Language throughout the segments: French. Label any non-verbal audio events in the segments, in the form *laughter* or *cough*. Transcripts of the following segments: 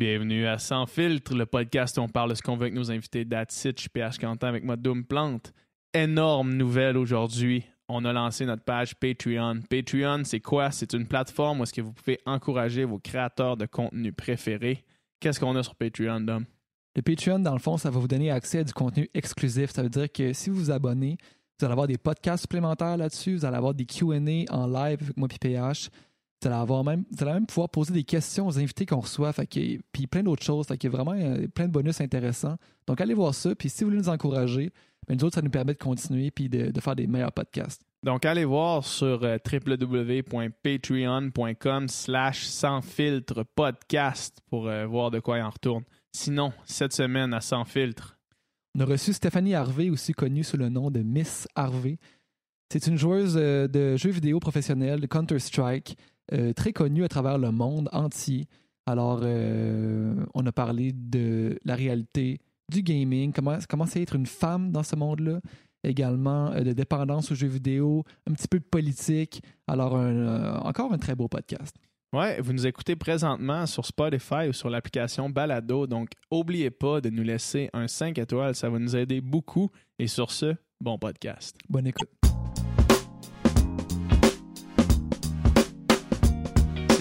Bienvenue à Sans Filtre, le podcast où on parle de ce qu'on veut avec nos invités Datsitch, PH Quentin avec moi Doom Plante. Énorme nouvelle aujourd'hui. On a lancé notre page Patreon. Patreon, c'est quoi? C'est une plateforme où est-ce que vous pouvez encourager vos créateurs de contenu préférés. Qu'est-ce qu'on a sur Patreon, Dom? Le Patreon, dans le fond, ça va vous donner accès à du contenu exclusif. Ça veut dire que si vous vous abonnez, vous allez avoir des podcasts supplémentaires là-dessus, vous allez avoir des QA en live avec moi PH. Vous allez, avoir même, même pouvoir poser des questions aux invités qu'on reçoit, fait que, puis plein d'autres choses. Fait qu'il y a vraiment euh, plein de bonus intéressants. Donc allez voir ça, puis si vous voulez nous encourager, ben, nous autres, ça nous permet de continuer puis de, de faire des meilleurs podcasts. Donc, allez voir sur euh, www.patreon.com slash sans filtre podcast pour euh, voir de quoi il en retourne. Sinon, cette semaine à Sans filtre, On a reçu Stéphanie Harvey, aussi connue sous le nom de Miss Harvey. C'est une joueuse de jeux vidéo professionnelle de Counter-Strike, euh, très connue à travers le monde entier. Alors, euh, on a parlé de la réalité du gaming, comment, comment c'est être une femme dans ce monde-là, également euh, de dépendance aux jeux vidéo, un petit peu de politique. Alors, un, encore un très beau podcast. Ouais, vous nous écoutez présentement sur Spotify ou sur l'application Balado, donc n'oubliez pas de nous laisser un 5 étoiles, ça va nous aider beaucoup. Et sur ce, bon podcast. Bonne écoute.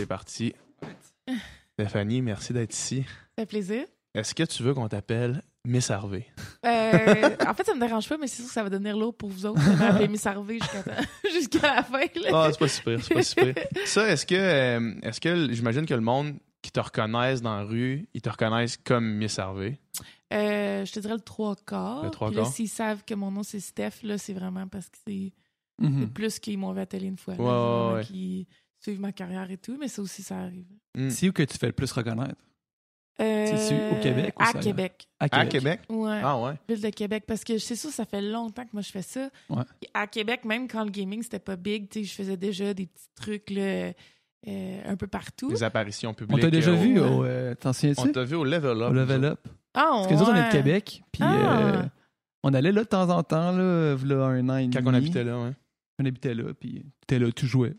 Parti. *laughs* Stéphanie, merci d'être ici. Ça fait plaisir. Est-ce que tu veux qu'on t'appelle Miss Harvey? Euh, en fait, ça me dérange pas, mais c'est sûr que ça va devenir lourd pour vous autres de m'appeler Miss Harvey jusqu'à *laughs* la fin. là. Ah, c'est pas super, c'est pas super. *laughs* Ça, est-ce que, euh, est-ce que, j'imagine que le monde qui te reconnaissent dans la rue, ils te reconnaissent comme Miss Harvey? Euh, je te dirais le trois quarts. Le trois Puis là, quarts. s'ils savent que mon nom c'est Steph, là, c'est vraiment parce que c'est Mhm. plus qu'ils m'ont vu à la télé une fois. là. Ouais, ouais, ouais. Ma carrière et tout, mais ça aussi, ça arrive. Hmm. C'est où que tu fais le plus reconnaître? Euh, au Québec ou À ça, là? Québec. À Québec? Ouais. Ah ouais. Ville de Québec. Parce que c'est sûr, ça fait longtemps que moi je fais ça. Ouais. À Québec, même quand le gaming c'était pas big, tu sais, je faisais déjà des petits trucs là, euh, un peu partout. Des apparitions publiques. On t'a déjà euh, vu au- euh, On t'a vu au Level Up. Au Level Up. Ah, Parce que nous on est de. Québec. Puis Ah. euh, on allait là de temps en temps, là, là un an et demi. Quand on habitait là, ouais. On habitait là, puis t'étais là, tu jouais.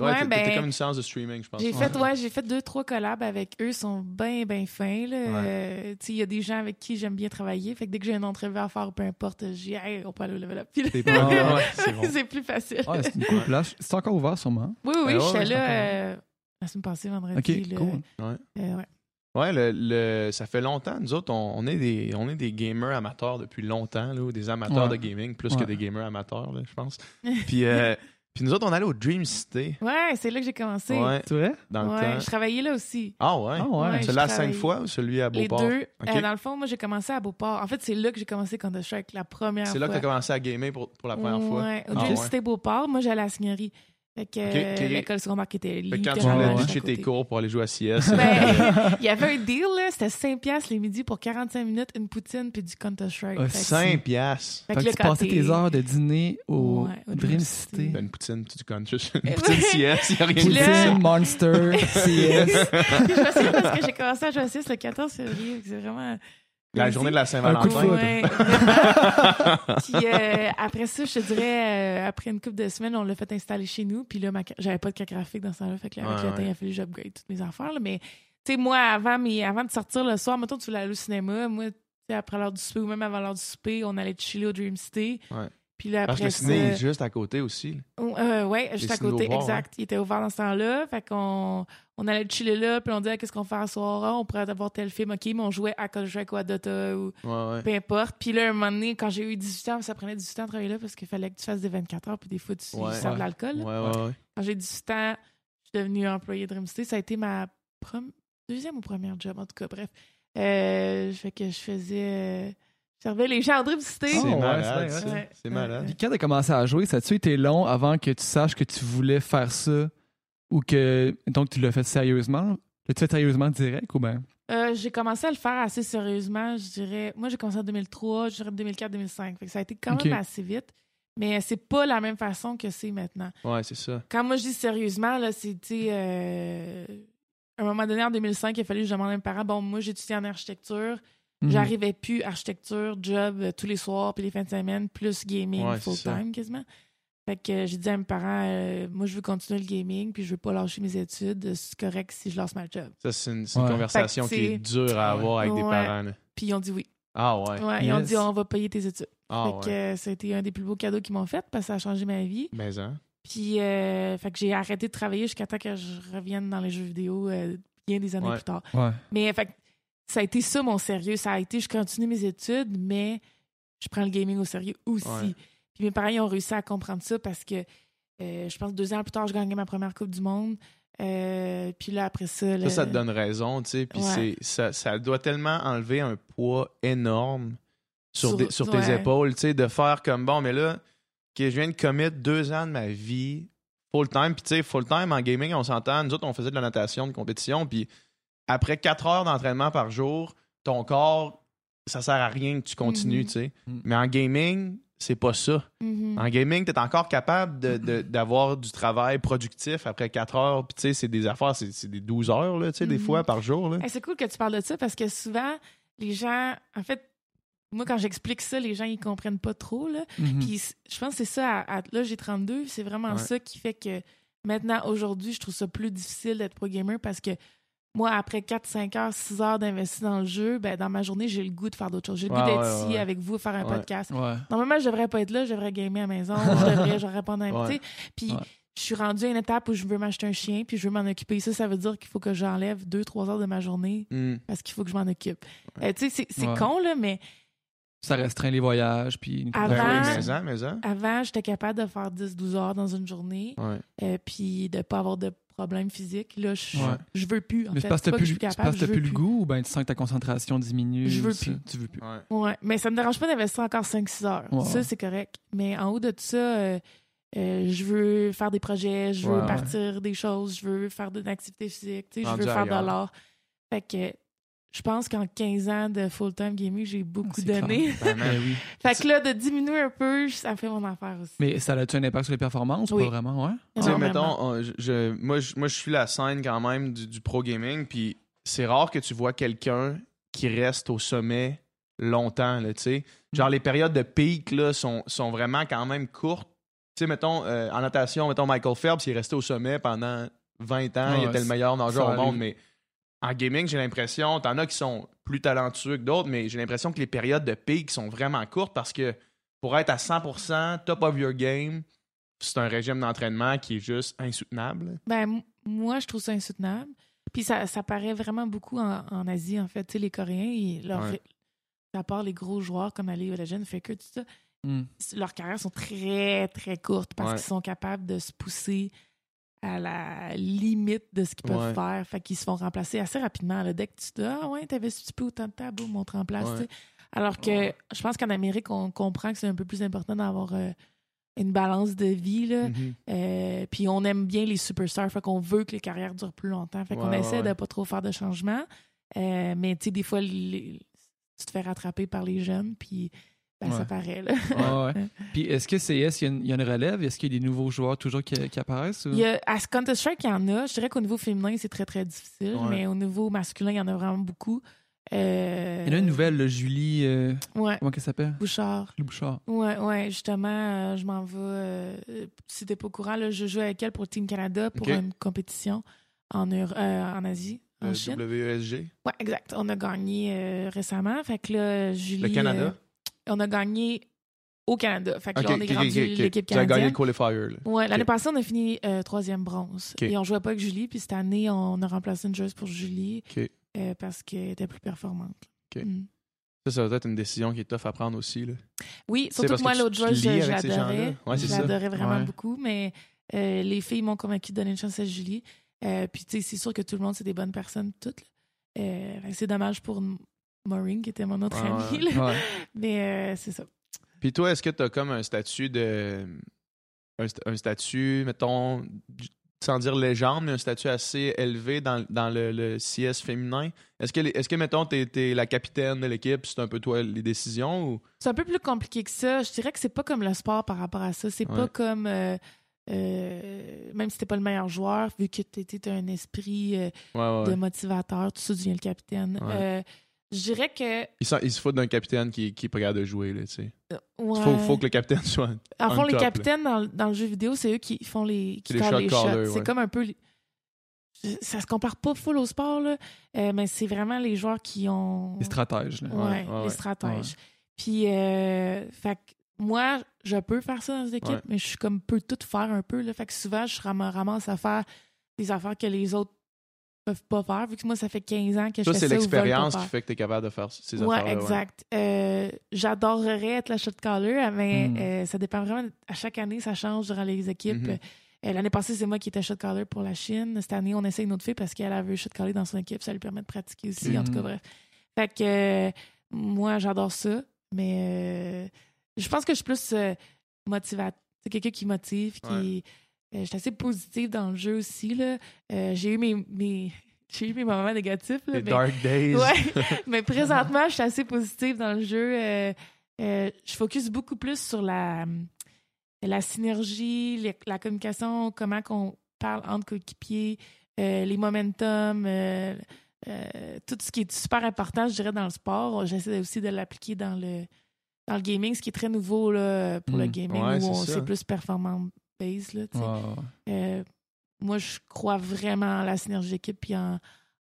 Ouais, ben, comme une séance de streaming, je pense. J'ai Ouais. fait, *laughs* ouais, j'ai fait deux, trois collabs avec eux. Ils sont bien, bien fins. là. Ouais. Euh, il y a des gens avec qui j'aime bien travailler. Fait que dès que j'ai une entrevue à faire, peu importe, je dis, hey, on peut aller au level up. Ah, *laughs* c'est bon. plus facile. Ah, c'est une cool place. C'est encore ouvert, sûrement. Oui, oui, Ben ouais, j'étais ouais, là c'est euh, la semaine passée, vendredi. Ok, là. cool. Euh, ouais. Ouais, le, le- ça fait longtemps. Nous autres, on, on est des, on est des gamers amateurs depuis longtemps, là, ou des amateurs Ouais. de gaming, plus que des gamers amateurs, là, je pense. *laughs* Puis, euh, puis nous autres, on allait au Dream City. Ouais, c'est là que j'ai commencé. Ouais, Tu vrai? dans le Ouais, temps. je travaillais là aussi. Ah ouais? Ah ouais. Ouais, Celui-là à cinq fois ou celui à Les Beauport? deux. Ok. Euh, dans le fond, moi, j'ai commencé à Beauport. En fait, c'est là que j'ai commencé Counter-Strike la première fois. C'est là que tu as commencé à gamer pour, pour la première fois? Ouais, au Ah Dream ouais. City Beauport. Moi, j'allais à la Signorie. Fait que Ok, euh, ok. l'école secondaire qui était Fait que quand tu littéralement voulais ditcher tes cours pour aller jouer à CS. Ben, *laughs* il y avait un deal, là. C'était 5 piastres les midis pour 45 minutes, une poutine puis du Counter-Strike. Que- 5 piastres. Fait Fait que là, tu passais t'es- heures de dîner au Ouais, au Dream City. City. Ben, une poutine, tu connais juste *laughs* une poutine CS, il n'y a rien Puis de là- Poutine, Monster, *laughs* CS. Puis je me souviens parce que j'ai commencé à jouer à 6 le 14 février. C'est vraiment. La journée de la Saint-Valentin. Ouais. *laughs* puis euh, après ça, je te dirais, euh, après une couple de semaines, on l'a fait installer chez nous. Puis là, ma j'avais pas de carte graphique dans ce temps-là. Fait que là, avec Ouais, le temps, ouais. il a fallu que j'upgrade toutes mes affaires. là. Mais, tu sais, moi, avant, mais avant de sortir le soir, mettons, tu voulais aller au cinéma. Moi, tu sais, après l'heure du souper ou même avant l'heure du souper, on allait chiller au Dream City. Ouais. Puis là, Parce que après le ça. ciné est juste à côté aussi. Euh, ouais, juste à côté, exact. Il était ouvert dans ce temps-là. Fait qu'on on allait chiller là, puis on disait qu'est-ce qu'on fait à soir? Ah, on pourrait avoir tel film, OK, mais on jouait à Counter-Strike ou à Dota ou Ouais, ouais. peu importe. Puis là, un moment donné, quand j'ai eu 18 ans, ça prenait 18 ans de travailler là parce qu'il fallait que tu fasses des 24 heures, puis des fois, tu Ouais. sers de l'alcool. Ouais, là. ouais, ouais. Quand j'ai 18 ans, je suis devenue employée de Dream City. Ça a été ma prom- deuxième ou première job, en tout cas, bref. Euh, fait que je faisais... servais les gens en. C'est Oh, ouais, malade, c'est malade. Puis quand t'as commencé à jouer, ça a-tu été long avant que tu saches que tu voulais faire ça ou que donc tu l'as fait sérieusement? L'as-tu fait sérieusement direct ou bien? Euh, j'ai commencé à le faire assez sérieusement, je dirais. Moi, j'ai commencé en 2003, je dirais 2004-2005. Fait que ça a été quand même assez vite. Mais c'est pas la même façon que c'est maintenant. Ouais, c'est ça. Quand moi je dis sérieusement, là, c'est, tu sais, euh, à un moment donné, en 2005, il a fallu que je demande à mes parents, bon, moi, j'étudie en architecture. Mhm. J'arrivais plus architecture, job euh, tous les soirs, puis les fins de semaine, plus gaming Ouais, full-time quasiment. Fait que j'ai dit à mes parents, euh, moi, je veux continuer le gaming, puis je veux pas lâcher mes études. C'est correct si je lance ma job. Ça, c'est une, c'est une Ouais. conversation qui est dure à avoir avec des parents. là. Puis ils ont dit oui. Ah ouais. Ouais, Ils ont dit, on va payer tes études. Ah fait que ouais. euh, ça a été un des plus beaux cadeaux qu'ils m'ont fait parce que ça a changé ma vie. Mais hein. Puis, euh, fait que j'ai arrêté de travailler jusqu'à temps que je revienne dans les jeux vidéo euh, bien des années Ouais. plus tard. Ouais. Mais fait que ça a été ça mon sérieux. Ça a été, je continue mes études, mais je prends le gaming au sérieux aussi. Ouais. Puis mes parents ils ont réussi à comprendre ça parce que euh, je pense deux ans plus tard, je gagnais ma première Coupe du Monde. Euh, puis là, après ça. Ça, le- ça te donne raison, tu sais. Puis Ouais. ça, ça doit tellement enlever un poids énorme sur, Sur- des- sur tes ouais. épaules, tu sais, de faire comme bon, mais là, que je viens de commettre deux ans de ma vie full time. Puis tu sais, full time en gaming, on s'entend. Nous autres, on faisait de la natation, de compétition. Puis après quatre heures d'entraînement par jour, ton corps, ça sert à rien que tu continues, Mhm. tu sais. Mhm. Mais en gaming, c'est pas ça. Mhm. En gaming, t'es encore capable de- de- *clears throat* d'avoir du travail productif après 4 heures. Puis, tu sais, c'est des affaires, c'est c'est des 12 heures, là, tu sais, des fois par jour. Hey, c'est cool que tu parles de ça parce que souvent, les gens, en fait, moi, quand j'explique ça, les gens, ils comprennent pas trop. Là. Puis je pense que c'est ça, à- à- là, j'ai 32, c'est vraiment Ouais. ça qui fait que maintenant, aujourd'hui, je trouve ça plus difficile d'être pro gamer parce que moi, après 4, 5 heures, 6 heures d'investir dans le jeu, ben, dans ma journée, j'ai le goût de faire d'autres choses. J'ai le Ouais, goût d'être ouais, ici ouais. avec vous, faire un Ouais. podcast. Ouais. Normalement, je devrais pas être là, je devrais gamer à la maison, je devrais, je répondre à un. Puis je suis rendue à une étape où je veux m'acheter un chien, puis je veux m'en occuper. Ça, ça veut dire qu'il faut que j'enlève 2-3 heures de ma journée Hmm. parce qu'il faut que je m'en occupe. Euh, tu sais, c'est- c'est Ouais. con, là, mais Ça restreint les voyages. Puis... Avant- Ben oui, mais ça, mais ça. avant, j'étais capable de faire 10-12 heures dans une journée, Ouais. euh, puis de pas avoir de problèmes physiques. Là, je, Ouais. je veux plus, en Mais fait. c'est parce que t'as plus, parce plus le goût ou ben tu sens que ta concentration diminue? Je veux plus. Tu veux plus. Ouais. Ouais, mais ça me dérange pas d'investir encore 5-6 heures. Ouais. Ça, c'est correct. Mais en haut de tout ça, euh, euh, je veux faire des projets, je veux Ouais, ouais. partir des choses, je veux faire de l'activité physique, tu sais, je veux faire ailleurs. de l'art. Fait que je pense qu'en 15 ans de full-time gaming, j'ai beaucoup donné. Ben. Ben *laughs* oui. fait que là, de diminuer un peu, ça fait mon affaire aussi. Mais ça a-tu un impact sur les performances ou Oui. pas vraiment? Ouais. Tu sais, mettons, on- je- moi, je, moi, je suis la scène quand même du, du pro gaming, puis c'est rare que tu vois quelqu'un qui reste au sommet longtemps, tu sais. Genre, les périodes de pic, là, sont, sont vraiment quand même courtes. Tu sais, mettons, euh, en natation, mettons, Michael Phelps, il est resté au sommet pendant 20 ans, Ouais, il était le meilleur nageur au monde, mais en gaming, j'ai l'impression, t'en as qui sont plus talentueux que d'autres, mais j'ai l'impression que les périodes de pic sont vraiment courtes parce que pour être à 100% top of your game, c'est un régime d'entraînement qui est juste insoutenable. Ben, moi, je trouve ça insoutenable. Puis ça, ça paraît vraiment beaucoup en, en Asie, en fait. Tu sais, les Coréens, ils, leur, Ouais. à part les gros joueurs comme Ali Legend, Faker, tout ça, Hmm. leurs carrières sont très, très courtes parce Ouais. qu'ils sont capables de se pousser à la limite de ce qu'ils peuvent Ouais. faire. Fait qu'ils se font remplacer assez rapidement. là. Dès que tu te dis, ah ouais, t'avais un petit peu autant de temps, boum, on te remplace. Ouais. Alors que Ouais. je pense qu'en Amérique, on comprend que c'est un peu plus important d'avoir euh, une balance de vie. Là. Mhm. Euh, puis on aime bien les superstars, fait qu'on veut que les carrières durent plus longtemps. Fait qu'on essaie de pas trop faire de changements. Euh, mais tu sais, des fois, les- tu te fais rattraper par les jeunes, puis ben, ça Ouais. paraît. Là. Ouais, ouais. *laughs* Puis est-ce que CS, il y, a une- il y a une relève? Est-ce qu'il y a des nouveaux joueurs toujours qui, qui apparaissent? ou- Il y a, à Counter-Strike, il y en a. Je dirais qu'au niveau féminin, c'est très, très difficile. Ouais. Mais au niveau masculin, il y en a vraiment beaucoup. Euh, Il y en a une nouvelle, là, Julie. euh, Ouais, comment elle s'appelle? Bouchard. Julie Bouchard. Ouais, ouais, justement, euh, je m'en vais. euh, si t'es pas au courant, là, je joue avec elle pour Team Canada pour une compétition en, Euro- euh, en Asie, en Le Chine. WESG. Ouais, exact. On a gagné euh, récemment. Fait que là, Julie. Le Canada? On a gagné au Canada. Fait que là, on est ok, ok, rendu ok. l'équipe Tu as gagné canadienne. le qualifier. là. Ouais, l'année passée, on a fini euh, troisième bronze. Et on jouait pas avec Julie. Puis cette année, on a remplacé une joueuse pour Julie euh, parce qu'elle était plus performante. Mm. Ça, ça va être une décision qui est tough à prendre aussi. Là. Oui, surtout que moi, l'autre joueuse, je, l'adorais. je l'adorais vraiment Ouais. beaucoup, mais euh, les filles m'ont convaincu de donner une chance à Julie. Puis, tu sais, c'est sûr que tout le monde, c'est des bonnes personnes, toutes. c'est dommage pour Maureen, qui était mon autre Ouais, amie. ouais. là. Ouais. Mais euh, c'est ça. Puis toi, est-ce que tu as comme un statut de. Un, st- un statut, mettons, sans dire légende, mais un statut assez élevé dans, dans le, le CS féminin? Est-ce que, est-ce que mettons, t'es, t'es la capitaine de l'équipe, c'est un peu toi les décisions ou? C'est un peu plus compliqué que ça. Je dirais que c'est pas comme le sport par rapport à ça. C'est pas comme. euh, euh, même si t'es pas le meilleur joueur, vu que t'es un esprit euh, Ouais, ouais. de motivateur, tout ça, tu deviens le capitaine. Euh, Je dirais que. Il, s'en- il se fout d'un capitaine qui, qui est pas capable de jouer. Là, tu sais. euh, Il ouais. faut, faut que le capitaine *laughs* soit. En fond, on les capitaines dans, dans le jeu vidéo, c'est eux qui font les, qui C'est les shot les shots. ouais. C'est comme un peu. Ça se compare pas full au sport, là, euh, mais c'est vraiment les joueurs qui ont. Les stratèges. là. Ouais, Ouais, ouais, les ouais. stratèges. Puis, euh, fait que moi, je peux faire ça dans une équipe, Ouais. mais je suis comme peux tout faire un peu. Là, fait que souvent, je ram- ramasse à faire des affaires que les autres peuvent pas faire, vu que moi, ça fait 15 ans que je Ça, fais c'est ça. pas l'expérience qui fait que tu es capable de faire ces Ouais, affaires-là. exact. Euh, J'adorerais être la shot caller, mais Mm. euh, ça dépend vraiment. À chaque année, ça change durant les équipes. Mhm. Euh, L'année passée, c'est moi qui étais shot caller pour la Chine. Cette année, on essaie une autre fille parce qu'elle avait shot caller dans son équipe. Ça lui permet de pratiquer aussi. En tout cas, Mhm. bref. Fait que euh, moi, j'adore ça, mais euh, je pense que je suis plus euh, motivate. C'est quelqu'un qui motive, qui. euh, je suis assez positive dans le jeu aussi. là. Euh, J'ai eu mes. mes... *laughs* J'ai eu mes moments négatifs. Là, Les mais- Dark Days. Ouais, *laughs* mais présentement, je suis assez positive dans le jeu. Euh, euh, je focus beaucoup plus sur la, la synergie, les- la communication, comment qu'on parle entre coéquipiers, euh, les momentum, euh, euh, tout ce qui est super important, je dirais, dans le sport. J'essaie aussi de l'appliquer dans le, dans le gaming, ce qui est très nouveau là, pour le Mm. gaming, Ouais, où c'est on- plus là. Euh, moi, je crois vraiment à la synergie d'équipe puis en,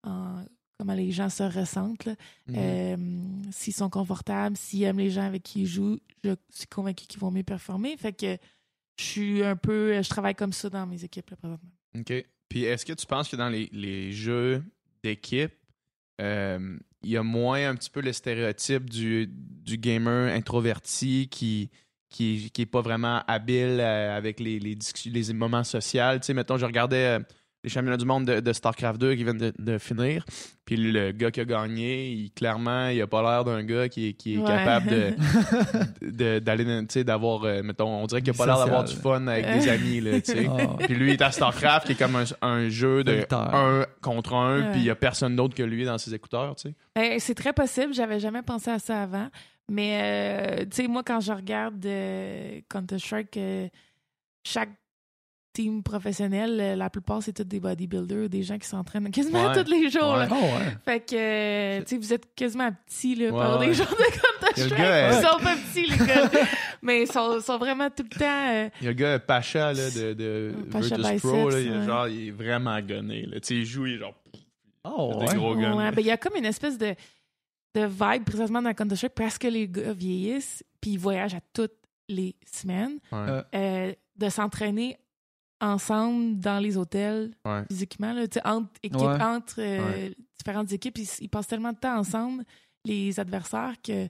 en comment les gens se ressentent. là. Mhm. Euh, s'ils sont confortables, s'ils aiment les gens avec qui ils jouent, je suis convaincue qu'ils vont mieux performer. Fait que je suis un peu. Je travaille comme ça dans mes équipes là, présentement. OK. Puis est-ce que tu penses que dans les, les jeux d'équipe, euh, il y a moins un petit peu le stéréotype du, du gamer introverti qui qui, qui est pas vraiment habile euh, avec les, les, les moments sociaux. Tu sais, mettons, je regardais euh, les championnats du monde de, de StarCraft 2 qui viennent de, de finir, puis le gars qui a gagné, il, clairement, il a pas l'air d'un gars qui, est- qui est Ouais. capable de *laughs* d'aller, tu sais, d'avoir, euh, mettons, on dirait qu'il a pas l'air d'avoir du fun avec des amis, là, tu sais. Ah. *laughs* Puis lui, il est à StarCraft, qui est comme un, un jeu de un contre un, Ouais. puis il y a personne d'autre que lui dans ses écouteurs, tu sais. Ben, c'est très possible. J'avais jamais pensé à ça avant. Mais, euh, tu sais, moi, quand je regarde euh, Counter-Strike, euh, chaque team professionnel, euh, la plupart, c'est tous des bodybuilders, des gens qui s'entraînent quasiment Ouais. *laughs* tous les jours. Ouais. là. Oh, ouais. Fait que, euh, tu sais, vous êtes quasiment petits, là, par Ouais, des gens de Counter-Strike. Gars, Ils sont pas petits, les gars. *laughs* Mais ils sont, sont vraiment tout le temps... euh, Il y a le gars Pacha là, de, de Pacha Virtus Pro, là, il, est genre, il est vraiment gonné. Là. Tu sais, il joue, il est genre. Oh, Des gros guns. Ouais, ben, il y a comme une espèce de, de vibe présentement dans Counter-Strike parce que les gars vieillissent puis ils voyagent à toutes les semaines. Ouais. Euh, euh, de s'entraîner ensemble dans les hôtels Ouais. physiquement, là, entre, Ouais. entre euh, différentes équipes. Ils, ils passent tellement de temps ensemble, les adversaires, que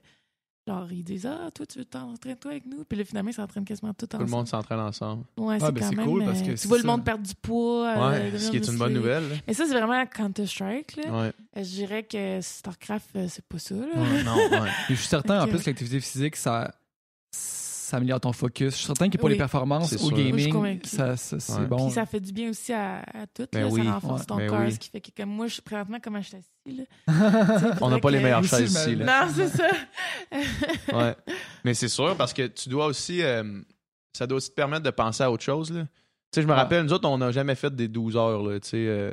genre, ils disent Ah, toi, tu veux t'entraîner toi avec nous? Puis là, finalement, ils s'entraînent quasiment tout Tout ensemble. le monde s'entraîne ensemble. Ouais, Ah, c'est ben, quand c'est même, cool parce euh, que tu vois le monde perdre du poids. euh, ce qui est une bonne nouvelle. là. Mais ça, c'est vraiment Counter-Strike. là. Ouais. Euh, Je dirais que StarCraft, c'est pas ça. Là. Ouais. Non, ouais. *laughs* Et je suis certain, en plus, que l'activité physique, ça, ça améliore ton focus. Je suis certain que pour Oui. les performances au sûr. Suis gaming, convaincue. ça, ça, c'est Ouais. bon. Puis ça fait du bien aussi à, à tout. Ben là. oui. Ça renforce Ouais. ton Ben corps, oui. ce qui fait que comme moi, je, présentement, comment je suis assis. Là. *laughs* On n'a pas les meilleures chaises ici. Là. Non, c'est ça. *laughs* Ouais. Mais c'est sûr parce que tu dois aussi. euh, ça doit aussi te permettre de penser à autre chose. Là. Tu sais, je me Ouais. rappelle, nous autres, on n'a jamais fait des 12 heures là, tu sais, euh,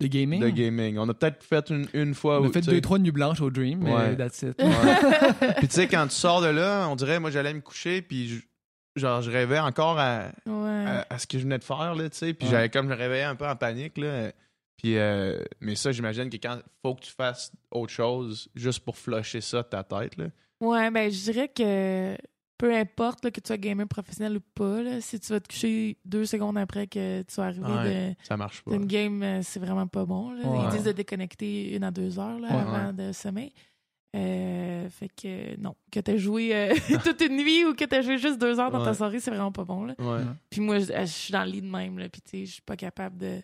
Le gaming, de gaming. On a peut-être fait une, une fois. on a où, fait deux, trois nuits blanches au Dream, mais Ouais. that's it. Ouais. *laughs* puis tu sais, quand tu sors de là, on dirait, moi, j'allais me coucher, puis je- genre, je rêvais encore à, Ouais. à, à ce que je venais de faire, là, tu sais. Puis Ouais. j'avais comme, je me réveillais un peu en panique, là. Puis, euh, mais ça, j'imagine que quand faut que tu fasses autre chose, juste pour flusher ça de ta tête, là. Ouais, ben je dirais que peu importe là, que tu sois gamer professionnel ou pas, là, si tu vas te coucher deux secondes après que tu sois arrivé Ouais, ça marche de- pas. d'une game, euh, c'est vraiment pas bon. là. Ouais. Ils disent de déconnecter une à deux heures là, Ouais. avant de sommeil. Euh, fait que non, que t'as joué euh, *laughs* toute une nuit ou que t'as joué juste deux heures dans ta soirée, c'est vraiment pas bon. Là. Puis moi, je, suis dans le lit de même, là, puis tu sais, je suis pas capable de,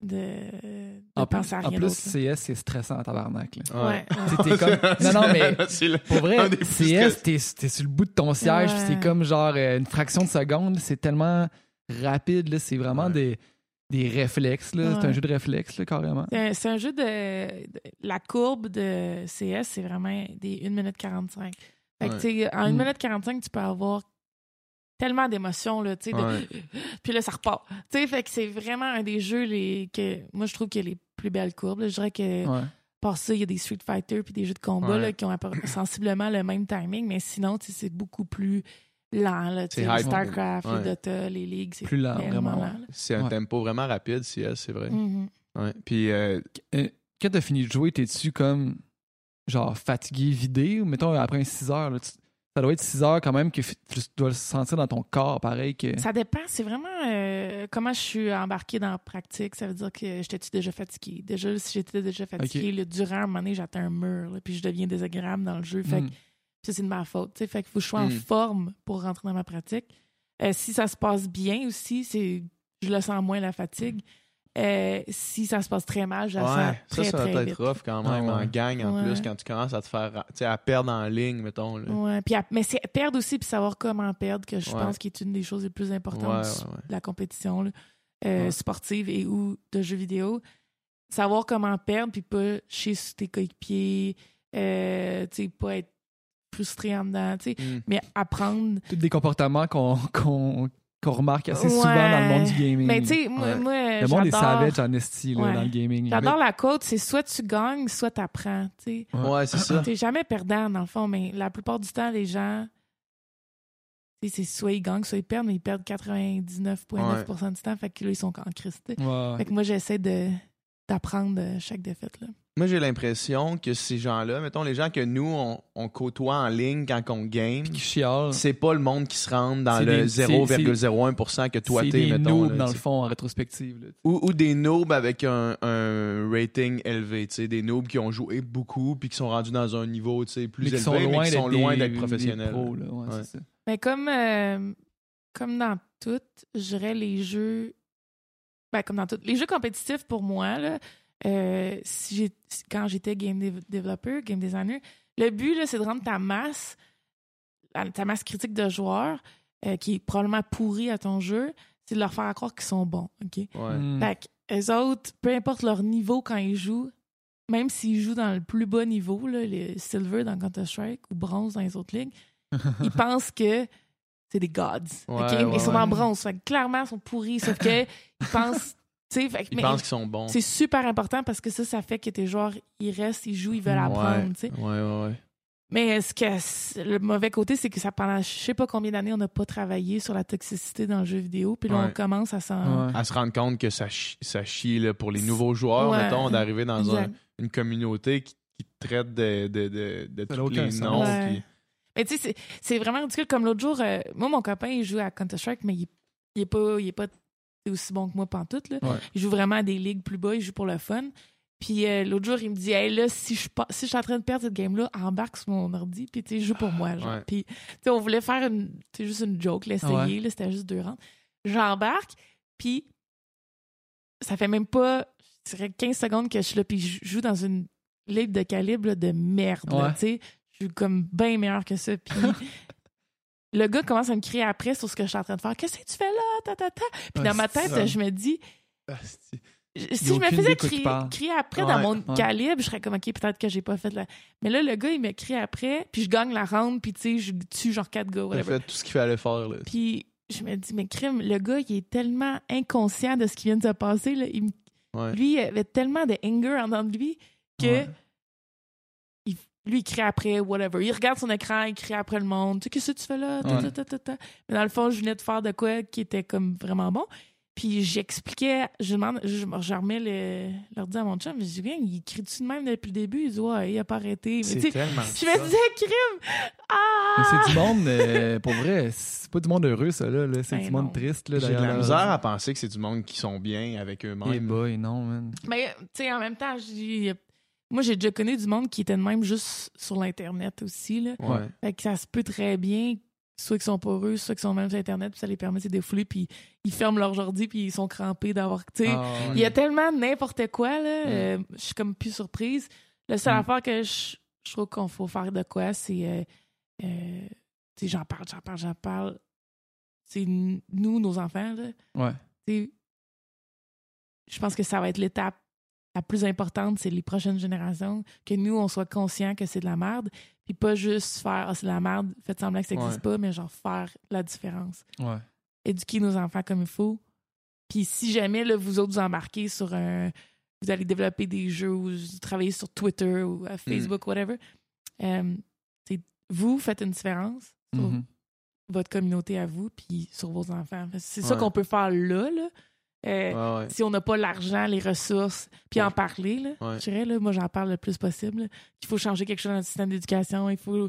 de, de En plus, penser à en rien plus d'autre. là. CS, c'est stressant en tabarnak. là. Ouais, comme- *laughs* Non, non, mais *laughs* Pour vrai, plus CS, t'es t'es sur le bout de ton siège, Ouais. puis c'est comme genre euh, une fraction de seconde. C'est tellement rapide, là, c'est vraiment Ouais. des, des réflexes. là. C'est un jeu de réflexes, là, carrément. C'est un, c'est un jeu de, de- La courbe de CS, c'est vraiment des 1 minute 45. Fait que, Ouais. en 1 Mm. minute 45, tu peux avoir tellement d'émotions, là, tu sais, de- *laughs* puis là, ça repart. Tu sais, fait que c'est vraiment un des jeux les, que moi, je trouve qu'il y a les plus belles courbes. là. Je dirais que Ouais. par ça, il y a des Street Fighter puis des jeux de combat Ouais. là, qui ont sensiblement le même timing, mais sinon, tu sais, c'est beaucoup plus lent. Là, tu sais. StarCraft, Ouais. les Dota, les ligues, c'est Plus lent, vraiment lent. C'est un Ouais. tempo vraiment rapide, CS, c'est vrai. Ouais. Puis, euh, Quand t'as fini de jouer, t'es-tu comme genre fatigué, vidé? Ou mettons après un 6 heures, là, tu- ça doit être 6 heures quand même que tu dois le sentir dans ton corps pareil que. Ça dépend. C'est vraiment euh, comment je suis embarquée dans la pratique. Ça veut dire que j'étais-tu déjà fatiguée? Déjà, si j'étais déjà fatiguée, là, durant un moment donné, j'atteins un mur, là, puis je deviens désagréable dans le jeu. Fait que Hmm. ça, c'est de ma faute. tu sais. Fait qu'il faut que je sois en Mm. forme pour rentrer dans ma pratique. Euh, si ça se passe bien aussi, c'est je le sens moins la fatigue. Euh, si ça se passe très mal, je la sens ouais, ça, très, ça très va être rough quand même, Ah ouais. en gang en Ouais. plus, quand tu commences à te faire, tu sais, à perdre en ligne, mettons. Là. Ouais, puis à- mais c'est perdre aussi, puis savoir comment perdre, que je Ouais. pense qui est une des choses les plus importantes ouais, ouais. de la compétition là, euh, Ouais. sportive et ou de jeux vidéo. Savoir comment perdre, puis pas chier sur tes coéquipiers, euh, tu sais, pas être frustré en dedans, tu sais, Mm. mais apprendre. Tous des comportements qu'on qu'on qu'on remarque assez Ouais. souvent dans le monde du gaming. Mais tu sais, moi, Ouais. moi, le monde est savage en esti là, Ouais. dans le gaming. J'adore la côte, c'est soit tu gagnes, soit tu apprends, tu sais. Ouais. Ouais, c'est ça. T'es jamais perdant, dans le fond, mais la plupart du temps, les gens, tu sais, c'est soit ils gagnent, soit ils perdent, mais ils perdent 99,9% du temps, fait que là, ils sont en crise, tu sais. Ouais. Fait que moi, j'essaie de d'apprendre de chaque défaite, là. Moi, j'ai l'impression que ces gens-là, mettons les gens que nous, on, on côtoie en ligne quand on game, c'est pas le monde qui se rentre dans le des- c'est- 0,01% que toi c'est t'es, des mettons. noobs là, dans tu le fond en rétrospective. là. Ou, ou des noobs avec un, un rating élevé, tu sais, des noobs qui ont joué beaucoup puis qui sont rendus dans un niveau tu sais, plus Mais élevé, sont mais qui sont loin d'être des professionnels. pros, là. Ouais, Ouais. c'est ça. Mais comme, euh, comme dans tout, je dirais les jeux. Ben, comme dans tout. Les jeux compétitifs, pour moi, là, euh, si j'ai, si- quand j'étais game dev- developer, game designer, le but, là, c'est de rendre ta masse, la- ta masse critique de joueurs, euh, qui est probablement pourrie à ton jeu, c'est de leur faire croire qu'ils sont bons. OK? Ouais. Mm. Fait que eux autres, peu importe leur niveau quand ils jouent, même s'ils jouent dans le plus bas niveau, là, le silver dans Counter-Strike ou bronze dans les autres ligues, *laughs* ils pensent que c'est des gods. Ouais, ouais, ils sont ouais. en bronze. Fait que clairement, ils sont pourris. Sauf que *laughs* ils pensent. Fait Ils mais pensent qu'ils sont bons. c'est super important parce que ça, ça fait que tes joueurs, ils restent, ils jouent, ils veulent apprendre. tu sais. Ouais, ouais, ouais. Mais ce que le mauvais côté, c'est que ça pendant je sais pas combien d'années, on n'a pas travaillé sur la toxicité dans le jeu vidéo. Puis là, Ouais. on commence à s'en. Ouais. À se rendre compte que ça, chi- ça chie là, pour les nouveaux joueurs, Ouais. mettons, d'arriver dans un- une communauté qui, qui te traite de, de, de, de tous les sens. noms. Ouais. puis- Mais tu sais, c'est- c'est vraiment ridicule. Comme l'autre jour, euh, moi, mon copain, il joue à Counter-Strike, mais il, il est pas, il est pas aussi bon que moi pantoute. Là. Ouais. Il joue vraiment à des ligues plus bas, il joue pour le fun. Puis euh, l'autre jour, il me dit Hey, là, si je, si je suis en train de perdre cette game-là, embarque sur mon ordi, puis tu joue pour moi. Genre. Ouais. Puis tu sais, on voulait faire une, juste une joke, l'essayer, Ouais. là, c'était juste deux rounds. J'embarque, puis ça fait même pas, je dirais 15 secondes que je suis là, puis je joue dans une ligue de calibre là, de merde. tu sais. Je suis comme bien meilleur que ça. Puis *laughs* le gars commence à me crier après sur ce que je suis en train de faire. Qu'est-ce que tu fais là? Ta, ta, ta. Puis dans ma c'est tête, ça. je me dis, si je me faisais crier, après Ouais, dans mon ouais. calibre, je serais comme, OK, peut-être que j'ai pas fait la. Mais là, le gars, il me crie après, puis je gagne la ronde, puis tu sais, je tue genre quatre gars. Il fait tout ce qu'il fallait faire. Là. Puis je me dis, mais crime, le gars, il est tellement inconscient de ce qui vient de se passer. Là. Il me- Ouais. Lui, il avait tellement de anger en dedans de lui que lui, il crie après, whatever. Il regarde son écran, il crie après le monde. Tu sais, qu'est-ce que tu fais là? Ta, Ouais. ta, ta, ta, ta. Mais dans le fond, je venais de faire de quoi qui était comme vraiment bon. Puis j'expliquais, je demande, je, je remets le- l'ordi à mon chum, je dis, bien, il crie-tu de même depuis le début? Il dit, ouais, il a pas arrêté. C'est tellement je me disais, crime! Ah! C'est du monde, euh, pour vrai, c'est pas du monde heureux, ça, là. là. C'est Ben du monde non. triste, là. J'ai de la misère à penser que c'est du monde qui sont bien avec Eh eux-mêmes. boy, non, man. Mais, tu sais, en même temps, je dis, moi, j'ai déjà connu du monde qui était de même juste sur l'Internet aussi, là. Ouais. Fait que ça se peut très bien, soit qu'ils sont pas heureux, soit qu'ils sont même sur Internet, puis ça les permet de se défouler, puis ils ferment leur ordi, puis ils sont crampés d'avoir. Tu sais, Ah, ouais. il y a tellement n'importe quoi, là. euh, je suis comme plus surprise. La seule Mm. affaire que je, je trouve qu'on faut faire de quoi, c'est. euh, euh, tu sais, j'en parle, j'en parle, j'en parle. C'est nous, nos enfants, là. Ouais. Tu sais, je pense que ça va être l'étape la plus importante, c'est les prochaines générations, que nous, on soit conscients que c'est de la merde, puis pas juste faire ah, c'est de la merde, faites semblant que ça n'existe pas, mais genre faire la différence. Ouais. Éduquer nos enfants comme il faut. Puis si jamais là, vous autres vous embarquez sur un, vous allez développer des jeux ou vous travaillez sur Twitter ou à Facebook, whatever. Euh, c'est- vous faites une différence sur Mhm. votre communauté à vous puis sur vos enfants. C'est ça qu'on peut faire là. là. Euh, Ouais, ouais. Si on n'a pas l'argent, les ressources, puis Ouais. en parler, là, je dirais, là, moi j'en parle le plus possible. qu'il faut changer quelque chose dans notre système d'éducation. Il faut.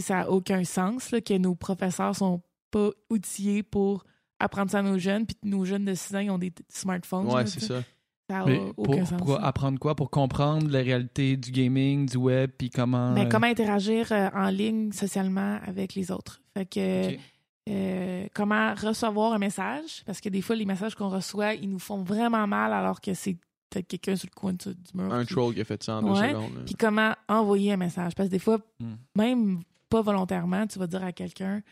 Ça n'a aucun sens là, que nos professeurs sont pas outillés pour apprendre ça à nos jeunes, puis nos jeunes de 6 ans ils ont des smartphones. Ouais, c'est ça. Ça Mais aucun pour, sens. pour apprendre quoi? Pour comprendre la réalité du gaming, du web, puis comment... Mais euh, comment interagir euh, en ligne socialement avec les autres. Fait que. Euh, comment recevoir un message, parce que des fois, les messages qu'on reçoit, ils nous font vraiment mal alors que c'est peut-être quelqu'un sur le coin du mur. Un qui- troll qui a fait ça en deux secondes. Puis comment envoyer un message. Parce que des fois, Hmm. même pas volontairement, tu vas dire à quelqu'un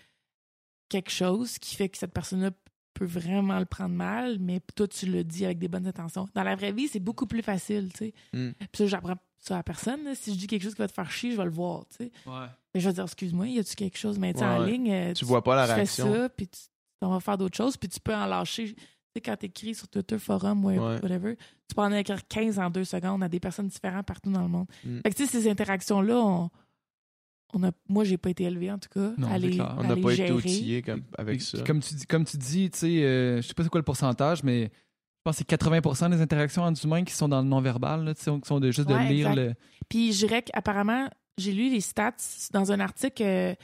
quelque chose qui fait que cette personne-là peut vraiment le prendre mal, mais toi, tu le dis avec des bonnes intentions. Dans la vraie vie, c'est beaucoup plus facile, tu sais. Hmm. Puis ça, j'apprends ça à personne. là. Si je dis quelque chose qui va te faire chier, je vais le voir, tu sais. Ouais. Mais je vais dire, excuse-moi, y a-tu quelque chose? Mais tu sais, en Ouais. ligne, euh, Tu vois pas la tu fais réaction. ça, puis tu, on va faire d'autres choses, puis tu peux en lâcher. Tu sais, quand tu écris sur Twitter, forum, whatever, tu peux en écrire 15 en deux secondes à des personnes différentes partout dans le monde. Mm. Fait que, tu sais, ces interactions-là, on, on a, moi, j'ai pas été élevé en tout cas, Non, à les, clair. On à n'a les pas été gérer. outillé comme, avec ça. Comme tu dis, comme tu dis, tu sais, euh, je sais pas c'est quoi le pourcentage, mais je pense que c'est 80% des interactions entre humains qui sont dans le non-verbal, qui sont de, juste de lire exact. le. Puis je dirais qu'apparemment, j'ai lu les stats dans un article euh,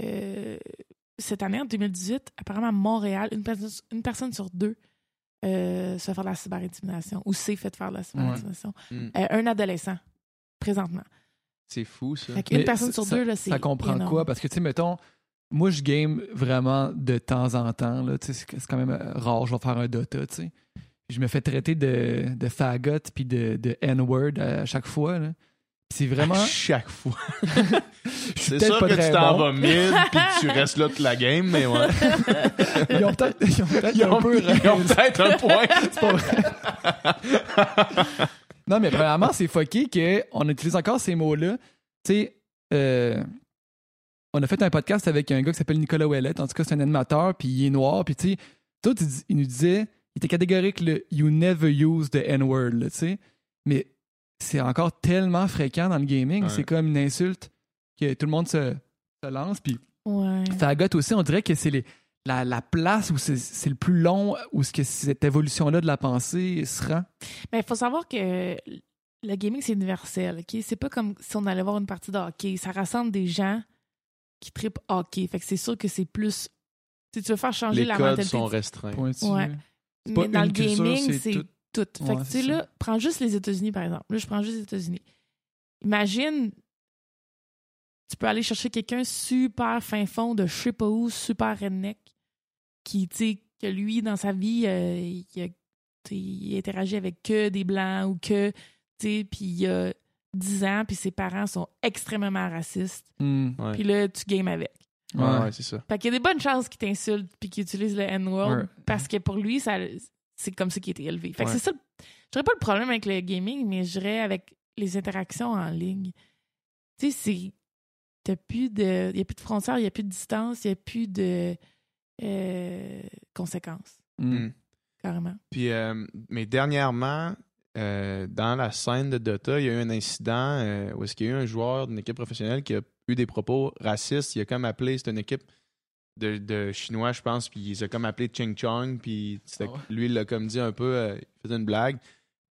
euh, cette année, en 2018. Apparemment, à Montréal, une, personne- une personne sur deux euh, se fait faire de la cyberintimidation ou s'est fait faire de la cyberintimidation. Un adolescent, présentement. C'est fou, ça. Fait qu'une Mais personne ça- sur deux, là, c'est. Ça comprend énorme. quoi? Parce que, tu sais, mettons, moi, je game vraiment de temps en temps. là, tu sais, C'est quand même euh, rare, je vais faire un Dota, tu sais. Je me fais traiter de, de fagot puis de, de N-word à chaque fois. là. C'est vraiment. À chaque fois. *laughs* C'est sûr pas que tu t'en bon. vas mid puis que tu restes là toute la game, mais ouais. *laughs* Ils ont peut-être ils ont peut-être un peu ils ont peut-être un point. *laughs* C'est pas vrai. Non, mais premièrement, c'est fucké qu'on utilise encore ces mots-là. Tu sais, euh, on a fait un podcast avec un gars qui s'appelle Nicolas Ouellet. En tout cas, c'est un animateur, puis il est noir. Puis, tu sais, tout, il, nous disait, il était catégorique, le You never use the N-word, tu sais. Mais c'est encore tellement fréquent dans le gaming. Ouais. C'est comme une insulte que tout le monde se, se lance. Puis, Ouais. Fagot aussi, on dirait que c'est les- la, la place où c'est le plus long, où ce que cette évolution-là de la pensée se rend? Mais il faut savoir que le gaming, c'est universel. ok? C'est pas comme si on allait voir une partie de hockey. Ça rassemble des gens qui tripent hockey. Fait que c'est sûr que c'est plus. Si tu veux faire changer Les la codes mentalité. sont restreints. Ouais. Mais dans le culture, gaming, c'est tout. tout. Fait Ouais, que, tu sais, là, prends juste les États-Unis, par exemple. Là, je prends juste les États-Unis. Imagine, tu peux aller chercher quelqu'un super fin fond de je sais pas où, super redneck, qui, tu sais, que lui, dans sa vie, euh, il, a, il interagit avec que des blancs ou que, tu sais, puis il a 10 ans, puis ses parents sont extrêmement racistes. Ouais. Puis là, tu games avec. Ouais, Ouais. ouais, c'est ça. Fait qu'il y a des bonnes chances qu'il t'insulte puis qu'il utilise le N-word Ouais. parce que pour lui, ça, c'est comme ça qu'il été élevé. Fait que c'est ça. Je dirais pas le problème avec le gaming, mais je dirais avec les interactions en ligne. Tu sais, c'est. T'as plus de. Il n'y a plus de frontières, il n'y a plus de distance, il n'y a plus de euh, conséquences, Hmm. Mm. carrément. Puis, euh, mais dernièrement, euh, dans la scène de Dota, il y a eu un incident euh, où est-ce qu'il y a eu un joueur d'une équipe professionnelle qui a eu des propos racistes. Il a comme appelé, c'est une équipe de, de Chinois, je pense, puis il s'est comme appelé Ching Chong, puis Ah ouais? lui, il l'a comme dit un peu, euh, il faisait une blague,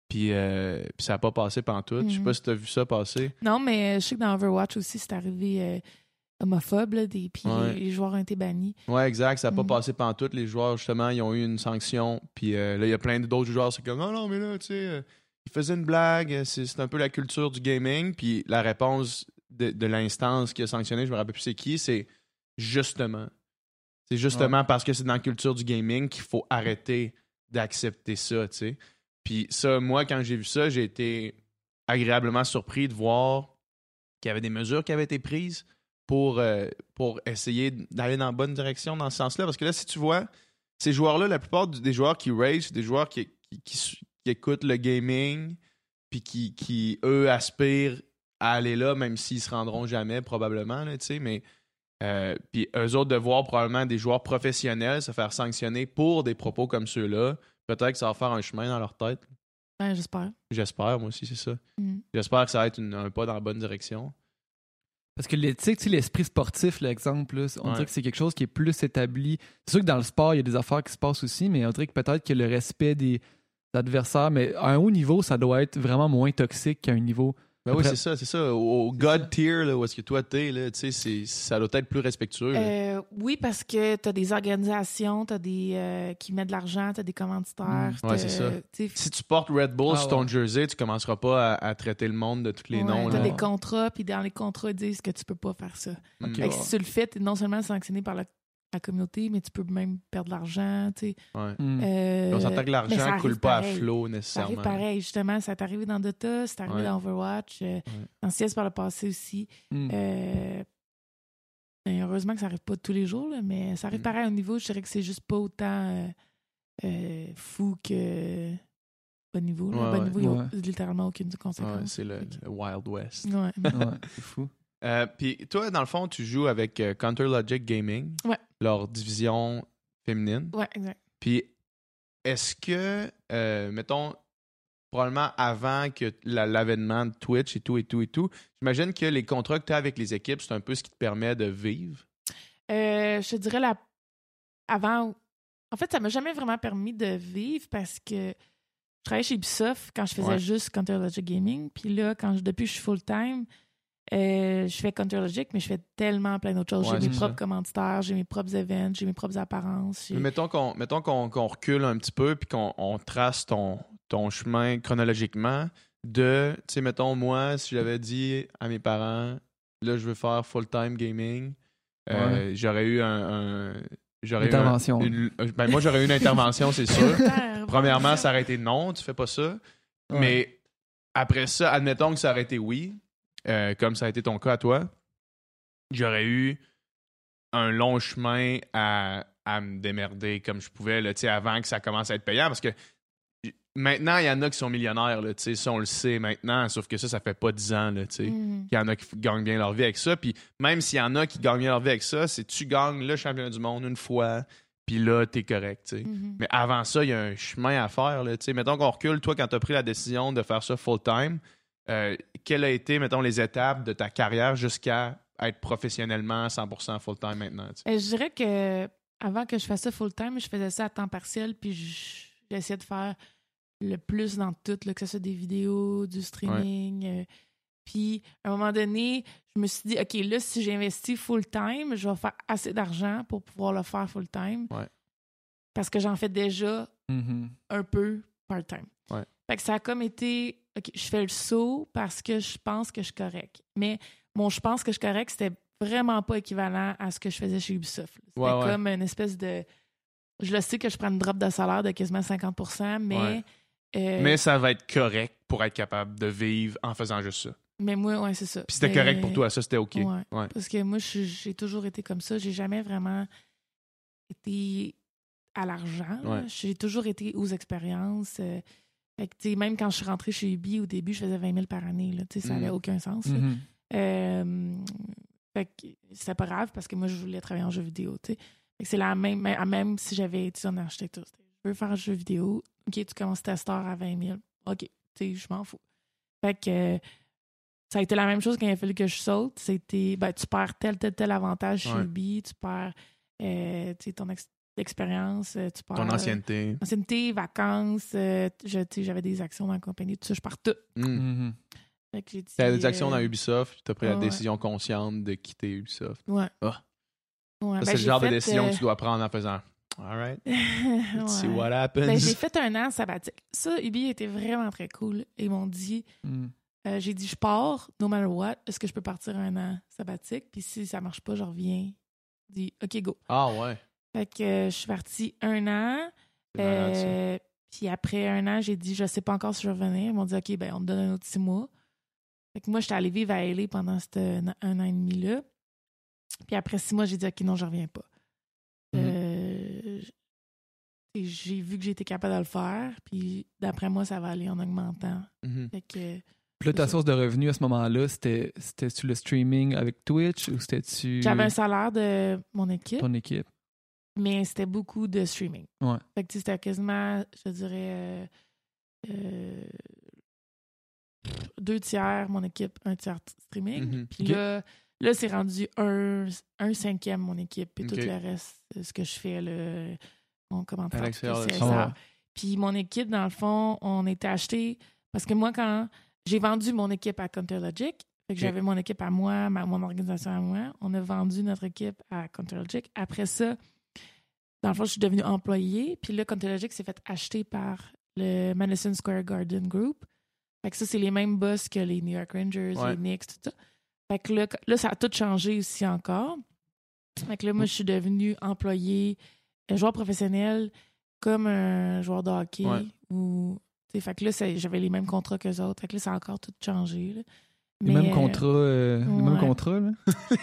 puis, euh, puis ça n'a pas passé pantoute. Je sais Mhm. pas si tu as vu ça passer. Non, mais je sais que dans Overwatch aussi, c'est arrivé euh, homophobe, là, des, puis Ouais. les, joueurs ont été bannis. Ouais, exact. Ça n'a pas Mhm. passé pantoute. Les joueurs, justement, ils ont eu une sanction. Puis euh, là, il y a plein d'autres joueurs. C'est comme, non, non, mais là, tu sais, euh, il faisait une blague. C'est c'est un peu la culture du gaming. Puis la réponse de, de l'instance qui a sanctionné, je me rappelle plus c'est qui, c'est justement. C'est justement parce que c'est dans la culture du gaming qu'il faut arrêter d'accepter ça, tu sais. Puis ça, moi, quand j'ai vu ça, j'ai été agréablement surpris de voir qu'il y avait des mesures qui avaient été prises pour, euh, pour essayer d'aller dans la bonne direction dans ce sens-là. Parce que là, si tu vois, ces joueurs-là, la plupart des joueurs qui c'est des joueurs qui, qui, qui écoutent le gaming, puis qui, qui, eux, aspirent à aller là, même s'ils se rendront jamais, probablement, tu sais, mais... euh, puis eux autres de voir probablement des joueurs professionnels se faire sanctionner pour des propos comme ceux-là, peut-être que ça va faire un chemin dans leur tête. Ben, j'espère. J'espère, moi aussi, c'est ça. Mm. J'espère que ça va être une- un pas dans la bonne direction. Parce que l'éthique, tu sais, l'esprit sportif, l'exemple, on Ouais. dirait que c'est quelque chose qui est plus établi. C'est sûr que dans le sport, il y a des affaires qui se passent aussi, mais on dirait que peut-être que le respect des adversaires, mais à un haut niveau, ça doit être vraiment moins toxique qu'à un niveau. Ben oui, c'est ça, c'est ça. Au, God tier, là, où est-ce que toi t'es, là, tu sais, ça doit être plus respectueux. Euh, oui, parce que tu as des organisations t'as des, euh, qui mettent de l'argent, tu as des commanditaires. Mm. Ouais, t'as- c'est ça. Si tu portes Red Bull Ah sur ton ouais. jersey, tu commenceras pas à, à traiter le monde de tous les ouais, noms. t'as des contrats, puis dans les contrats, ils disent que tu peux pas faire ça. Ok. Fait que si tu le fais, tu es non seulement sanctionné par la, la communauté, mais tu peux même perdre de l'argent. tu sais. Ouais. Hmm. Euh, On s'entend que ça l'argent arrive coule pas pareil. à flot Ça nécessairement. arrive pareil, justement. Ça t'est arrivé dans Dota, c'est arrivé Ouais. dans Overwatch, euh, dans CS par le passé aussi. Hmm. Euh, heureusement que ça arrive pas tous les jours, là, mais ça arrive Mm. pareil au niveau. Je dirais que c'est juste pas autant euh, euh, fou que bas niveau. là. Ouais, ouais. niveau, il n'y a Ouais. littéralement aucune Ouais, conséquence. c'est le, le Wild West. Ouais. Ouais, c'est fou. Euh, Puis toi, dans le fond, tu joues avec euh, Counter Logic Gaming, Ouais. leur division féminine. ouais, exact. Puis est-ce que, euh, mettons, probablement avant que la- l'avènement de Twitch et tout et tout et tout, j'imagine que les contrats que tu as avec les équipes, c'est un peu ce qui te permet de vivre? Je te dirais la... avant. En fait, ça m'a jamais vraiment permis de vivre parce que je travaillais chez Ubisoft quand je faisais Ouais. juste Counter Logic Gaming. Puis là, quand je- depuis que je suis full-time, euh, je fais Counter Logic, mais je fais tellement plein d'autres choses. Ouais, j'ai mes propres ça. commanditaires, j'ai mes propres events, j'ai mes propres apparences. Mais mettons qu'on mettons qu'on qu'on recule un petit peu puis qu'on on trace ton, ton chemin chronologiquement de, tu sais, mettons, moi, si j'avais dit à mes parents, là, je veux faire full-time gaming, euh, j'aurais eu un... un- j'aurais eu un- Intervention. une- ben, moi, j'aurais eu une intervention, c'est sûr. *laughs* Premièrement, ça aurait été non, tu fais pas ça. Ouais. Mais après ça, admettons que ça aurait été oui, euh, comme ça a été ton cas à toi, j'aurais eu un long chemin à, à me démerder comme je pouvais là, avant que ça commence à être payant parce que maintenant, il y en a qui sont millionnaires, là, ça on le sait maintenant, sauf que ça, ça fait pas 10 ans. Là. Mhm. Il y en a qui gagnent bien leur vie avec ça. Puis même s'il y en a qui gagnent bien leur vie avec ça, c'est tu gagnes le championnat du monde une fois, puis là, t'es correct. Mhm. Mais avant ça, il y a un chemin à faire. Là, mettons qu'on recule, toi, quand tu as pris la décision de faire ça full-time, euh, quelles a été, mettons, les étapes de ta carrière jusqu'à être professionnellement 100% full-time maintenant? tu sais? Euh, je dirais que avant que je fasse ça full-time, je faisais ça à temps partiel, puis je- j'essayais de faire le plus dans tout, là, que ce soit des vidéos, du streaming. euh, puis, à un moment donné, je me suis dit, OK, là, si j'investis full-time, je vais faire assez d'argent pour pouvoir le faire full-time. Ouais. Parce que j'en fais déjà Mhm. un peu part-time. Ouais. Fait que ça a comme été, OK, je fais le saut parce que je pense que je suis correct. Mais mon je pense que je suis correct, c'était vraiment pas équivalent à ce que je faisais chez Ubisoft. C'était Ouais, ouais. comme une espèce de... Je le sais que je prends une drop de salaire de quasiment 50% mais... Ouais. euh, Mais ça va être correct pour être capable de vivre en faisant juste ça. mais moi, ouais, c'est ça. Puis c'était correct pour toi, ça c'était OK. Parce que moi, j'ai toujours été comme ça. J'ai jamais vraiment été à l'argent. J'ai toujours été aux expériences. euh, fait que, même quand je suis rentrée chez Ubi, au début, je faisais 20 000 par année. Là, ça Mm. n'avait aucun sens. Mhm. Euh, fait que c'était pas grave parce que moi, je voulais travailler en jeu vidéo. c'est la même, même- même si j'avais étudié en architecture. Je veux faire un jeu vidéo. OK, tu commences testeur à 20 000. OK, je m'en fous. Fait que ça a été la même chose quand il a fallu que je saute. C'était, ben, tu perds tel, tel, tel avantage chez Ouais. Ubi, tu perds euh, ton ex- expérience, euh, tu perds. Ton ancienneté. Ancienneté, vacances, euh, je- j'avais des actions dans la compagnie, tout ça, je pars tout. Mm. Fait que j'ai dit, T'as des actions dans euh, Ubisoft, tu as pris la ouais. décision consciente de quitter Ubisoft. Ouais. Ah. Ouais, Ça, ben, c'est le genre de décision euh, que tu dois prendre en faisant All right, *laughs* Ouais. see what happens. Ben, j'ai fait un an sabbatique. Ça, Ubi était vraiment très cool. Ils m'ont dit, euh, j'ai dit, je pars, no matter what, est-ce que je peux partir un an sabbatique? Puis si ça marche pas, je reviens. J'ai dit, OK, go. Ah ouais. Fait que euh, je suis partie un an. Euh, puis après un an, j'ai dit, je sais pas encore si je vais revenir. Ils m'ont dit, OK, ben on te donne un autre six mois. Fait que moi, j'étais allée vivre à LA pendant ce un, un an et demi-là. Puis après six mois, j'ai dit, OK, non, je reviens pas. Mhm. Euh, et j'ai vu que j'étais capable de le faire. Puis d'après moi, ça va aller en augmentant. Mhm. Fait que Puis là, ta source de revenus à ce moment-là, c'était c'était-tu le streaming avec Twitch ou c'était-tu j'avais un salaire de mon équipe, ton équipe? Mais c'était beaucoup de streaming. Ouais. Fait que c'était quasiment, je dirais, euh, euh, deux tiers mon équipe, un tiers streaming. Mhm. Puis là, là c'est rendu un, un cinquième mon équipe. Puis tout le reste, euh, ce que je fais, là, on À faire. Ouais. Puis mon équipe, dans le fond, on était acheté parce que moi, quand j'ai vendu mon équipe à CounterLogic, fait que j'avais mon équipe à moi, ma- mon organisation à moi, on a vendu notre équipe à CounterLogic. Après ça, dans le fond, je suis devenue employée. Puis là, CounterLogic s'est fait acheter par le Madison Square Garden Group. Fait que ça, c'est les mêmes boss que les New York Rangers, Ouais. les Knicks, tout ça. Fait que là, là, ça a tout changé aussi encore. Fait que là, moi, je suis devenue employée, un joueur professionnel, comme un joueur de hockey. Ouais. Ou, fait que là, j'avais les mêmes contrats qu'eux autres. Fait que là, ça a encore tout changé. là. Les Mais, mêmes euh, contrats, euh, les mêmes contrats, là.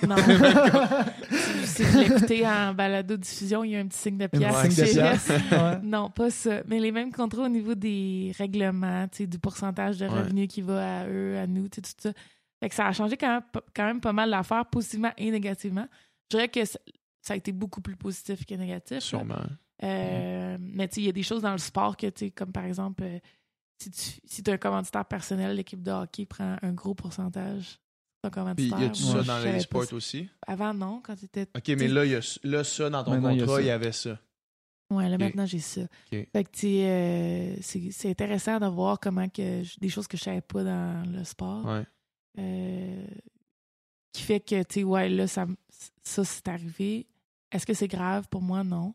Non. *laughs* *laughs* si, vous l'écoutez en balado-diffusion, il y a un petit signe de Un pièce. petit signe de chez- pièce. *laughs* Ouais. non, pas ça. Mais les mêmes contrats au niveau des règlements, tu sais, du pourcentage de Ouais. revenus qui va à eux, à nous, tout ça. Fait que ça a changé quand même, quand même pas mal l'affaire, positivement et négativement. Je dirais que ça, ça a été beaucoup plus positif que négatif. Sûrement. Euh, Mais tu sais, il y a des choses dans le sport que, tu sais, comme par exemple, euh, si tu si as un commanditaire personnel, l'équipe de hockey prend un gros pourcentage. d'un Puis commanditaire. y a-tu ça dans les sports aussi? Avant, non, quand tu étais. OK, mais là, il y a, là, ça, dans ton Maintenant, contrat, il y avait ça. Ouais, là, maintenant, j'ai ça. Fait que, tu sais, euh, c'est c'est intéressant de voir comment que des choses que je savais pas dans le sport. Ouais. euh, qui fait que, tu sais, ouais, là, ça, ça c'est arrivé. Est-ce que c'est grave? Pour moi, non.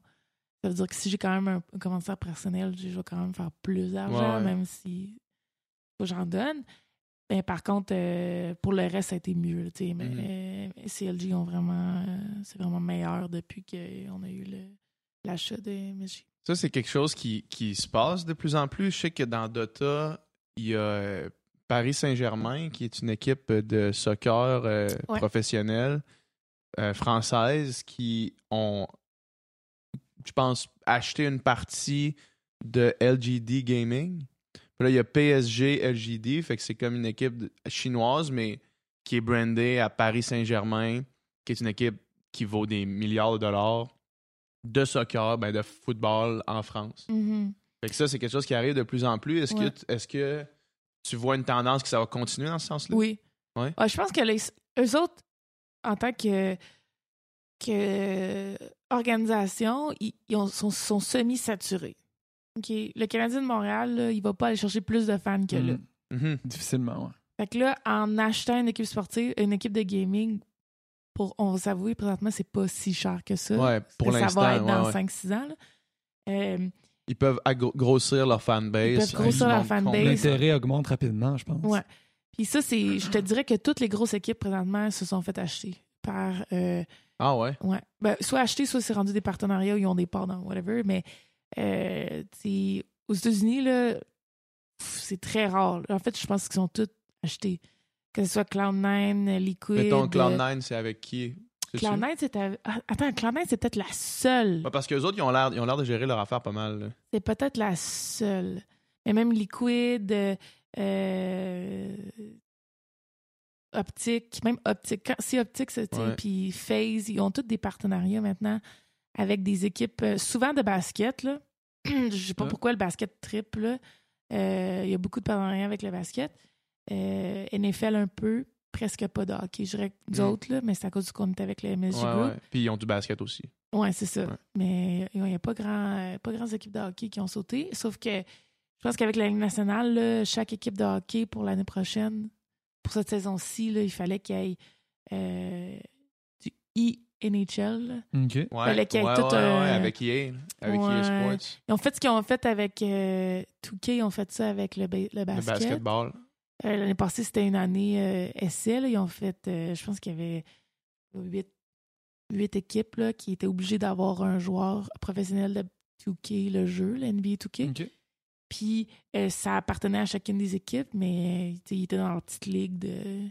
Ça veut dire que si j'ai quand même un, un commentaire personnel, je vais quand même faire plus d'argent, Ouais, même si j'en donne. Mais par contre, euh, pour le reste, ça a été mieux. là, mais Mhm. euh, CLG ont vraiment, euh, c'est vraiment meilleur depuis qu'on a eu l'achat de MSG. Ça, c'est quelque chose qui, qui se passe de plus en plus. Je sais que dans Dota, il y a Paris Saint-Germain, qui est une équipe de soccer Ouais. professionnelle française, qui ont, je pense, acheté une partie de LGD Gaming. Puis là, il y a PSG LGD, fait que c'est comme une équipe chinoise, mais qui est brandée à Paris Saint-Germain, qui est une équipe qui vaut des milliards de dollars de soccer, ben de football en France. Mhm. Fait que ça, c'est quelque chose qui arrive de plus en plus. Est-ce Ouais. que, est-ce que tu vois une tendance que ça va continuer dans ce sens-là? Oui. Ouais. je pense que les, eux autres, en tant que, que organisation, ils, ils ont- sont, sont semi-saturés. OK? Le Canadien de Montréal, là, il va pas aller chercher plus de fans que là. Mm. Mhm. Difficilement, ouais. Fait que là, en achetant une équipe sportive, une équipe de gaming, pour, on va s'avouer, présentement, c'est pas si cher que ça. Ouais, pour ça l'instant. va être dans ouais, ouais. 5-6 ans. là. Euh, Ils peuvent grossir leur fanbase. Ils peuvent grossir Ils leur fanbase. L'intérêt augmente rapidement, je pense. Ouais. Puis ça, c'est. Je te dirais que toutes les grosses équipes présentement se sont fait acheter par. euh, Ah ouais? ouais. Ben, soit acheter, soit c'est rendu des partenariats où ils ont des parts dans whatever. Mais euh, aux États-Unis, là, c'est très rare. En fait, je pense qu'ils sont tous achetés. Que ce soit Cloud9, Liquid. Mettons, euh, Cloud9, c'est avec qui? C'est-tu? Cloud9, c'est. à- ah, Attends, Cloud9, c'est peut-être la seule. Parce qu'eux autres, ils ont l'air ils ont l'air de gérer leur affaire pas mal. C'est peut-être la seule. Mais même Liquid, euh, euh, Optique, même Optique. Quand- Si Optique, c'est- sais, Ouais. puis FaZe, ils ont tous des partenariats maintenant avec des équipes, euh, souvent de basket. Là. *clears throat* Je sais pas Ouais. pourquoi le basket triple. Euh, Il y a beaucoup de partenariats avec le basket. Euh, NFL un peu, presque pas de hockey. Je dirais que nous Mm. là, mais c'est à cause qu'on est avec le MSG Ouais, Group. ouais. Puis ils ont du basket aussi. Ouais, c'est ça. Mais il n'y a pas grand, pas grandes équipes de hockey qui ont sauté. Sauf que je pense qu'avec la Ligue nationale, là, chaque équipe de hockey pour l'année prochaine, pour cette saison-ci, là, il fallait qu'il y ait euh, du E-NHL. OK. Ouais, Fallait qu'il y ait ouais, tout ouais, un- ouais, avec EA, avec EA. Sports, Ils ont fait ce qu'ils ont fait avec euh, 2K, ils ont fait ça avec le, ba- le le basket. basketball. Euh, L'année passée, c'était une année euh, essai. là. Ils ont fait, euh, je pense qu'il y avait huit, huit équipes là, qui étaient obligées d'avoir un joueur professionnel de 2K, le jeu, le NBA 2K. OK. Puis euh, ça appartenait à chacune des équipes, mais sais, ils étaient dans leur petite ligue de,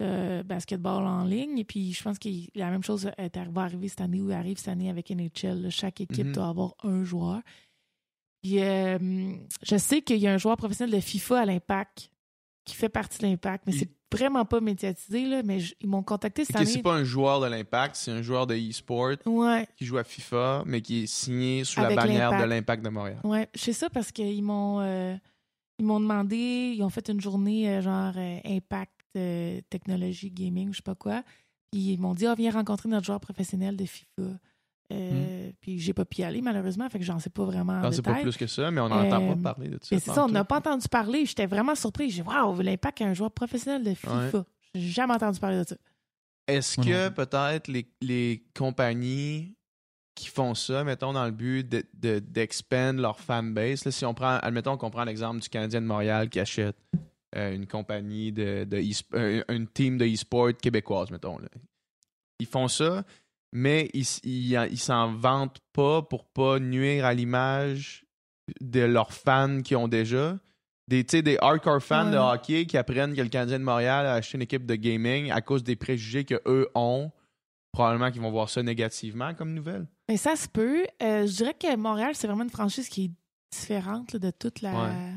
de basketball en ligne. Et puis je pense que la même chose est arrivée, arriver cette année ou arrive cette année avec NHL. là. Chaque équipe Mhm. doit avoir un joueur. Puis euh, je sais qu'il y a un joueur professionnel de FIFA à l'Impact qui fait partie de l'Impact, mais c'est vraiment pas médiatisé, là, mais ils m'ont contacté cette Ok, année. c'est pas un joueur de l'Impact, c'est un joueur de e-sport Ouais, qui joue à FIFA, mais qui est signé sous Avec la bannière de l'Impact de Montréal. Ouais, je sais ça parce qu'ils m'ont. euh, ils m'ont demandé, ils ont fait une journée euh, genre euh, impact technologie gaming, je sais pas quoi. Puis ils m'ont dit, ah, viens rencontrer notre joueur professionnel de FIFA. Euh, Puis j'ai pas pu y aller, malheureusement, fait que j'en sais pas vraiment en Hmm. Ah, c'est pas plus que ça, mais on n'entend Euh, pas parler de ça. Mais c'est ça, on n'a pas entendu parler. J'étais vraiment surpris. J'ai dit, waouh, l'impact un joueur professionnel de FIFA. J'ai jamais entendu parler de ça. Est-ce que peut-être les, les compagnies qui font ça, mettons, dans le but de- de- d'expand leur fanbase, là, si on prend, admettons qu'on prend l'exemple du Canadien de Montréal qui achète euh, une compagnie de, de euh, une team de e-sport québécoise, mettons. là. Ils font ça, mais ils ils s'en vantent pas pour pas nuire à l'image de leurs fans qui ont déjà. Des, des hardcore fans de hockey qui apprennent que le Canadien de Montréal a acheté une équipe de gaming à cause des préjugés qu'eux ont. Probablement qu'ils vont voir ça négativement comme nouvelle. Mais ça se peut. Euh, je dirais que Montréal, c'est vraiment une franchise qui est différente là, de toute la. Ouais.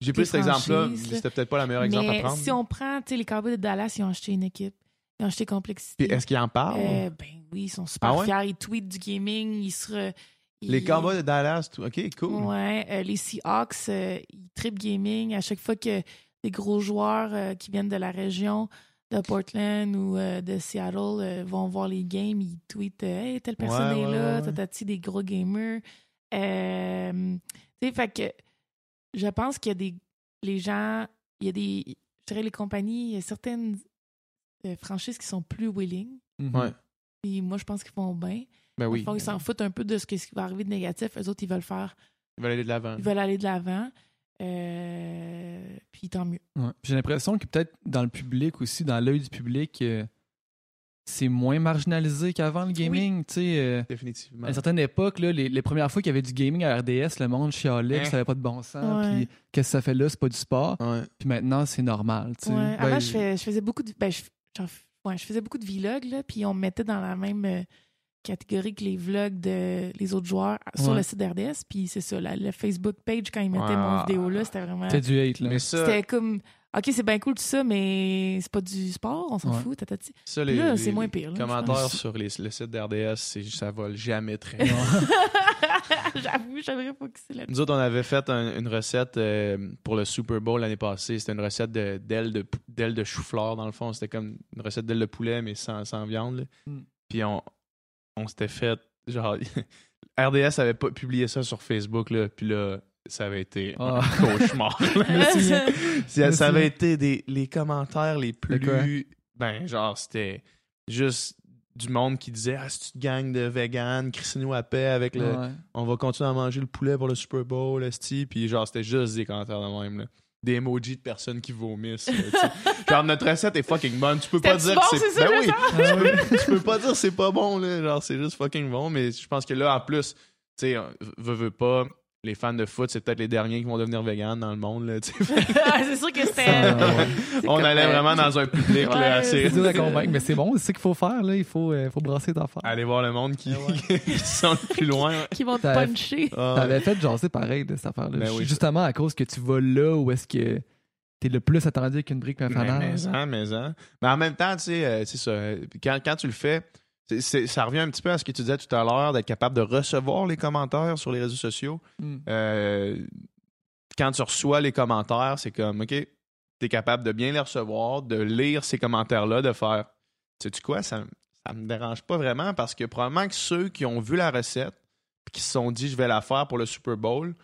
J'ai pris cet exemple-là, c'était peut-être pas le meilleur exemple à Mais prendre. si on prend, tu sais, les Cowboys de Dallas, ils ont acheté une équipe. Ils ont acheté Complexity. Puis est-ce qu'ils en parlent? Euh, ben oui, ils sont super Ah ouais? fiers. Ils tweetent du gaming. Ils se. Les Cowboys de Dallas, tout. OK, cool. Ouais, euh, les Seahawks, euh, ils trip gaming. À chaque fois que des gros joueurs qui viennent de la région de Portland ou de Seattle vont voir les games, ils tweetent Hey, telle personne Ouais, est ouais, là, tatati, des gros gamers. Tu sais, fait que je pense qu'il y a des. Les gens, il y a des. Je dirais les compagnies, il y a certaines euh, franchises qui sont plus willing. Mhm. Ouais. Puis moi, je pense qu'ils font bien. Ben oui. Ils s'en foutent un peu de ce qui va arriver de négatif. Eux autres, ils veulent faire Ils veulent aller de l'avant. ils veulent aller de l'avant. Euh, puis tant mieux. Ouais. J'ai l'impression que peut-être dans le public aussi, dans l'œil du public, euh, c'est moins marginalisé qu'avant le gaming. Tu sais, euh, Définitivement. à une certaine époque, là, les, les premières fois qu'il y avait du gaming à RDS, le monde chialait que Hein? ça n'avait pas de bon sens. Ouais. Puis qu'est-ce que ça fait là, c'est pas du sport. Ouais. Puis maintenant, c'est normal. tu sais. Ouais, Ben, Avant, je, fais- je faisais beaucoup de. Ben, je, ouais, je faisais beaucoup de vlogs, là, puis on me mettait dans la même euh, catégorie que les vlogs de les autres joueurs sur Ouais. le site d'RDS. Puis c'est ça, la- le Facebook page, quand ils mettaient Ouais. mon vidéo là, c'était vraiment. C'était du hate, là. C'était comme. Ok, c'est bien cool tout ça, mais c'est pas du sport, on s'en Ouais. fout, tatati. ça, les, Là, les- c'est moins les pire, là, je commentaires sur les- le site d'RDS, c'est- ça vole jamais très Non. *laughs* J'avoue, j'aimerais pas que c'est là Nous autres, on avait fait un- une recette euh, pour le Super Bowl l'année passée. C'était une recette de- d'ailes de, d'ailes de chou-fleur, dans le fond. C'était comme une recette d'ailes de poulet, mais sans, sans viande. là. Mm. Puis on, on s'était fait. Genre, *laughs* RDS avait pas publié ça sur Facebook, là, puis là, ça avait été Ah. un *laughs* cauchemar. *laughs* me *laughs* souviens. ça, ça avait été des, les commentaires les plus. Ben, genre, c'était juste du monde qui disait Ah, c'est une gang de vegan, crissez-nous à paix avec le Ouais. on va continuer à manger le poulet pour le Super Bowl, esti. Puis genre, c'était juste des commentaires de même, là. Des emojis de personnes qui vomissent. là, tu genre, notre recette est fucking bonne. Tu peux pas dire bon, que c'est c'est... ça, Ben je oui, Ah ouais. tu peux pas dire c'est pas bon, là. Genre, c'est juste fucking bon. Mais je pense que là, en plus, tu sais, veux, veux pas... Les fans de foot, c'est peut-être les derniers qui vont devenir véganes dans le monde, là, *laughs* c'est sûr que *laughs* c'était. Ah, ouais. *laughs* On allait vraiment dans un public, Ouais, là, assez... C'est dur à convaincre, mais c'est bon, c'est ça qu'il faut faire. Là. Il faut, euh, faut brasser d'affaires. Aller voir le monde qui, Ouais. qui sont plus loin. qui vont te puncher. Ah, T'avais fait jaser pareil de cette affaire-là. Ben oui. Justement à cause que tu vas là où est-ce que t'es le plus attendu qu'une brique Mais, mais, en, mais, en. Mais en même temps, tu sais, euh, c'est ça. Quand, quand tu le fais, c'est- ça revient un petit peu à ce que tu disais tout à l'heure, d'être capable de recevoir les commentaires sur les réseaux sociaux. Mm. Euh, quand tu reçois les commentaires, c'est comme, OK, tu es capable de bien les recevoir, de lire ces commentaires-là, de faire, sais-tu quoi, ça, ça me dérange pas vraiment parce que probablement que ceux qui ont vu la recette puis qui se sont dit, je vais la faire pour le Super Bowl,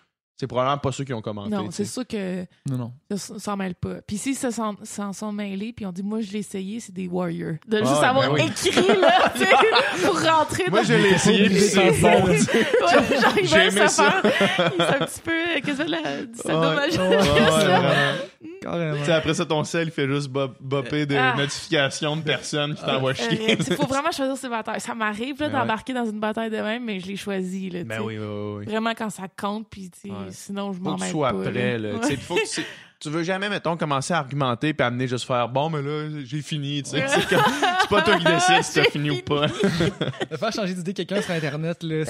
c'est probablement pas ceux qui ont commenté. Non, c'est sûr que Non, non. ça s'en mêle pas. Puis s'ils se s'en s'en sont mêlés, puis on dit, moi, je l'ai essayé, c'est des warriors. De juste ouais, avoir ben oui. écrit, là, *laughs* tu sais, pour rentrer Moi, dans je l'ai essayé, puis c'est bon. ils J'ai aimé ça. C'est un petit peu. Qu'est-ce que c'est la, du Ouais, sadomaso- ouais, ouais, là. *laughs* Carrément. Après ça, ton sel, il fait juste bop- bopper des Ah. notifications de personnes qui t'envoient chier. Il faut *laughs* vraiment choisir ses batailles. Ça m'arrive là, Ben ouais. d'embarquer dans une bataille de même, mais je l'ai choisi. Là, tu Ben sais. oui, oui, oui. Vraiment quand ça compte, puis Ouais. sinon je m'en mêle sois pas. prêt. Là. Ouais. Tu faut que tu- *laughs* tu veux jamais, mettons, commencer à argumenter puis amener juste faire bon, mais là, j'ai fini. tu sais. C'est pas toi qui décides si t'as J'ai fini ou fini. pas. De *laughs* faire changer d'idée quelqu'un sur Internet, là, Eh,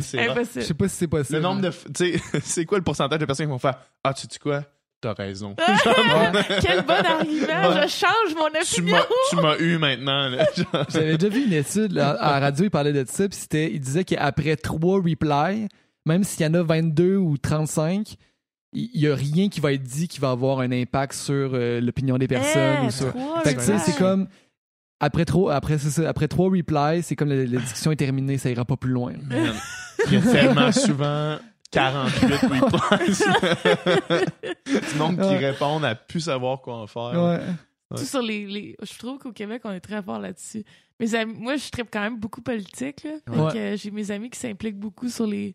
c'est. rare. Je Impossible. sais pas si c'est possible. Le nombre de. f- Tu sais, c'est quoi le pourcentage de personnes qui vont faire Ah, tu sais quoi? T'as raison. *laughs* Quel bon argument! Ouais. Je change mon opinion! tu m'as eu maintenant. *laughs* J'avais déjà vu une étude là, à la radio, il parlait de ça, puis c'était, il disait qu'après trois replies, même s'il y en a 22 ou 35, il y, a rien qui va être dit qui va avoir un impact sur euh, l'opinion des personnes. Eh, ou sur... trois Fait que, tu sais, c'est comme. Après, trop, après, ça, après trois replies, c'est comme la, la discussion est terminée, ça ira pas plus loin. Man, Il y a tellement souvent 48 replies. *laughs* du monde qui Ouais. répondent à plus savoir quoi en faire. Ouais. Tout sur les, les- Je trouve qu'au Québec, on est très fort là-dessus. Mes amis... Moi, je tripe quand même beaucoup politique. Là. Euh, j'ai mes amis qui s'impliquent beaucoup sur les,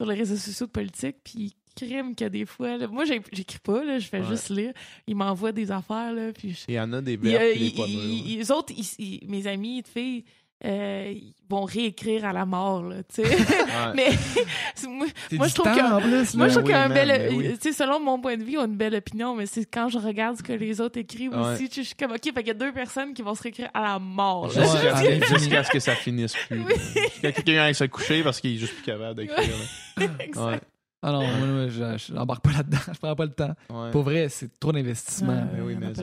sur les réseaux sociaux de politique. Puis crime que des fois. là, Moi, j'écris pas, là, je fais Ouais. juste lire. Ils m'envoient des affaires. Là, puis je- Il y en a des Il y a- vertes et des il- pas il- mûres. les autres, ils- ils- mes amis de filles, euh, ils vont réécrire à la mort, là, tu sais. Ouais. *laughs* mais *laughs* moi, Moi, je trouve temps, que- en plus. moi, là. je trouve oui, qu'un bel, oui. euh, tu sais, selon mon point de vue, ils ont une belle opinion, mais c'est quand je regarde ce que les autres écrivent Ouais. aussi, tu sais, je suis comme, ok, fait qu'il y a deux personnes qui vont se réécrire à la mort. Ouais. *laughs* jusqu'à ce que ça finisse plus. Oui. Quelqu'un aille se coucher parce qu'il est juste plus capable d'écrire. là. Exact. Ouais. Ah non, moi, moi, je, n'embarque pas là-dedans. Je prends pas le temps. Ouais. Pour vrai, c'est trop d'investissement. Ouais, Ben oui, on a mais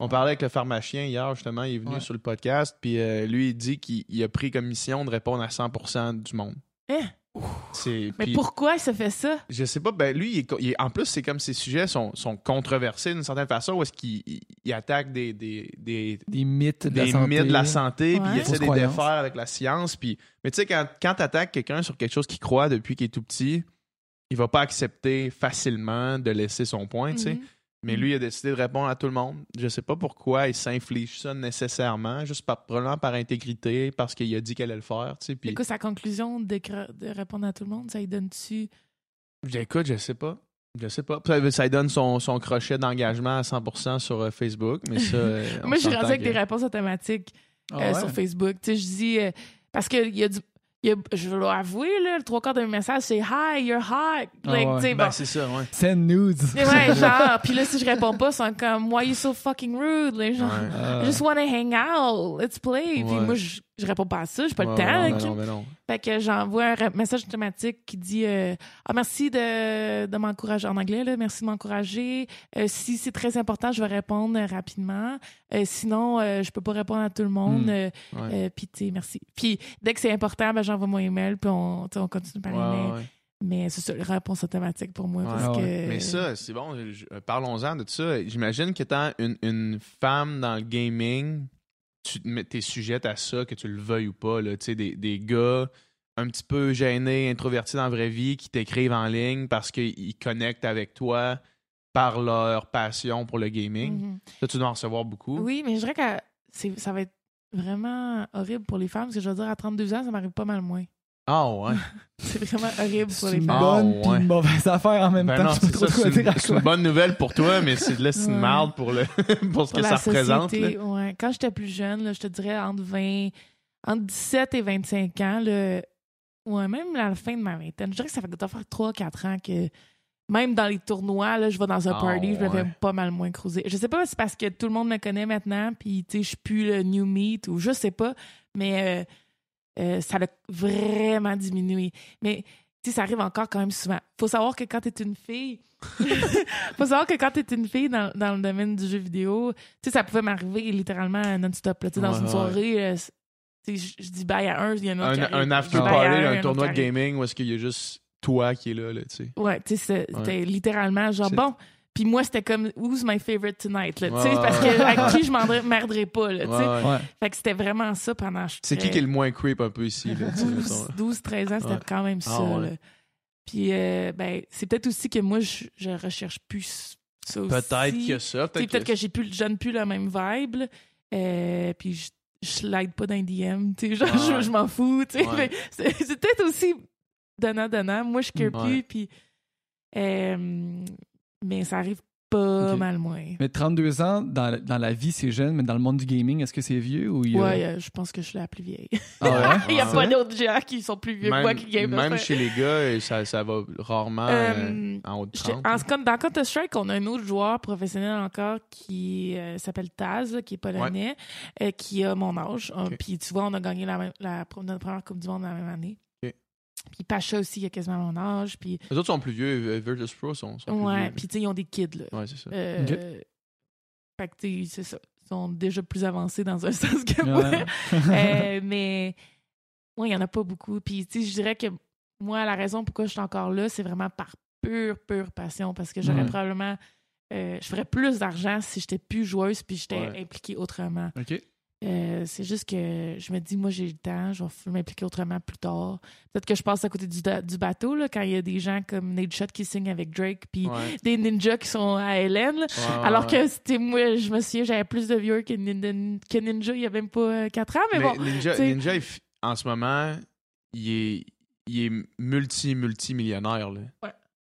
On parlait avec le pharmacien hier, justement. Il est venu Ouais. sur le podcast. Puis euh, lui, il dit qu'il il a pris comme mission de répondre à 100% du monde. Hein? C'est, Mais pourquoi il se fait ça? Je sais pas, ben lui, il est co- il est- en plus, c'est comme ses sujets sont, sont controversés d'une certaine façon, où est-ce qu'il il- il attaque des, des, des, Des mythes de des la santé. mythes de la santé, puis il essaie de les défaire avec la science. Puis... Mais tu sais, quand, quand tu attaques quelqu'un sur quelque chose qu'il croit depuis qu'il est tout petit, il va pas accepter facilement de laisser son point, tu sais. Mhm. Mais lui, il a décidé de répondre à tout le monde. Je sais pas pourquoi il s'inflige ça nécessairement, juste par, probablement par intégrité, parce qu'il a dit qu'elle allait le faire, tu sais. Quoi sa conclusion de répondre à tout le monde? Ça lui donne-tu. écoute, je sais pas. Je sais pas. Ça, ça lui donne son, son crochet d'engagement à 100% sur euh, Facebook, mais ça. *laughs* euh, on Moi, je suis rendue avec que- des réponses automatiques. Ah euh, ouais? sur Facebook. Tu sais, je dis. euh, parce que il y a du. Il y a- je vais l'avouer, là, le trois quarts d'un message, c'est Hi, you're hot. Ah Like, ouais. tu sais, Ben, bon. c'est ça, ouais. Send nudes. Mais *laughs* ouais, genre, puis là, si je réponds pas, ils sont comme, Why you so fucking rude? Like, genre, Ouais. I just wanna hang out, let's play. Puis Ouais. moi, je, je réponds pas à ça, j'ai pas Ouais, le temps. ouais, là, non, Kim. non, mais non. Fait que j'envoie un message automatique qui dit euh, Ah, merci de, de m'encourager en anglais, là, merci de m'encourager. Euh, si c'est très important, je vais répondre euh, rapidement. Euh, sinon, euh, je peux pas répondre à tout le monde. Ouais. euh, puis, tu sais, merci. Puis, dès que c'est important, ben, j'envoie mon email, puis on, continue par Ouais, email. ouais. Mais c'est ça, réponse automatique pour moi. Ouais. parce Ah que... Mais ça, c'est bon. Parlons-en de ça. J'imagine qu'étant une, une femme dans le gaming, tu t'es sujette à ça, que tu le veuilles ou pas. Là. Des, des gars un petit peu gênés, introvertis dans la vraie vie, qui t'écrivent en ligne parce qu'ils connectent avec toi par leur passion pour le gaming. Mhm. Ça, tu dois en recevoir beaucoup. Oui, mais je dirais que ça va être vraiment horrible pour les femmes, parce que je veux dire, à 32 ans, ça m'arrive pas mal moins. Ah ouais. *laughs* C'est vraiment horrible pour les une femmes. Ah, bonne puis ouais. une mauvaise affaire en même Ben temps. non, je sais c'est pas trop ça. quoi C'est dire à une, c'est une quoi. bonne nouvelle pour toi, mais c'est là, c'est une Ouais. marde pour, le, *laughs* pour ce pour que la ça représente. là. ouais. Quand j'étais plus jeune, là, je te dirais entre 20, entre 17 et 25 ans, là, ouais, même à la fin de ma vingtaine, je dirais que ça fait doit faire 3-4 ans que même dans les tournois, là, je vais dans un Ah, party, je me fais ouais. pas mal moins cruiser. Je sais pas si c'est parce que tout le monde me connaît maintenant, puis tu sais, je suis plus le new meat ou je sais pas, mais euh, euh, ça a vraiment diminué. Mais tu sais, ça arrive encore quand même souvent. Faut savoir que quand t'es une fille, *laughs* faut savoir que quand t'es une fille dans, dans le domaine du jeu vidéo, tu sais, ça pouvait m'arriver littéralement non-stop. Tu sais, dans Ouais, une ouais. soirée, euh, je dis bye à un, il y en a un autre Un, un after party, un, tournoi de gaming où est-ce qu'il y a juste toi qui est là, là tu sais. Ouais, tu sais, c'était littéralement genre bon. Puis moi, c'était comme Who's my favorite tonight? Là, Ouais, parce que avec qui je m'emmerderais pas. Là. Ouais. Fait que c'était vraiment ça pendant. C'est qui qui est le moins creep un peu ici? Là, tu sais, 12, mettons? 12, 13 ans, c'était quand même Ah, ça. là. Puis, euh, ben, c'est peut-être aussi que moi, je, je recherche plus ça aussi. Peut-être que ça. Peut-être Peut-être que, que j'ai plus, je donne plus la même vibe. là. Euh, puis, je, je slide pas dans DM. tu sais, Genre, Ouais. je, je m'en fous. tu sais. Ouais. Fait, *laughs* C'est c'est peut-être aussi donnant-donnant. Moi, je care Ouais. plus. Puis, euh, mais ça arrive pas mal moins. Mais 32 ans, dans, dans la vie, c'est jeune, mais dans le monde du gaming, est-ce que c'est vieux ou il y a... Ouais, euh, je pense que je suis la plus vieille. Ah ouais? *laughs* Il y a Ouais. pas d'autres gens qui sont plus vieux que moi qui game. même chez les gars, ça, ça va rarement euh, Euh, en haut de J'étais- 30. en, Scon- dans Counter-Strike, on a un autre joueur professionnel encore qui euh, s'appelle Taz, qui est polonais, euh, qui a mon âge. Euh. Puis tu vois, on a gagné la, même- la, notre première Coupe du Monde la même année. Puis Pacha aussi, il a quasiment mon âge. Puis, Les autres sont plus vieux. euh, Virtus Pro sont, sont plus ouais, vieux. puis tu sais, ils ont des kids. Là. Ouais, c'est ça. Euh. Fait que tu sais, c'est ça. Ils sont déjà plus avancés dans un *laughs* sens que moi. Ouais. Euh, mais moi, il n'y en a pas beaucoup. Puis, tu sais, je dirais que moi, la raison pourquoi je suis encore là, c'est vraiment par pure, pure passion parce que j'aurais Ouais. probablement. euh, je ferais plus d'argent si j'étais plus joueuse puis j'étais Ouais. impliquée autrement. OK. Euh, c'est juste que je me dis, moi, j'ai le temps, je vais m'impliquer autrement plus tard. Peut-être que je passe à côté du, du bateau, là, quand il y a des gens comme Nate Shot qui signent avec Drake, puis Ouais. des ninjas qui sont à Hélène. Ouais, Alors ouais. que c'était moi, je me souviens, j'avais plus de viewers que, Nin- que Ninja il y a même pas 4 ans, mais, Mais bon. Ninja, en ce moment, il est, il est multi-multimillionnaire.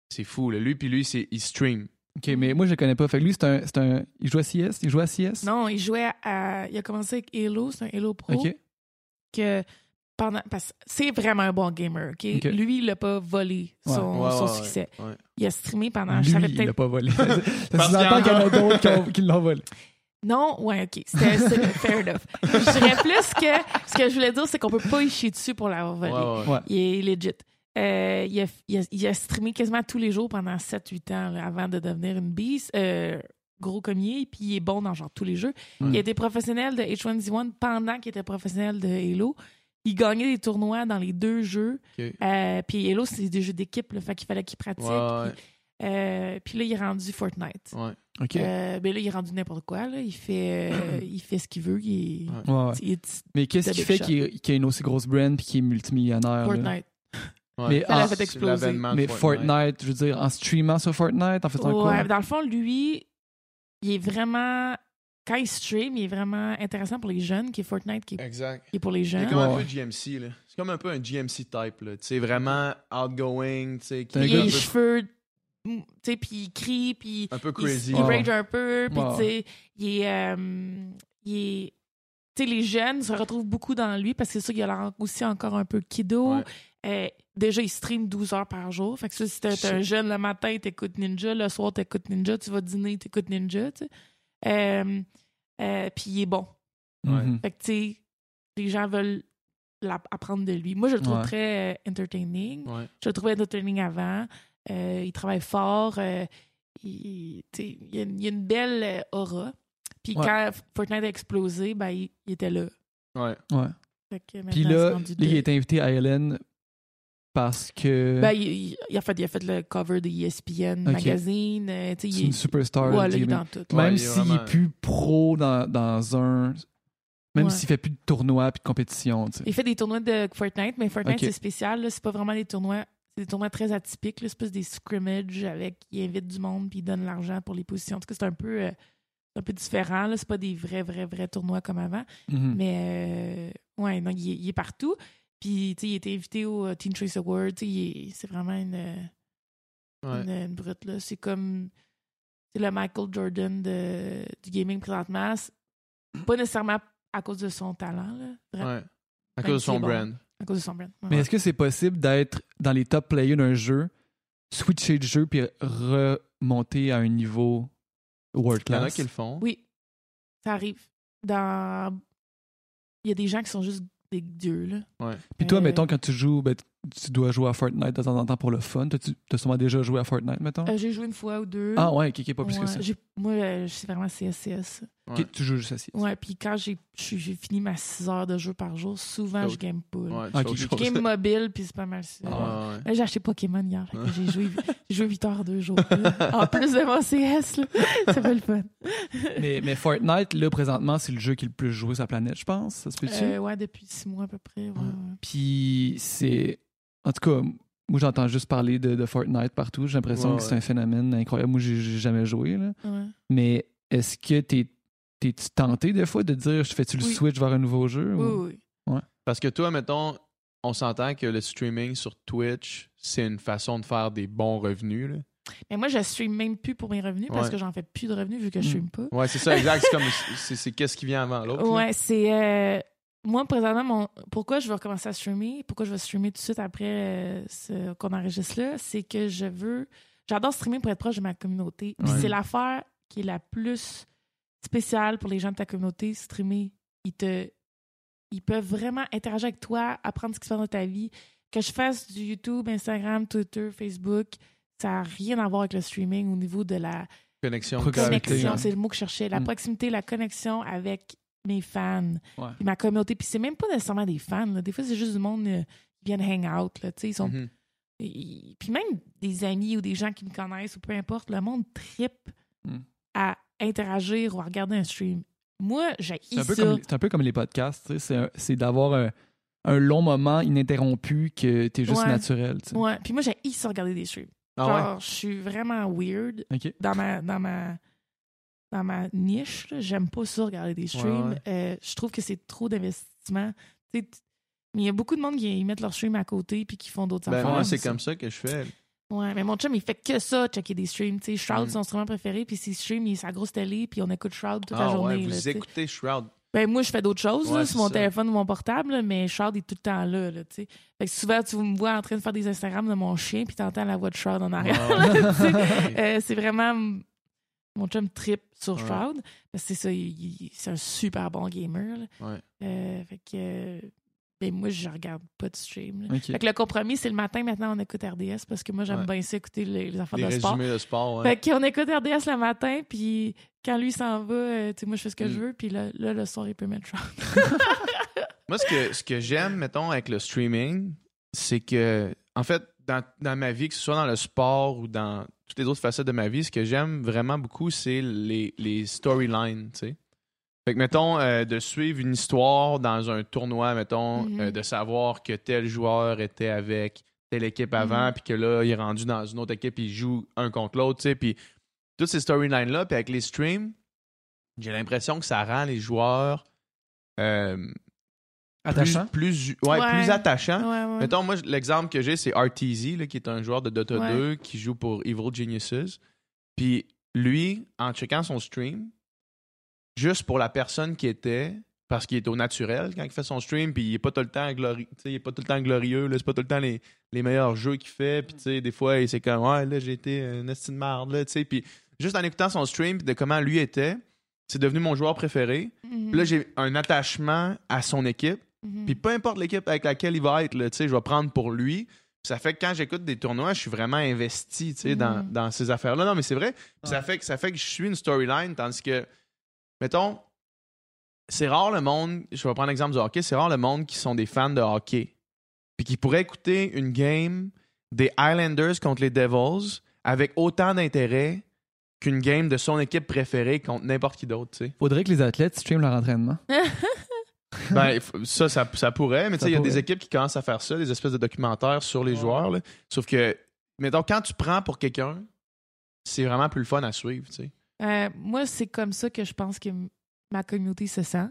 C'est fou. Là. Lui, puis lui, c'est, il stream. OK, mais moi, je le connais pas. Fait que lui, c'est un, c'est un. Il joue à CS? Il joue à CS? Non, il jouait à. Il a commencé avec Halo, c'est un Halo Pro. OK. Que pendant, parce que c'est vraiment un bon gamer, OK? OK. Lui, il l'a pas volé son, Ouais, son ouais, succès. ouais. Il a streamé pendant. Lui, je savais il peut-être l'a pas volé. *laughs* ça Parce sous-entend qu'il y qu'il y en a- a d'autres qui, ont- qui l'ont volé. Non, ouais, ok. C'était c'était *laughs* fair enough. Je dirais plus que ce que je voulais dire, c'est qu'on peut pas y chier dessus pour l'avoir volé. Ouais, ouais. Ouais. Il est legit. Euh, il, a, il, a, il a streamé quasiment tous les jours pendant 7-8 ans là, avant de devenir une beast. Euh, gros commier, puis il est bon dans genre tous les jeux. Il a été professionnel de H1Z1 pendant qu'il était professionnel de Halo. Il gagnait des tournois dans les deux jeux. Euh, puis Halo, c'est des jeux d'équipe, là, fait qu'il fallait qu'il pratique. Ouais, Puis, euh, puis là, il est rendu Fortnite. ouais. Euh, ben là, il est rendu n'importe quoi. Là. Il, fait, euh, il fait ce qu'il veut. Il est, Ouais. Ouais, ouais. il est Mais qu'est-ce qui fait qu'il y a une aussi grosse brand puis qu'il est multimillionnaire? là? Fortnite. Ouais. Mais Ça en- fait C'est exploser. Mais Fortnite, je veux dire, en streamant sur Fortnite, en faisant quoi? Ouais, dans le fond, lui, il est vraiment. Quand il stream, il est vraiment intéressant pour les jeunes, qui est Fortnite, qui est, Exact. qui est pour les Il jeunes. est comme un peu GMC. Là. C'est comme un peu un GMC type. Là. Tu sais, vraiment outgoing. Tu sais, qui Il a les peu, cheveux, tu sais, puis il crie, puis un peu il, crazy. il Ouais. rage un peu, puis tu sais, il est. euh, il est tu sais, les jeunes se retrouvent beaucoup dans lui parce que c'est ça, il a l'air aussi encore un peu kiddo. Ouais. Euh, déjà, il stream 12 heures par jour. Fait que ça, si t'es un jeune le matin, t'écoutes Ninja, le soir, t'écoutes Ninja, tu vas dîner, t'écoutes Ninja, tu sais. Euh, euh, Puis il est bon. Mhm. Fait que, tu sais, les gens veulent apprendre de lui. Moi, je le trouve Ouais. très euh, entertaining. Ouais. Je le trouvais entertaining avant. Euh, il travaille fort. euh, il, y a, une- il y a une belle aura. Puis Ouais. quand Fortnite a explosé, ben, il, il était là. Ouais. Ouais. Fait que Puis là, il été invité à Hélène parce que Ben, il, a fait, il a fait le cover de ESPN magazine. euh, c'est une est, superstar. ouais, là, il est dans tout. Ouais, Même s'il vraiment- est plus pro dans, dans un. Même Ouais. s'il fait plus de tournois puis de compétitions. tu sais. Il fait des tournois de Fortnite, mais Fortnite, c'est spécial. là. C'est pas vraiment des tournois. C'est des tournois très atypiques. là. C'est plus des scrimmages avec. Il invite du monde puis il donne l'argent pour les positions. En tout cas, c'est un peu. euh, un peu différent. là. C'est pas des vrais, vrais, vrais tournois comme avant. Mhm. Mais euh, ouais, non, il est, il est partout. Puis, tu sais, il été invité au euh, Teen Choice Award. C'est vraiment une, euh, Ouais. une, une brute. là. C'est comme. C'est le Michael Jordan de, du gaming présentement. Pas nécessairement à cause de son talent, là. Vraiment, Ouais. À Même cause de son bon. brand. À cause de son brand. Ouais. Mais est-ce que c'est possible d'être dans les top players d'un jeu, switcher de jeu puis remonter à un niveau world Il y en a class? qui le font. Oui, ça arrive. Dans... Il y a des gens qui sont juste des dieux, là. Puis toi, Euh, mettons, quand tu joues, ben, tu dois jouer à Fortnite de temps en temps pour le fun. T'as- Tu as sûrement déjà joué à Fortnite, mettons? Euh, j'ai joué une fois ou deux. ah ouais, ok, pas plus que ça. j'ai- Moi, euh, c'est vraiment CSCS. Ok, Ouais. tu joues juste à CS. Ouais, puis quand j'ai j'ai j'ai fini ma 6 heures de jeu par jour, souvent, je game pas. Ouais, Ah, je Je game *laughs* mobile, puis c'est pas mal ça. Ah, ouais. J'ai acheté Pokémon hier. fait J'ai joué, *laughs* j'ai joué 8 heures deux jours. En plus de mon CS, là. c'est pas le fun. Mais, mais Fortnite, là, présentement, c'est le jeu qui est le plus joué sur la planète, je pense. Ça se peut-tu? Euh, ouais, depuis 6 mois à peu près. ouais, ouais. Puis c'est. En tout cas, moi, j'entends juste parler de, de Fortnite partout. J'ai l'impression Ouais, que c'est un phénomène incroyable. Moi, j'ai jamais joué, là. Ouais. Mais est-ce que t'es. T'es-tu tenté des fois de dire je fais-tu le Oui. switch vers un nouveau jeu? Oui, ou- oui. Parce que toi, mettons, on s'entend que le streaming sur Twitch, c'est une façon de faire des bons revenus. Là. Mais moi, je stream même plus pour mes revenus parce Ouais. que j'en fais plus de revenus vu que je Mm. stream pas. Ouais, c'est ça, exact. C'est comme c'est, c'est qu'est-ce qui vient avant l'autre. Ouais, c'est. euh, moi, présentement, mon... pourquoi je veux recommencer à streamer, pourquoi je vais streamer tout de suite après euh, ce qu'on enregistre là, c'est que je veux. J'adore streamer pour être proche de ma communauté. Puis Ouais. c'est l'affaire qui est la plus spéciale pour les gens de ta communauté. Streamer, ils te. Ils peuvent vraiment interagir avec toi, apprendre ce qui se passe dans ta vie. Que je fasse du YouTube, Instagram, Twitter, Facebook, ça n'a rien à voir avec le streaming au niveau de la Connexion. Connexion, hein. c'est le mot que je cherchais. La Mm. proximité, la connexion avec mes fans, Ouais. puis ma communauté. Puis c'est même pas nécessairement des fans. là. Des fois, c'est juste du monde euh, qui viennent hang out. Là, ils sont... Mhm. Et- puis même des amis ou des gens qui me connaissent ou peu importe, le monde tripe Mm. à interagir ou à regarder un stream. Moi, j'ai C'est c'est un peu comme les podcasts. C'est, un- c'est d'avoir un, un long moment ininterrompu que t'es juste Ouais. naturel. Ouais. Puis moi, j'ai ça regarder des streams. Ah ouais? Genre, je suis vraiment weird OK. dans ma dans ma dans ma niche. J'aime pas ça regarder des streams. Ouais, Euh, je trouve que c'est trop d'investissement. Il y a beaucoup de monde qui mettent leur stream à côté puis qui font d'autres Ben, affaires. moi, c'est comme ça que je fais. Ouais, mais mon chum, il fait que ça, checker des streams. Shroud, Mm. son instrument préféré, puis ses streams, il est sa grosse télé, puis on écoute Shroud toute la Ah journée. ouais, vous écoutez Shroud. Ben, moi, je fais d'autres choses Ouais, là, c'est sur mon ça. téléphone ou mon portable, là, mais Shroud est tout le temps là. fait que souvent, tu me vois en train de faire des Instagram de mon chien, puis t'entends la voix de Shroud en arrière. *laughs* *laughs* Euh, c'est vraiment. Mon chum trip sur Ouais. Shroud. Parce que c'est ça, il- il- c'est un super bon gamer. là. Ouais. Euh, fait que. euh, Ben, moi, je regarde pas de stream. là. OK. Fait que le compromis, c'est le matin, maintenant, on écoute RDS parce que moi, j'aime Ouais. bien ça écouter les, Les de sport. de sport, ouais. Fait qu'on écoute RDS le matin, puis quand lui s'en va, euh, tu sais, moi, je fais ce que Mm. je veux, puis là, là, le soir, il peut mettre Shroud. *laughs* Moi, ce que, ce que j'aime, mettons, avec le streaming, c'est que, en fait, dans, dans ma vie, que ce soit dans le sport ou dans toutes les autres facettes de ma vie, ce que j'aime vraiment beaucoup, c'est les, les storylines, tu sais. Fait que, mettons, euh, de suivre une histoire dans un tournoi, mettons, euh, de savoir que tel joueur était avec telle équipe avant, Mhm. puis que là, il est rendu dans une autre équipe, il joue un contre l'autre, tu sais, puis toutes ces storylines-là, puis avec les streams, j'ai l'impression que ça rend les joueurs euh, Attachant? plus, plus, ouais, Ouais. plus. Ouais, ouais. Mettons, moi, l'exemple que j'ai, c'est RTZ, là, qui est un joueur de Dota Ouais. 2 qui joue pour Evil Geniuses. Puis lui, en checkant son stream, juste pour la personne qui était, parce qu'il est au naturel quand il fait son stream, puis il est pas tout le temps, glori- tu sais, il est pas tout le temps glorieux, c'est pas tout le temps les, les meilleurs jeux qu'il fait, puis tu sais, des fois, c'est comme, ouais, là, j'ai été un esti de marde, là, tu sais, puis juste en écoutant son stream, de comment lui était, c'est devenu mon joueur préféré. Mhm. Puis là, j'ai un attachement à son équipe. Mhm. Puis peu importe l'équipe avec laquelle il va être, là, tu sais, je vais prendre pour lui. Puis ça fait que quand j'écoute des tournois, je suis vraiment investi tu sais, dans, Mhm. dans ces affaires-là. Non, mais c'est vrai. Puis Ça, fait que, ça fait que je suis une storyline, tandis que, mettons, c'est rare le monde, je vais prendre l'exemple du hockey, c'est rare le monde qui sont des fans de hockey. Puis qui pourraient écouter une game des Islanders contre les Devils avec autant d'intérêt qu'une game de son équipe préférée contre n'importe qui d'autre, tu sais. Faudrait que les athlètes streament leur entraînement. *laughs* Ben, ça, ça, ça pourrait, mais tu sais, il y a des équipes qui commencent à faire ça, des espèces de documentaires sur les joueurs. là. Sauf que, mettons, quand tu prends pour quelqu'un, c'est vraiment plus le fun à suivre, tu sais. Euh, moi, c'est comme ça que je pense que ma communauté se sent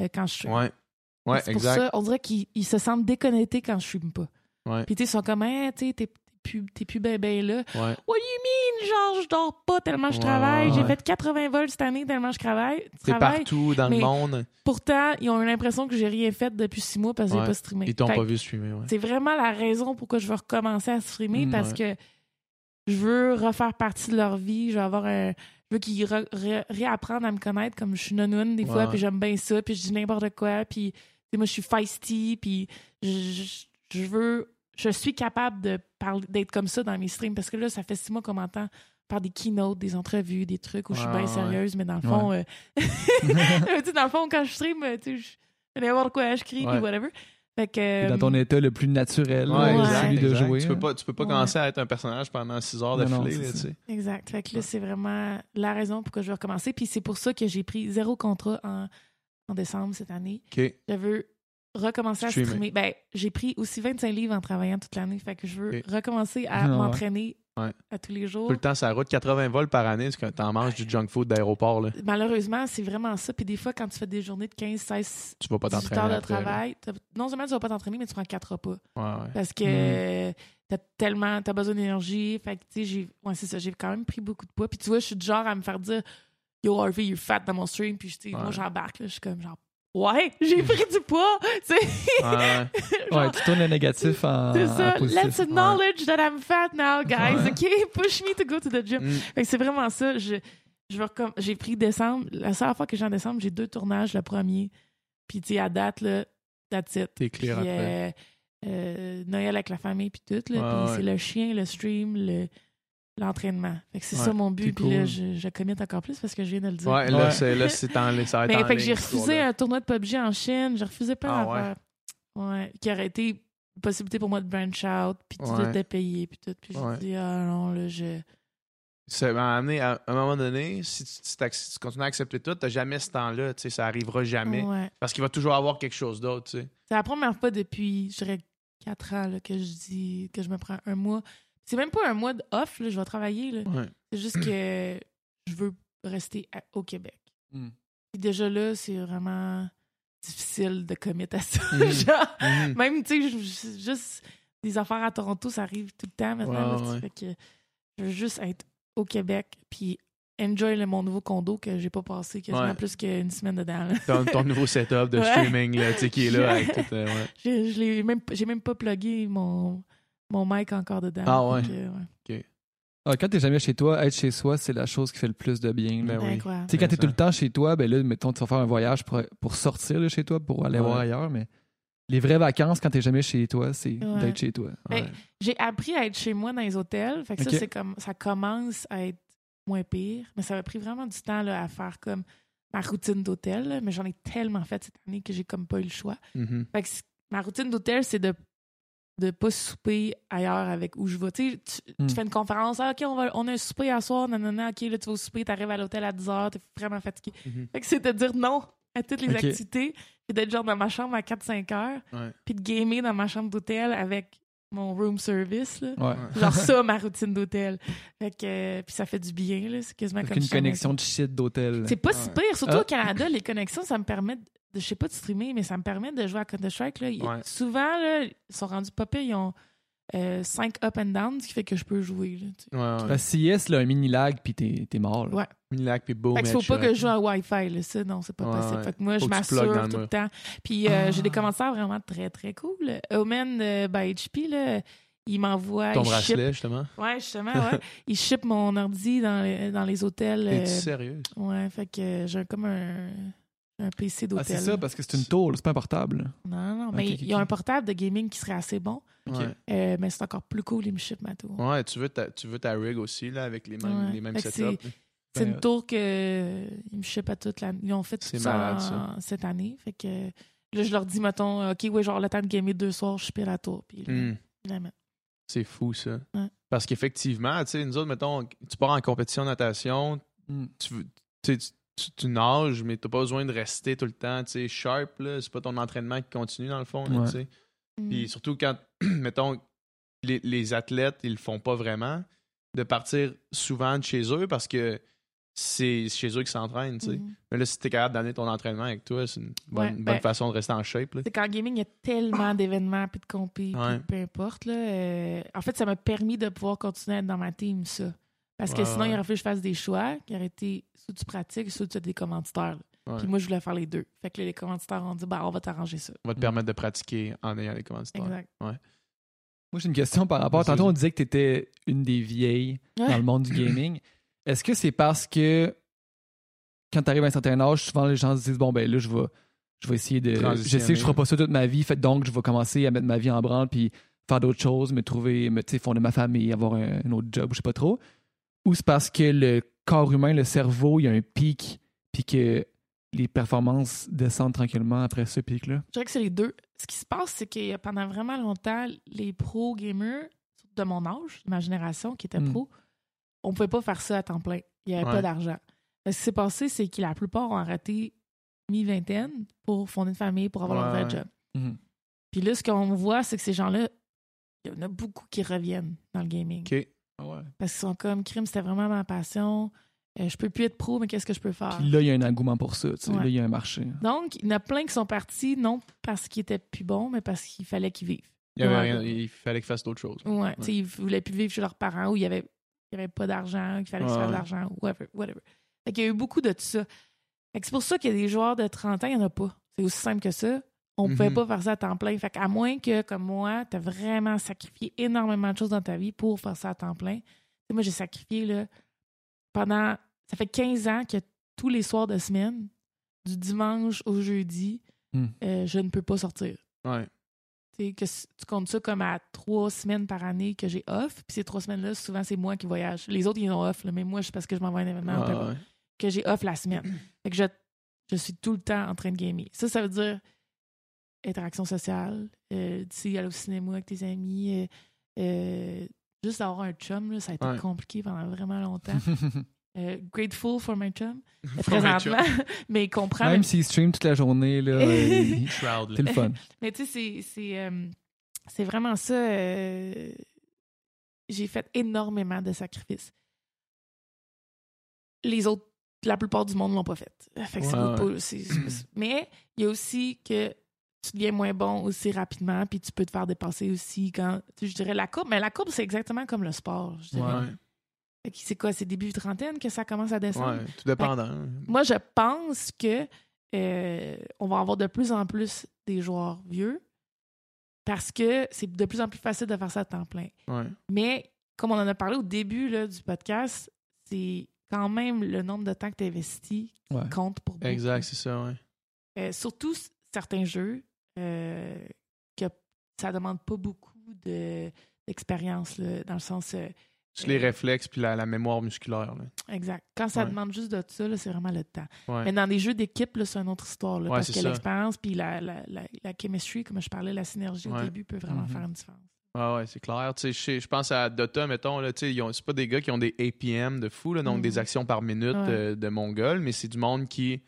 euh, quand je stream. Ouais. Ouais, c'est pour exact. ça, on dirait qu'ils ils se sentent déconnectés quand je stream pas. Ouais. Puis tu sais, ils sont comme, Hein, tu sais, plus, t'es plus ben ben là. Ouais. What do you mean? Genre, je dors pas tellement je Ouais, travaille? J'ai ouais. fait 80 vols cette année tellement je travaille. Travaille. partout dans mais- le monde. Pourtant, ils ont eu l'impression que j'ai rien fait depuis six mois parce que j'ai pas streamé. Ils t'ont pas vu streamer, ouais. C'est vraiment la raison pourquoi je veux recommencer à streamer Mm, parce que je veux refaire partie de leur vie. Je veux avoir un. Je veux qu'ils re- re- réapprennent à me connaître comme je suis non des fois, puis j'aime bien ça, puis je dis n'importe quoi, puis moi je suis feisty, puis je, je- je veux. Je suis capable de parler d'être comme ça dans mes streams parce que là, ça fait six mois qu'on m'entend faire des keynotes, des entrevues, des trucs où je suis bien ouais. sérieuse, mais dans le fond, euh, *laughs* *laughs* dans le fond, quand je stream, euh, tu sais, je fais n'importe quoi, je crie, puis Ouais. whatever. Fait que. Dans ton état le plus naturel, Ouais, exact, celui de exact. jouer. Tu peux pas, tu peux pas Ouais. commencer à être un personnage pendant six heures d'affilée, c'est là, tu ça. sais. Exact. Fait que là, c'est vraiment la raison pourquoi je veux recommencer. Puis c'est pour ça que j'ai pris zéro contrat en, en décembre cette année. OK. Je veux recommencer à Streamer. streamer. Ben, j'ai pris aussi 25 livres en travaillant toute l'année. Fait que je veux recommencer à Ah m'entraîner Ouais. à tous les jours. Tout le temps, ça route 80 vols par année, parce que t'en manges du junk food d'aéroport, là. Malheureusement, c'est vraiment ça. Puis des fois, quand tu fais des journées de 15, 16, Tu vas pas 18 t'entraîner heures de après, travail, non seulement tu vas pas t'entraîner, mais tu prends quatre repas. Ouais, ouais. Parce que Mm. t'as tellement, t'as besoin d'énergie. Fait que, tu sais, j'ai, ouais, c'est ça, j'ai quand même pris beaucoup de poids. Puis tu vois, je suis du genre à me faire dire, Yo, Harvey, you're fat dans mon stream. Puis, tu sais, moi, j'embarque, là. Je suis comme, genre, ouais, j'ai *laughs* pris du poids. Tu sais, Ouais, *laughs* genre, Ouais, tu tournes le négatif en, c'est en ça. positif. Let's acknowledge that I'm fat now, guys. Ouais. OK? *laughs* Push me to go to the gym. Mm. Fait que c'est vraiment ça. Je, je recomm- j'ai pris décembre. La seule fois que j'ai en décembre, j'ai deux tournages. Le premier. Puis, tu sais, à date, là, that's it. T'es clair Puis, après. euh, euh, Noël avec la famille, puis tout. Là, puis c'est le chien, le stream, le, l'entraînement. Fait que c'est Ouais, ça mon but. Puis là, je, je commit encore plus parce que je viens de le dire. Ouais, là, Ouais. c'est, là, c'est en, ça va être Mais en fait que j'ai refusé un tournoi de PUBG en Chine. J'ai refusé plein Ah. Ouais. Qui aurait été possibilité pour moi de branch out, puis tout Ouais. était payé, puis tout. Puis j'ai dit, ah non, là, je. Ça m'a amené à à un moment donné, si tu, si continues à accepter tout, t'as jamais ce temps-là, tu sais, ça arrivera jamais. Ouais. Parce qu'il va toujours avoir quelque chose d'autre, tu sais. C'est la première fois depuis, je dirais, quatre ans là, que je dis que je me prends un mois. C'est même pas un mois de off, là, je vais travailler. là. Ouais. C'est juste que je veux rester à- au Québec. Mm. Puis déjà là, c'est vraiment difficile de commit à ça. Mm. *laughs* Genre, Mhm. même, tu sais, juste des affaires à Toronto, ça arrive tout le temps maintenant. Ouais, là, ouais. Fait que je veux juste être au Québec, puis enjoy le, mon nouveau condo que j'ai pas passé quasiment Ouais. plus qu'une semaine dedans. ton, ton *laughs* nouveau setup de Ouais. streaming, là, tu sais, qui est là *laughs* avec tout. euh, ouais. Je, je l'ai même, j'ai même pas plugué mon, mon mic encore dedans. Ah ouais. Ouais. Ah, quand t'es jamais chez toi, être chez soi, c'est la chose qui fait le plus de bien. Ben oui. Incroyable. Tu sais, quand t'es tout le temps chez toi, ben là, mettons, tu vas faire un voyage pour, pour sortir de chez toi, pour aller Ouais. voir ailleurs, mais les vraies vacances, quand t'es jamais chez toi, c'est Ouais. d'être chez toi. Ben, Ouais. J'ai appris à être chez moi dans les hôtels. Fait que Ok. ça, c'est comme ça commence à être moins pire. Mais ça m'a pris vraiment du temps là, à faire comme ma routine d'hôtel. là. Mais j'en ai tellement fait cette année que j'ai comme pas eu le choix. Mhm. Fait que ma routine d'hôtel, c'est de de pas souper ailleurs avec où je vais. Tu, Mm. tu fais une conférence, ah, OK, on, va, on a un souper à soir, nanana, OK, là, tu vas au souper, t'arrives à l'hôtel à 10 h, t'es vraiment fatigué. Mhm. Fait que c'est de dire non à toutes les activités, puis d'être genre dans ma chambre à 4-5 heures, Ouais. puis de gamer dans ma chambre d'hôtel avec mon room service, là. Ouais. Genre ça, *laughs* ma routine d'hôtel. Fait que, euh, puis ça fait du bien, là. C'est quasiment Avec comme une si connexion de shit d'hôtel. C'est pas si Ouais. pire. Surtout Ah. au Canada, les connexions, ça me permet de, je sais pas de streamer, mais ça me permet de jouer à Counter-Strike. Ouais. Souvent, là, ils sont rendus pas pires, ils ont 5 up and down, ce qui fait que je peux jouer. Là, tu sais. Ouais, ouais. Parce que si yes, là, un mini lag, puis t'es t'es mort. là. Ouais. Mini-lac, puis boom, Fait qu'il faut pas que je joue à Wi-Fi, là. Ça, non, c'est pas Ouais, possible. Fait que moi, Faut je m'assure tout le temps. Puis euh, Ah. j'ai des commentaires vraiment très, très cool. Omen euh, by HP, là, il m'envoie. Ton il ship- bracelet, justement. Ouais, justement, *laughs* ouais. il ship mon ordi dans les, dans les hôtels. Euh, sérieux? ouais, fait que euh, j'ai comme un, un PC Ah, d'hôtel. c'est ça, parce que c'est une tour, c'est pas un portable. Non, non, mais il y a un portable de gaming qui serait assez bon. Euh, mais c'est encore plus cool, il me ship ma tour. Ouais, tu veux, ta, tu veux ta rig aussi, là, avec les mêmes, Ouais. les mêmes setups. C'est Ben, une tour que euh, ils me ship à toute l'année. Ils ont fait tout C'est ça, en- ça. cette année. Fait que là, je leur dis, mettons, OK, ouais, genre le temps de gamer deux soirs, je ship la tour. Puis là, Hmm. ils la mettent. C'est fou, ça. Ouais. Parce qu'effectivement, tu sais, nous autres, mettons, tu pars en compétition de natation, Mm. tu, veux- tu, sais, tu, nages, mais t'as pas besoin de rester tout le temps, tu sais, sharp, là. C'est pas ton entraînement qui continue, dans le fond, là, Ouais. tu sais. Mm. Puis surtout quand, *clears throat* mettons, les, les athlètes, ils le font pas vraiment, de partir souvent de chez eux parce que c'est chez eux qu'ils s'entraînent, tu sais. Mhm. Mais là, si t'es capable d'amener ton entraînement avec toi, c'est une bonne, Ouais, bonne ben- façon de rester en shape, là. C'est qu'en gaming, il y a tellement *coughs* d'événements puis de Ouais. peu importe. Là, euh, en fait, ça m'a permis de pouvoir continuer à être dans ma team, ça. Parce que Ouais, sinon, ouais. il aurait fallu que je fasse des choix qui auraient été soit tu pratiques, soit tu as des commanditaires. Ouais. Puis moi, je voulais faire les deux. Fait que là, les commanditaires ont dit, bah, on va t'arranger ça. On va te permettre de pratiquer en ayant les commanditaires. Exact. Moi, j'ai une question par rapport. Tantôt, on disait que tu étais une des vieilles Ouais. dans le monde du gaming. Est-ce que c'est parce que quand tu arrives à un certain âge, souvent les gens se disent Bon, ben là, je vais, je vais essayer de. Je sais que je ferai pas ça toute ma vie, fait donc je vais commencer à mettre ma vie en branle puis faire d'autres choses, me trouver, me fonder ma famille, avoir un, un autre job, je sais pas trop. Ou c'est parce que le corps humain, le cerveau, il y a un pic, puis que les performances descendent tranquillement après ce pic-là? Je dirais que c'est les deux. Ce qui se passe, c'est que pendant vraiment longtemps, les pro gamers de mon âge, de ma génération qui étaient Mm. pro, on pouvait pas faire ça à temps plein. Il n'y avait Ouais. pas d'argent. Ce qui s'est passé, c'est que la plupart ont arrêté mi-vingtaine pour fonder une famille, pour avoir leur Ouais, vrai ouais. job. Mhm. Puis là, ce qu'on voit, c'est que ces gens-là, il y en a beaucoup qui reviennent dans le gaming. OK. Parce qu'ils sont comme, crime, c'était vraiment ma passion. Euh, je peux plus être pro, mais qu'est-ce que je peux faire? Puis là, il y a un engouement pour ça. Ouais. Là, il y a un marché. Donc, il y en a plein qui sont partis, non parce qu'ils étaient plus bons, mais parce qu'il fallait qu'ils vivent. Il, y avait Ouais. rien- il fallait qu'ils fassent d'autres choses. Ouais, tu sais, ils voulaient plus vivre chez leurs parents ou il y avait, il y avait pas d'argent, qu'il fallait qu'ils se Ouais, fassent de ouais. l'argent, whatever, whatever. Fait qu'il y a eu beaucoup de tout ça. C'est pour ça qu'il y a des joueurs de 30 ans, il n'y en a pas. C'est aussi simple que ça. On ne pouvait Mhm. pas faire ça à temps plein. Fait qu'à moins que, comme moi, tu as vraiment sacrifié énormément de choses dans ta vie pour faire ça à temps plein. Moi, j'ai sacrifié là, pendant. Ça fait 15 ans que tous les soirs de semaine, du dimanche au jeudi, Hmm. euh, je ne peux pas sortir. Ouais. Tu que comptes ça comme à trois semaines par année que j'ai off. Puis ces trois semaines-là, souvent, c'est moi qui voyage. Les autres, ils ont off, là, mais moi, c'est parce que je m'envoie un événement. ouais. Que j'ai off la semaine. Fait que je, je suis tout le temps en train de gamer. Ça, ça veut dire interaction sociale. Euh, tu sais, aller au cinéma avec tes amis. euh, euh, juste avoir un chum, là, ça a été Ouais. compliqué pendant vraiment longtemps. *laughs* Euh, grateful for my chum, For my chum. présentement. *laughs* mais il comprend. Même s'il stream toute la journée, là, *laughs* c'est le fun. Mais tu sais, c'est- euh, vraiment ça. euh, J'ai fait énormément de sacrifices. Les autres, la plupart du monde l'ont pas fait. Fait que c'est Ouais, pas- c'est- c'est- mais il y a aussi que tu deviens moins bon aussi rapidement, puis tu peux te faire dépasser aussi quand, je dirais, la courbe. Mais la courbe, c'est exactement comme le sport, je dirais. Ouais, Fait que C'est quoi, c'est début trentaine que ça commence à descendre? ouais, tout dépendant. Moi, je pense que euh, on va avoir de plus en plus des joueurs vieux parce que c'est de plus en plus facile de faire ça à temps plein. Ouais. Mais comme on en a parlé au début là, du podcast, c'est quand même le nombre de temps que tu investis qui compte pour beaucoup. Exact, c'est ça, ouais. Euh, surtout certains jeux euh, que ça demande pas beaucoup de d'expérience dans le sens euh, Juste les réflexes puis la, la mémoire musculaire. Là. exact. Quand ça Ouais. demande juste de ça, c'est vraiment le temps. Ouais. Mais dans des jeux d'équipe, c'est une autre histoire. Là, Ouais, parce que l'expérience puis la, la, la, la chemistry, comme je parlais, la synergie au début peut vraiment Mhm. faire une différence. Ouais, ouais, c'est clair. Je pense à Dota, mettons, c'est pas des gars qui ont des APM de fou, là, donc Mhm. des actions par minute euh, de mongol, mais c'est du monde qui,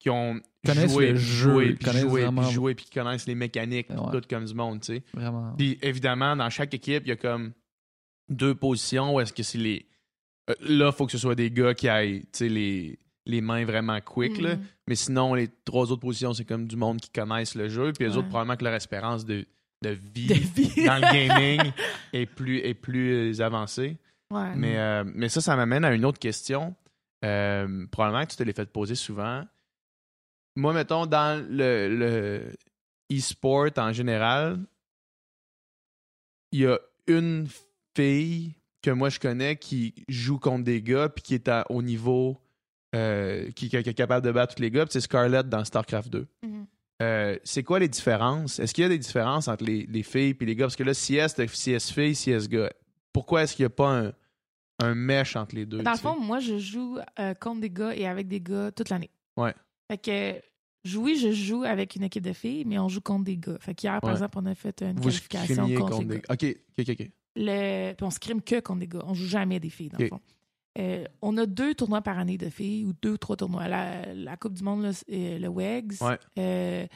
qui ont Connaissent joué, le puis jeu, ils puis connaissent puis vraiment- puis qui connaissent les mécaniques, puis Ouais. tout comme du monde, tu sais. Vraiment. Puis évidemment, dans chaque équipe, il y a comme deux positions où est-ce que c'est les. euh, là, il faut que ce soit des gars qui aillent, tu sais, les, les mains vraiment quick, là. Mhm. Mais sinon, les trois autres positions, c'est comme du monde qui connaissent le jeu. Puis les Ouais. autres, probablement que leur espérance de, de vie De vie. *laughs* dans le gaming *laughs* est plus, est plus avancée. Ouais. Mais, euh, mais ça, ça m'amène à une autre question. Euh, probablement que tu te l'es fait poser souvent. Moi, mettons, dans le, e-sport en général, il y a une fille que moi je connais qui joue contre des gars puis qui est à- au niveau euh, qui, qui est capable de battre tous les gars, c'est Scarlett dans StarCraft 2. Mhm. Euh, c'est quoi les différences? Est-ce qu'il y a des différences entre les, les filles et les gars? Parce que là, CS, CS fille, CS gars. Pourquoi est-ce qu'il n'y a pas un, un mesh entre les deux? Dans le sais? fond, moi, je joue euh, contre des gars et avec des gars toute l'année. Ouais. Fait que, oui, je joue avec une équipe de filles, mais on joue contre des gars. Fait qu'hier, par Ouais. exemple, on a fait une Vous qualification contre, contre les des gars. OK, OK, OK. Le... Puis on scrime que contre des gars. On joue jamais des filles, dans le fond. Euh, on a deux tournois par année de filles, ou deux ou trois tournois. La, la Coupe du Monde, c'est, euh, le WEGS. Ouais. Euh,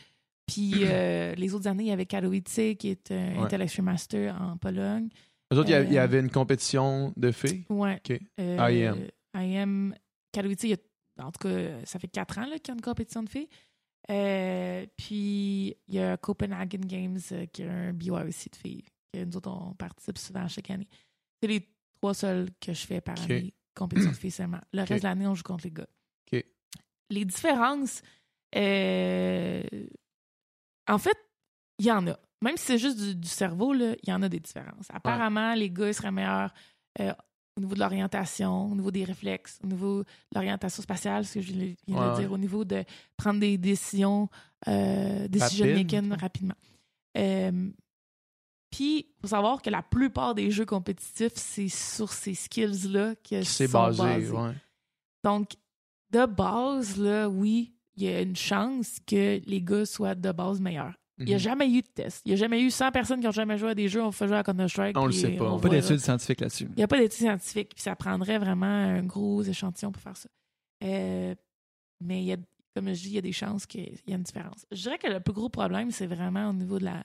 puis euh, *clears throat* les autres années, il y avait Katowice, qui est un Ouais. Intellectual Master en Pologne. Eux autres, il y avait une compétition de filles? Ouais. OK. Euh, IM. IM. Katowice, il y a- en tout cas, ça fait quatre ans qu'il y a une compétition de filles. Euh, puis il y a Copenhagen Games, euh, qui est un BY aussi de filles. Que nous autres, on participe souvent chaque année. C'est les trois seuls que je fais par année, compétition de filles seulement. Le reste de l'année, on joue contre les gars. Les différences, euh, en fait, il y en a. Même si c'est juste du, du cerveau, il y en a des différences. Apparemment, les gars ils seraient meilleurs au niveau de l'orientation, au niveau des réflexes, au niveau de l'orientation spatiale, ce que je viens de Ouais, dire, au niveau de prendre des décisions, euh, decision Rapide. making rapidement. Euh, Puis, il faut savoir que la plupart des jeux compétitifs, c'est sur ces skills-là que sont basé. basés. Ouais. Donc, de base, là, oui, il y a une chance que les gars soient de base meilleurs. Il n'y a Mhm. jamais eu de test. Il n'y a jamais eu 100 personnes qui ont jamais joué à des jeux. On fait jouer à Counter-Strike. On le sait pas. on On Pas d'études scientifiques là-dessus. Il n'y a pas d'études scientifiques. Puis ça prendrait vraiment un gros échantillon pour faire ça. Euh, mais il y a, comme je dis, il y a des chances qu'il y ait une différence. Je dirais que le plus gros problème, c'est vraiment au niveau de la,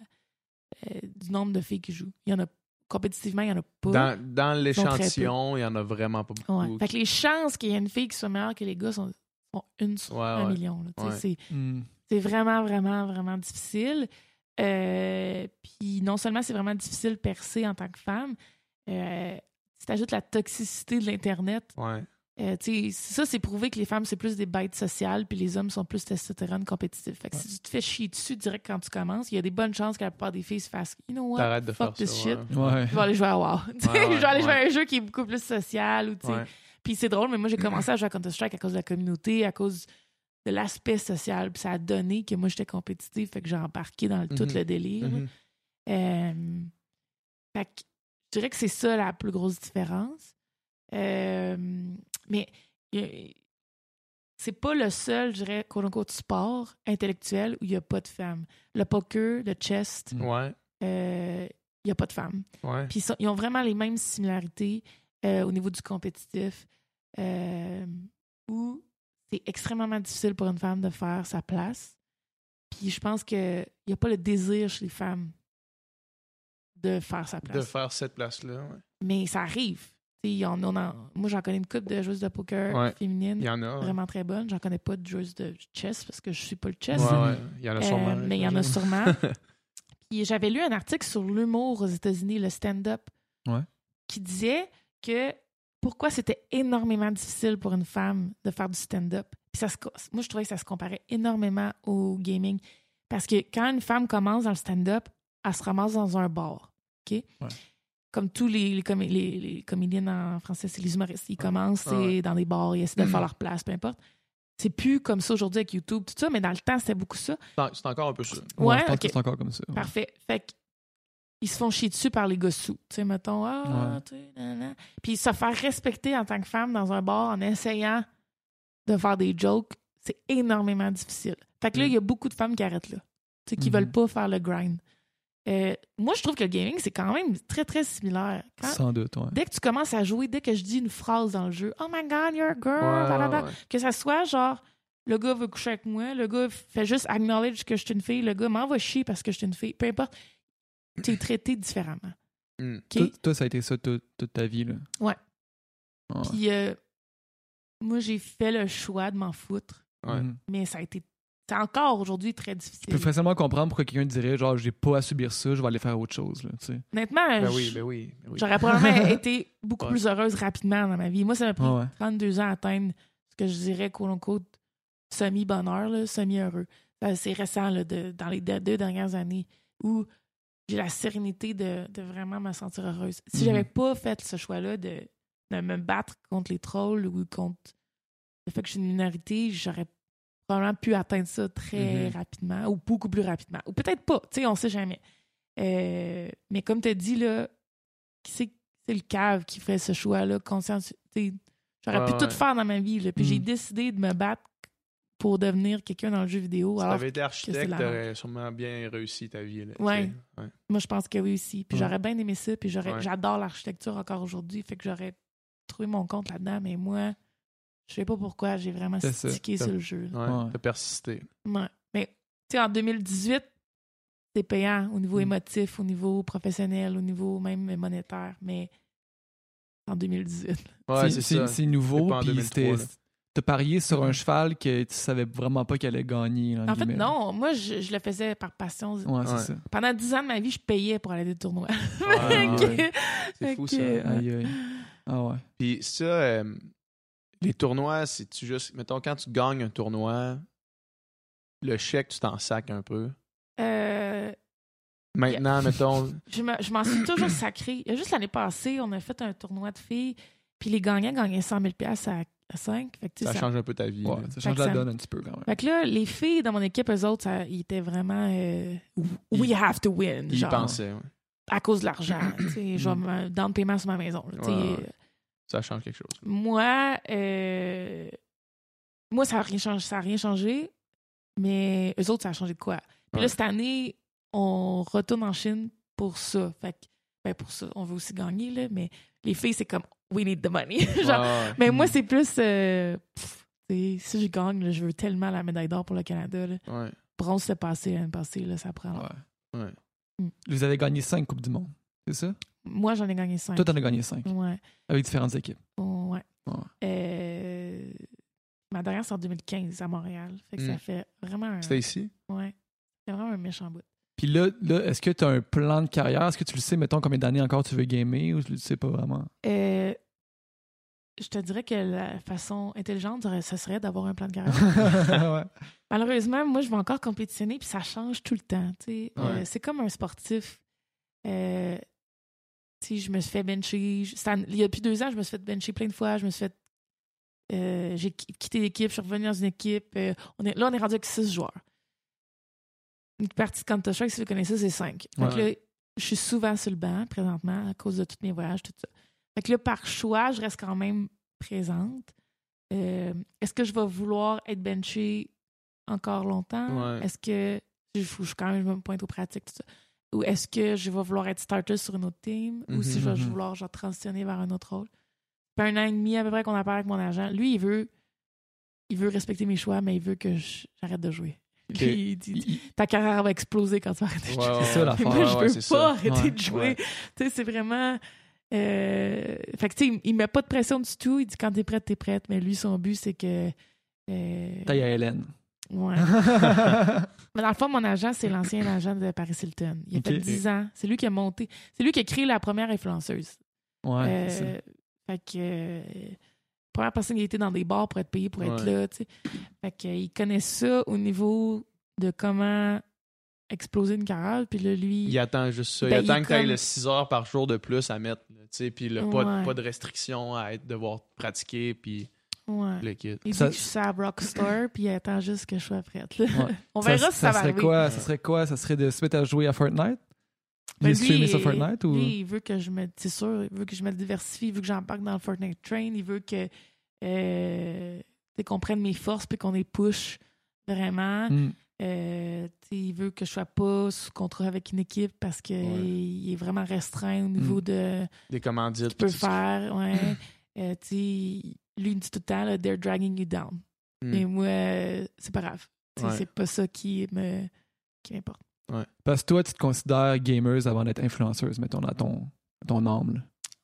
euh, du nombre de filles qui jouent. Il y en a compétitivement, il n'y en a pas. Dans, dans l'échantillon, il y en a vraiment pas beaucoup. Ouais. Fait que les chances qu'il y ait une fille qui soit meilleure que les gars sont, sont une sur Ouais, un ouais. million. Ouais. C'est Hmm. c'est vraiment, vraiment, vraiment difficile. Euh, puis non seulement c'est vraiment difficile de percer en tant que femme, euh, si tu ajoutes la toxicité de l'Internet, Ouais. euh, tu sais, ça, c'est prouvé que les femmes, c'est plus des bêtes sociales, puis les hommes sont plus testostérone compétitifs. Fait que si tu te fais chier dessus direct quand tu commences, il y a des bonnes chances que la plupart des filles se fassent You know what? De Fuck faire this ça. shit. ouais. Ouais. Je vais aller jouer à WoW. *laughs* Je vais aller jouer à un jeu qui est beaucoup plus social. Ou, tu sais. Puis c'est drôle, mais moi, j'ai commencé à jouer à Counter-Strike à cause de la communauté, à cause de l'aspect social. Puis ça a donné que moi, j'étais compétitive, fait que j'ai embarqué dans le- tout Mhm. le délire. Mhm. Euh, fait que je dirais que c'est ça la plus grosse différence. Euh, mais c'est pas le seul, je dirais, quote unquote, sport intellectuel où il n'y a pas de femmes. Le poker, le chess. Ouais, euh, il n'y a pas de femmes. ouais. Puis ils, ils ont vraiment les mêmes similarités euh, au niveau du compétitif, euh, où c'est extrêmement difficile pour une femme de faire sa place. Puis je pense qu'il n'y a pas le désir chez les femmes de faire sa place. De faire cette place-là, ouais. Mais ça arrive. Y en- on en- moi, j'en connais une couple de joueuses de poker Ouais. féminines Il y en a. ouais. vraiment très bonnes. J'en connais pas de joueuses de chess parce que je suis pas le chess. Il y en a Euh, sûrement. mais il y en a sûrement. *laughs* Puis j'avais lu un article sur l'humour aux États-Unis, le stand-up, qui disait que pourquoi c'était énormément difficile pour une femme de faire du stand-up. Puis ça se co- moi, je trouvais que ça se comparait énormément au gaming. Parce que quand une femme commence dans le stand-up, elle se ramasse dans un bar. OK? Ouais. Comme tous les, les, comé- les- les comédiennes en français, c'est les humoristes. Ils commencent Ah ouais. dans des bars, ils essaient de faire leur place, peu importe. C'est plus comme ça aujourd'hui avec YouTube, tout ça, mais dans le temps, c'était beaucoup ça. C'est- encore un peu ça. Ouais, c'est encore comme ça. ouais. Parfait. Fait que, ils se font chier dessus par les gars sous. Tu sais, mettons, ah, Ouais. tu sais, nanana. Puis se faire respecter en tant que femme dans un bar en essayant de faire des jokes, c'est énormément difficile. Fait que là, Mm. il y a beaucoup de femmes qui arrêtent là. Tu sais, qui Mhm. veulent pas faire le grind. Euh, moi, je trouve que le gaming, c'est quand même très, très similaire. Quand- Sans doute, ouais. dès que tu commences à jouer, dès que je dis une phrase dans le jeu, Oh my God, you're a girl, Ouais, blablabla. ouais. que ça soit genre, le gars veut coucher avec moi, le gars fait juste acknowledge que je suis une fille, le gars m'envoie chier parce que je suis une fille, peu importe. Tu es traité différemment. Hmm. Toi, toi, ça a été ça toute, toute ta vie, là? Ouais. Puis euh, moi, j'ai fait le choix de m'en foutre, Ouais. Mhm. mais ça a été. C'est encore aujourd'hui très Je difficile. peux facilement comprendre pourquoi quelqu'un dirait, genre, j'ai pas à subir ça, je vais aller faire autre chose, là, tu sais. Honnêtement, Ben je- oui, ben oui. ben oui. j'aurais probablement *laughs* été beaucoup Ouais. plus heureuse rapidement dans ma vie. Moi, ça m'a pris Ouais, ouais. 32 ans à atteindre ce que je dirais, quote unquote, semi-bonheur, semi-heureux. C'est récent, là, de- dans les deux deux dernières années, où j'ai la sérénité de, de vraiment me sentir heureuse. Si Mhm. j'avais pas fait ce choix-là de, de me battre contre les trolls ou contre le fait que je suis une minorité, j'aurais probablement pu atteindre ça très Mhm. rapidement, ou beaucoup plus rapidement. Ou peut-être pas, tu sais, on sait jamais. Euh, mais comme tu as dit, là, qui c'est c'est le cave qui fait ce choix-là, sais, J'aurais Ouais, pu tout faire dans ma vie, là, puis Mm. j'ai décidé de me battre pour devenir quelqu'un dans le jeu vidéo. Si Alors, t'avais été architecte, t'aurais sûrement bien réussi ta vie. Là, Ouais. moi, je pense que oui aussi. Puis Ouais. j'aurais bien aimé ça, puis j'aurais, Ouais. j'adore l'architecture encore aujourd'hui, fait que j'aurais trouvé mon compte là-dedans, mais moi, je sais pas pourquoi, j'ai vraiment stické sur le jeu. là. Ouais, Ouais. T'as persisté. Ouais. Mais, tu sais, en 2018, c'est payant au niveau Mm. émotif, au niveau professionnel, au niveau même monétaire, mais en 2018. Ouais, c'est, c'est ça. c'est nouveau, puis 2003, c'était... T'as parié sur un cheval que tu savais vraiment pas qu'elle allait gagner. En fait, non, moi, je, je le faisais par passion. Ouais, c'est Ouais. ça. Pendant 10 ans de ma vie, je payais pour aller à des tournois. Ouais. *laughs* C'est fou, ça. Aïe, aïe. Ah ouais. Puis ça, euh, les tournois, c'est-tu juste. Mettons, quand tu gagnes un tournoi, le chèque, tu t'en sacs un peu? Euh, Maintenant, mettons. *laughs* je me- je m'en suis toujours sacré. Juste l'année passée, on a fait un tournoi de filles, puis les gagnants gagnaient 100 000 à, à 5. Fait que, tu sais, Ça ça- change un peu ta vie. Ouais, ça change la ça- donne un petit peu quand même. Fait que là, les filles dans mon équipe, eux autres, ça, ils étaient vraiment euh, We have to win. Il y genre, pensait, ouais. à cause de l'argent. tu sais, genre, dans le paiement sur ma maison. là, tu sais. Ouais, ouais. Ça change quelque chose. Moi, euh, moi, ça n'a rien, changé- ça a rien changé, mais eux autres, ça a changé de quoi? Puis là, cette année, on retourne en Chine pour ça. Fait que, ben pour ça, on veut aussi gagner, là, mais les filles, c'est comme We need the money. *laughs* Genre, mais moi, Mm. c'est plus. euh, pff, si je gagne, là, je veux tellement la médaille d'or pour le Canada. Là. Ouais. Bronze, c'est passé l'année passée, là, ça prend. Ouais. Ouais. Vous avez gagné cinq Coupes du Monde, c'est ça? Moi, j'en ai gagné cinq. Toi, t'en as gagné cinq, Ouais. avec différentes équipes. Ouais. Euh, ma dernière, c'est en 2015 à Montréal. Fait que ça Mm. fait vraiment un. C'était ici? Ouais. C'est vraiment un méchant bout. Puis là, là est-ce que tu as un plan de carrière? Est-ce que tu le sais, mettons, combien d'années encore tu veux gamer ou tu le sais pas vraiment? Euh, je te dirais que la façon intelligente, ce serait d'avoir un plan de carrière. *laughs* ouais. Malheureusement, moi, je vais encore compétitionner, puis ça change tout le temps. Euh, c'est comme un sportif. Euh, je me suis fait bencher. je- ça- il y a plus deux ans, je me suis fait bencher plein de fois. Je me suis fait. euh, j'ai qui- quitté l'équipe, je suis revenu dans une équipe. euh, on est, là, on est rendu avec six joueurs. Une partie de Counter-Strike, si vous connaissez, c'est cinq. Ouais. là, je suis souvent sur le banc présentement à cause de tous mes voyages, tout ça. Fait que là, par choix, je reste quand même présente. euh, est-ce que je vais vouloir être benché encore longtemps? Ouais. Est-ce que je, je- quand même je me pointe aux pratiques, tout ça? Ou est-ce que je vais vouloir être starter sur une autre team? Ou si je vais Mhm. vouloir genre, transitionner vers un autre rôle? Fait un an et demi à peu près qu'on a parlé avec mon agent. Lui, il veut, il veut respecter mes choix, mais il veut que j'arrête de jouer. Lui, il dit, ta carrière va exploser quand tu vas arrêter de jouer. ouais, *laughs* C'est ça, ouais. l'affaire. Moi, je veux pas ça. arrêter de jouer. Tu sais, c'est vraiment. Euh, Fait que, tu sais, il, met pas de pression du tout. Il dit quand t'es prête, t'es prête. Mais lui, son but, c'est que. euh, Taille à Hélène. Ouais. *laughs* Mais dans le fond, mon agent, c'est l'ancien agent de Paris Hilton. Il a Ok. fait 10 ans. C'est lui qui a monté. C'est lui qui a créé la première influenceuse. ouais, Euh, fait que. euh, première personne qui a été dans des bars pour être payé pour être Ouais. là, tu sais. Fait que, il connaît ça au niveau de comment exploser une carrière. Puis là, lui. Il attend juste ça. Ben, il attend il que tu comme- le 6 heures par jour de plus à mettre. tu sais, Puis là, pas, Ouais. pas de restriction à être, devoir pratiquer. Puis Ouais. le kit. Il Ça- dit que je suis à Rockstar, puis il attend juste que je sois prête. là. Ouais. *laughs* On verra si ça, va serait arriver. quoi? Ça serait quoi? Ça serait de se mettre à jouer à Fortnite? Ben, lui, streamer sur il- Fortnite ou? Lui, il veut que je me. C'est sûr, il veut que je me diversifie, il veut que j'embarque dans le Fortnite train, il veut que. Euh, tu qu'on prenne mes forces, puis qu'on les push vraiment. Hmm. Euh, il veut que je sois pas sous contrat avec une équipe parce qu'il Ouais. est vraiment restreint au niveau Mm. de Des commandites. ce qu'il peut faire. Ouais. *laughs* Euh, lui, il dit tout le temps, là, they're dragging you down. Mm. Mais moi, euh, c'est pas grave. Ouais. C'est pas ça qui me qui m'importe. Parce que toi, tu te considères gameuse avant d'être influenceuse, mettons, dans ton, ton âme. là.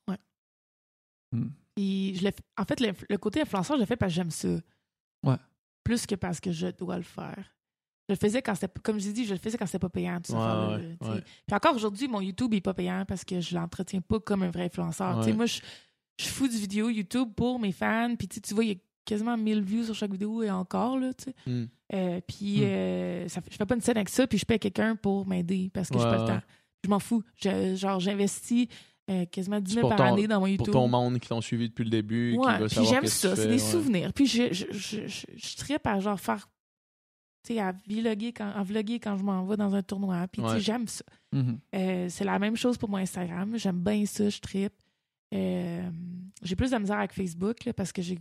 Ouais. Puis je l'ai fait- en fait, le, le côté influenceur, je le fais parce que j'aime ça. Ouais. Plus que parce que je dois le faire. Je le faisais quand c'était, comme j'ai dit, je le faisais quand c'était pas payant, tout ça. Ouais, affaire-là, ouais, là, tu sais. ouais. Puis encore aujourd'hui, mon YouTube est pas payant parce que je l'entretiens pas comme un vrai influenceur. Ouais. Moi, je, je fous du vidéo YouTube pour mes fans. Puis tu vois, il y a quasiment 1000 views sur chaque vidéo et encore, là. Mm. Euh, puis Hmm. euh, ça je fais pas une scène avec ça, puis je paie quelqu'un pour m'aider parce que j'ai Ouais, pas le temps. Je m'en fous. Je- genre, j'investis euh, quasiment 10 000 pour par ton- année dans mon YouTube. Pour ton monde qui t'ont suivi depuis le début, qui Ouais, veut puis savoir j'aime ça, c'est des ouais. souvenirs. Puis je, je, je, je, je à genre faire, à vloguer quand, à quand je m'en vais dans un tournoi. Puis Ouais. j'aime ça. Mhm. Euh, c'est la même chose pour mon Instagram. J'aime bien ça, je trippe. Euh, j'ai plus de misère avec Facebook là, parce que j'ai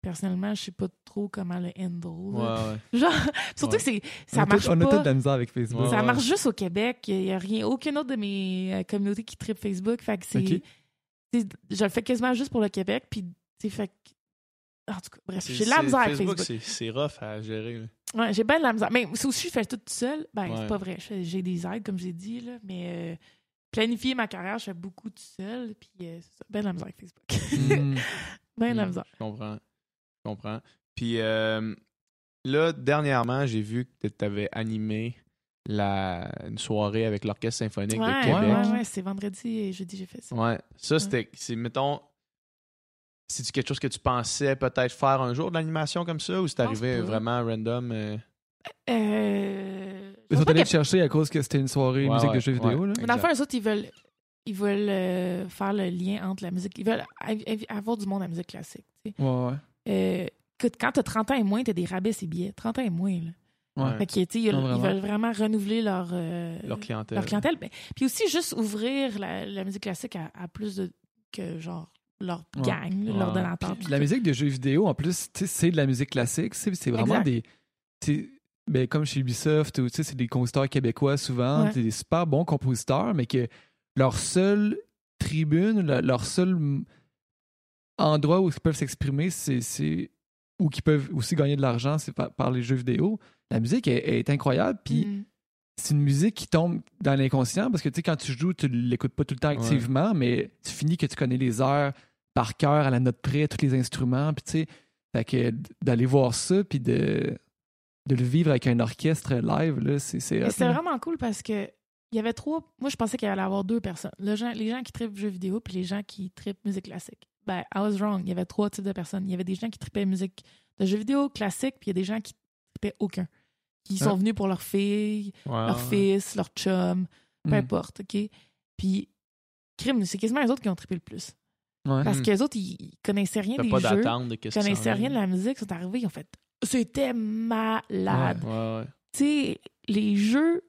personnellement, je sais pas trop comment le handle. Ouais, là. ouais. *laughs* Genre, surtout Ouais. que c'est, ça a marche tout- on a pas. toute de la misère avec Facebook. Ça marche juste au Québec. Il n'y a rien, aucune autre de mes euh, communautés qui tripe Facebook. Fait que c'est. Je le fais quasiment juste pour le Québec. Puis, fait En tout cas, bref, j'ai de la misère avec Facebook, Facebook. c'est- rough à gérer. Ouais, j'ai bien de la misère. Mais c'est aussi, je fais tout seul. Ben, Ouais. c'est pas vrai. J'ai des aides, comme j'ai dit, là. Mais euh, planifier ma carrière, je fais beaucoup tout seul. Puis, euh, c'est ça. Ben de la misère avec Facebook. Hmm. *laughs* ben de la Mm, misère. Je comprends. Je comprends. Puis euh, là, dernièrement, j'ai vu que tu avais animé la, une soirée avec l'Orchestre symphonique Ouais, de ouais, Québec. ouais, ouais, c'est vendredi et jeudi, j'ai fait ça. Ouais. Ça, c'était. C'est, mettons. C'est-tu quelque chose que tu pensais peut-être faire un jour de l'animation comme ça ou c'est arrivé vraiment random? euh? Euh, Ils sont allés que- te chercher à cause que c'était une soirée Ouais, musique de ouais, jeux vidéo. ouais. Là. Mais dans le fond, eux autres, ils veulent, ils veulent euh, faire le lien entre la musique. Ils veulent av- av- avoir du monde à la musique classique. tu sais. Ouais, ouais. Euh, écoute, quand tu as 30 ans et moins, tu as des rabais ces billets. 30 ans et moins. Là. Ouais. Fait que, ils, Non, ils veulent vraiment renouveler leur, euh, Leur clientèle. leur clientèle. Ben, Puis aussi, juste ouvrir la, la musique classique à, à plus de que genre leur Ouais. gang, là, leur Ouais. donateur. Puis la musique de jeux vidéo, en plus, tu sais, c'est de la musique classique. C'est vraiment Exact. des. c'est- Ben, comme chez Ubisoft, ou, tu sais, c'est des compositeurs québécois souvent, Ouais. c'est des super bons compositeurs, mais que leur seule tribune, le- leur seul endroit où ils peuvent s'exprimer, c'est- c'est. ou qu'ils peuvent aussi gagner de l'argent, c'est par, par les jeux vidéo. La musique est, est incroyable, puis Mm. c'est une musique qui tombe dans l'inconscient parce que tu sais, quand tu joues, tu l'écoutes pas tout le temps activement, mais tu finis que tu connais les heures par cœur, à la note près, tous les instruments. Puis tu sais, fait que d'aller voir ça, puis de, de le vivre avec un orchestre live, là, c'est. c'était vraiment cool parce que il y avait trois. Moi, je pensais qu'il allait y avoir deux personnes. Le gens- les gens qui trippent jeux vidéo puis les gens qui trippent musique classique. Ben, I was wrong. Il y avait trois types de personnes. Il y avait des gens qui trippaient musique de jeux vidéo classique, puis il y a des gens qui trippaient aucun. Qui sont Ah. venus pour leur fille, leur fils, leur chum, peu Mm. importe, OK? Puis, crime, c'est quasiment les autres qui ont trippé le plus. Ouais. Parce Mm. que les autres, ils, ils connaissaient rien des pas jeux. d'attente de Ils qu'est-ce qui connaissaient s'en rien de vient. la musique. Ils sont arrivés, ils ont fait « C'était malade! Ouais, ouais. tu sais, les jeux,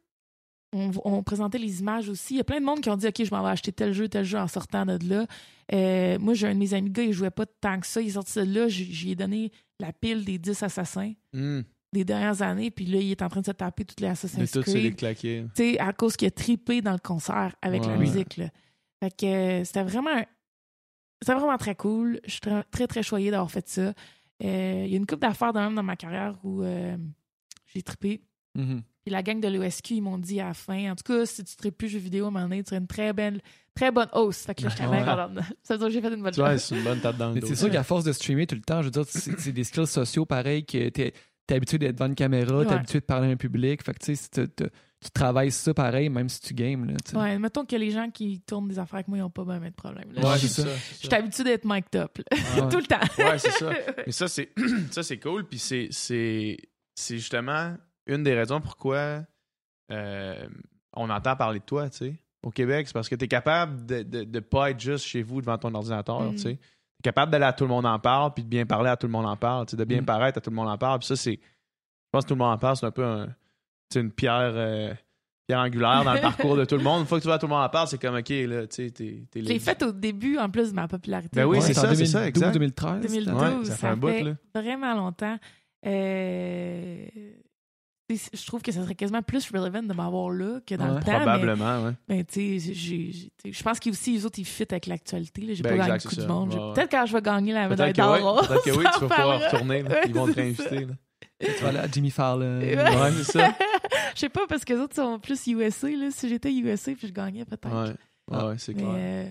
on, on présentait les images aussi. Il y a plein de monde qui ont dit OK, je m'en vais acheter tel jeu, tel jeu en sortant de là. Euh, moi, j'ai un de mes amis gars, il jouait pas tant que ça. Il est sorti de là, j- j'y ai donné la pile des 10 assassins Hmm. des dernières années, puis là, il est en train de se taper toutes les De Assassin's tout se les Creed. claquer. Tu sais, à cause qu'il a tripé dans le concert avec la Ouais. musique. Là. Fait que euh, c'était vraiment un- c'était vraiment très cool. Je suis très, très, très choyée d'avoir fait ça. Euh, Il y a une couple d'affaires même dans ma carrière où euh, j'ai trippé. Mhm. Puis la gang de l'OSQ, ils m'ont dit à la fin, en tout cas, si tu ne plus jeux vidéo à un moment donné, tu serais une très belle, très bonne host. Fait que là, j'étais bien Ouais. contente. *laughs* Ça veut dire que j'ai fait une bonne chose. c'est une bonne tape dans le Mais dos. c'est sûr qu'à force de streamer tout le temps, je veux dire, c'est c'est des skills sociaux pareils que t'es es habitué d'être devant une caméra, t'es Ouais. habitué de parler à un public. Fait que tu sais, tu travailles ça pareil, même si tu games. Là. Ouais, mettons que les gens qui tournent des affaires avec moi, ils n'ont pas bien de problème. là. Ouais, c'est ça. je suis habituée d'être mic'd up là. Ouais. *laughs* tout le temps. Ouais, c'est ça. *laughs* Mais ça, c'est *clears throat* ça, c'est cool. Puis c'est, c'est, c'est justement une des raisons pourquoi euh, on entend parler de toi, tu sais. Au Québec, c'est parce que tu es capable de, de, de pas être juste chez vous devant ton ordinateur, Mm. tu sais. Tu es capable d'aller à tout le monde en parle, puis de bien parler à tout le monde en parle, tu sais, de bien Mm. paraître à tout le monde en parle. Puis ça, c'est. Je pense que tout le monde en parle, c'est un peu un, tu sais, une pierre, euh, pierre angulaire dans le parcours de tout le monde. Une fois que tu vois tout le monde en parle, c'est comme, OK, là, tu sais, t'es, t'es Je l'ai les- fait au début, en plus de ma popularité. Ben oui, Ouais, c'est ça, c'est ça, 2012, exact. 2013. 2012, Ouais, ça, ça fait un bout, là. vraiment longtemps. Euh, c'est- Je trouve que ça serait quasiment plus relevant de m'avoir là que dans Ouais. le temps. Probablement. Mais, mais tu sais, je pense qu'aussi, les autres, ils fit avec l'actualité. là. J'ai Ben, pas gagné le coup c'est du ça. monde. Ouais, ouais. Peut-être quand je vais gagner la médaille Peut-être que, ouais, d'or. peut-être que oui, *laughs* ça tu vas pouvoir retourner. là. Ils vont te *laughs* c'est réinviter. Là. Tu vas aller à Jimmy Fallon. *laughs* Ouais. Ouais, c'est ça. *laughs* Je sais pas, parce que les autres sont plus USA. Là. Si j'étais USA, puis je gagnais peut-être. Ouais, ouais, ouais, c'est clair. euh,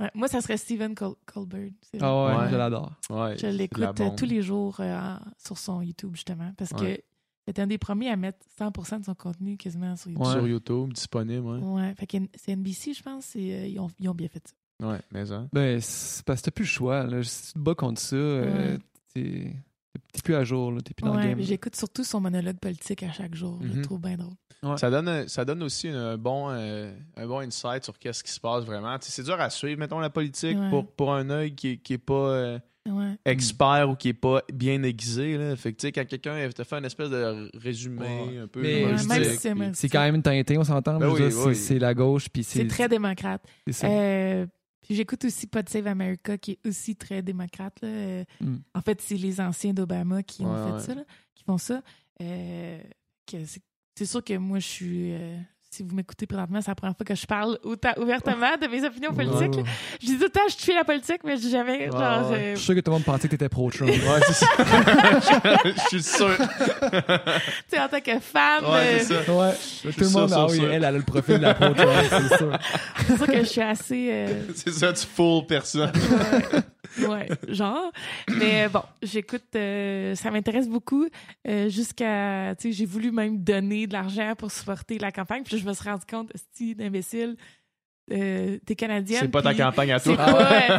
ouais, moi, ça serait Steven Col- Colbert. Ah ouais, Ouais. je l'adore. Ouais, Je l'écoute euh, tous les jours euh, sur son YouTube, justement, parce Ouais. que c'est un des premiers à mettre 100% de son contenu quasiment sur YouTube. Ouais. Sur YouTube, disponible, ouais. Ouais, fait que c'est NBC, je pense, et, euh, ils, ont, ils ont bien fait ça. Ouais, mais ça. Ben, c'est parce que t'as plus le choix. Là. Si tu te bats contre ça, Ouais. t'es t'es plus à jour. là. T'es plus dans Ouais, le game. j'écoute surtout son monologue politique à chaque jour. Je Mhm. le trouve bien drôle. Ça donne, ça donne aussi un bon, euh, un bon insight sur qu'est-ce qui se passe vraiment. C'est dur à suivre, mettons, la politique Ouais. pour, pour un œil qui, est- qui est pas euh, Ouais. expert ou qui est pas bien aiguisé. Là. Fait que, tu sais, quand quelqu'un te fait une espèce de résumé Ouais. un peu Mais Ouais, humoristique, même si puis- c'est quand même teinté, on s'entend. Ben oui, c'est- oui. C'est la gauche, puis c'est très démocrate. c'est ça. Euh, j'écoute aussi Pod Save America, qui est aussi très démocrate. là. Mm. En fait, c'est les anciens d'Obama qui ont fait ouais. ça, là, qui font ça. Euh, c'est sûr que moi, je suis. euh, si vous m'écoutez présentement, c'est la première fois que je parle autant ouvertement de mes opinions politiques. Je dis tout le temps, je suis la politique, mais je dis jamais, Ouais, genre. ouais. euh, Je suis sûr que tout le monde pensait que t'étais pro-Trump. Ouais, c'est ça. *laughs* Je suis sûr. tu sais, en tant que femme, Ouais, euh, c'est ça. Ouais, tout le monde, sûr, ah oui, elle, elle a le profil de la pro-Trump, c'est sûr. *laughs* c'est sûr que je suis assez. euh, *laughs* C'est ça, tu foules personne. Ouais, genre. Mais bon, j'écoute, euh, ça m'intéresse beaucoup. euh, Jusqu'à, tu sais, j'ai voulu même donner de l'argent pour supporter la campagne. Puis je me suis rendu compte, si d'imbécile, euh, t'es canadienne. C'est pas ta campagne à toi. pas, *laughs* euh,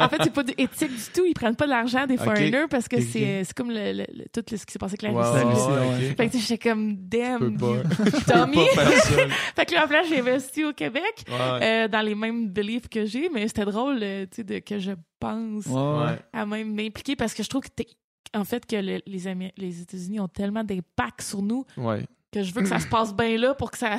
en fait, c'est pas éthique du tout. Ils prennent pas de l'argent des foreigners parce que Ok. c'est c'est comme le, le- le- tout le- ce qui s'est passé avec la Russie. Fait que tu sais, j'étais comme, damn, *laughs* Tommy. *laughs* Fait que là, en place, j'ai investi au Québec Ouais. euh, dans les mêmes beliefs que j'ai, mais c'était drôle, euh, tu sais, de- que je pense Ouais, à même m'impliquer parce que je trouve que t'es- en fait que le- les, les États-Unis ont tellement d'impact sur nous Ouais. que je veux que ça se passe bien là pour que ça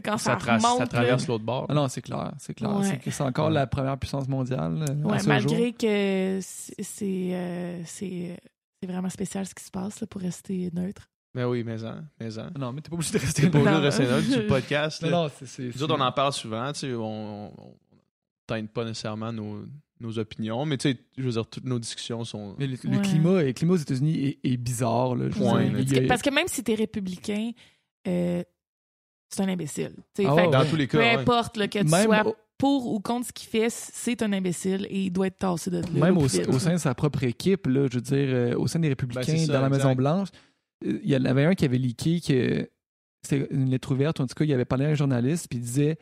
quand ça, Ça, tra- remonte ça là. traverse l'autre bord. Ah non, c'est clair, c'est clair. Ouais. C'est que c'est encore Ouais. la première puissance mondiale. euh, à Ouais, ce malgré jour. que c'est c'est euh, c'est c'est vraiment spécial ce qui se passe là, pour rester neutre. Mais oui, mais en, mais en. Ah Non, mais t'es pas obligé de rester pas obligé de rester *laughs* là du podcast. Non, là. non, c'est- c'est. Nous autres, on en parle souvent, tu sais, on, on, on teinte pas nécessairement nos, nos opinions, mais tu sais, je veux dire, toutes nos discussions sont. Mais le, le climat, le climat aux États-unis est, est bizarre. Là, Point, dire, que, parce que même si t'es républicain, euh, c'est un imbécile. Ah fait Dans tous les cas. peu ouais. importe là, que tu Même sois pour ou contre ce qu'il fait, c'est un imbécile et il doit être tassé de là. Même au, sein de sa propre équipe, là, je veux dire, euh, au sein des Républicains, Ben, ça, dans la. Maison-Blanche, euh, il y en avait un qui avait leaké que c'était une lettre ouverte, en tout cas, il avait parlé à un journaliste, puis il disait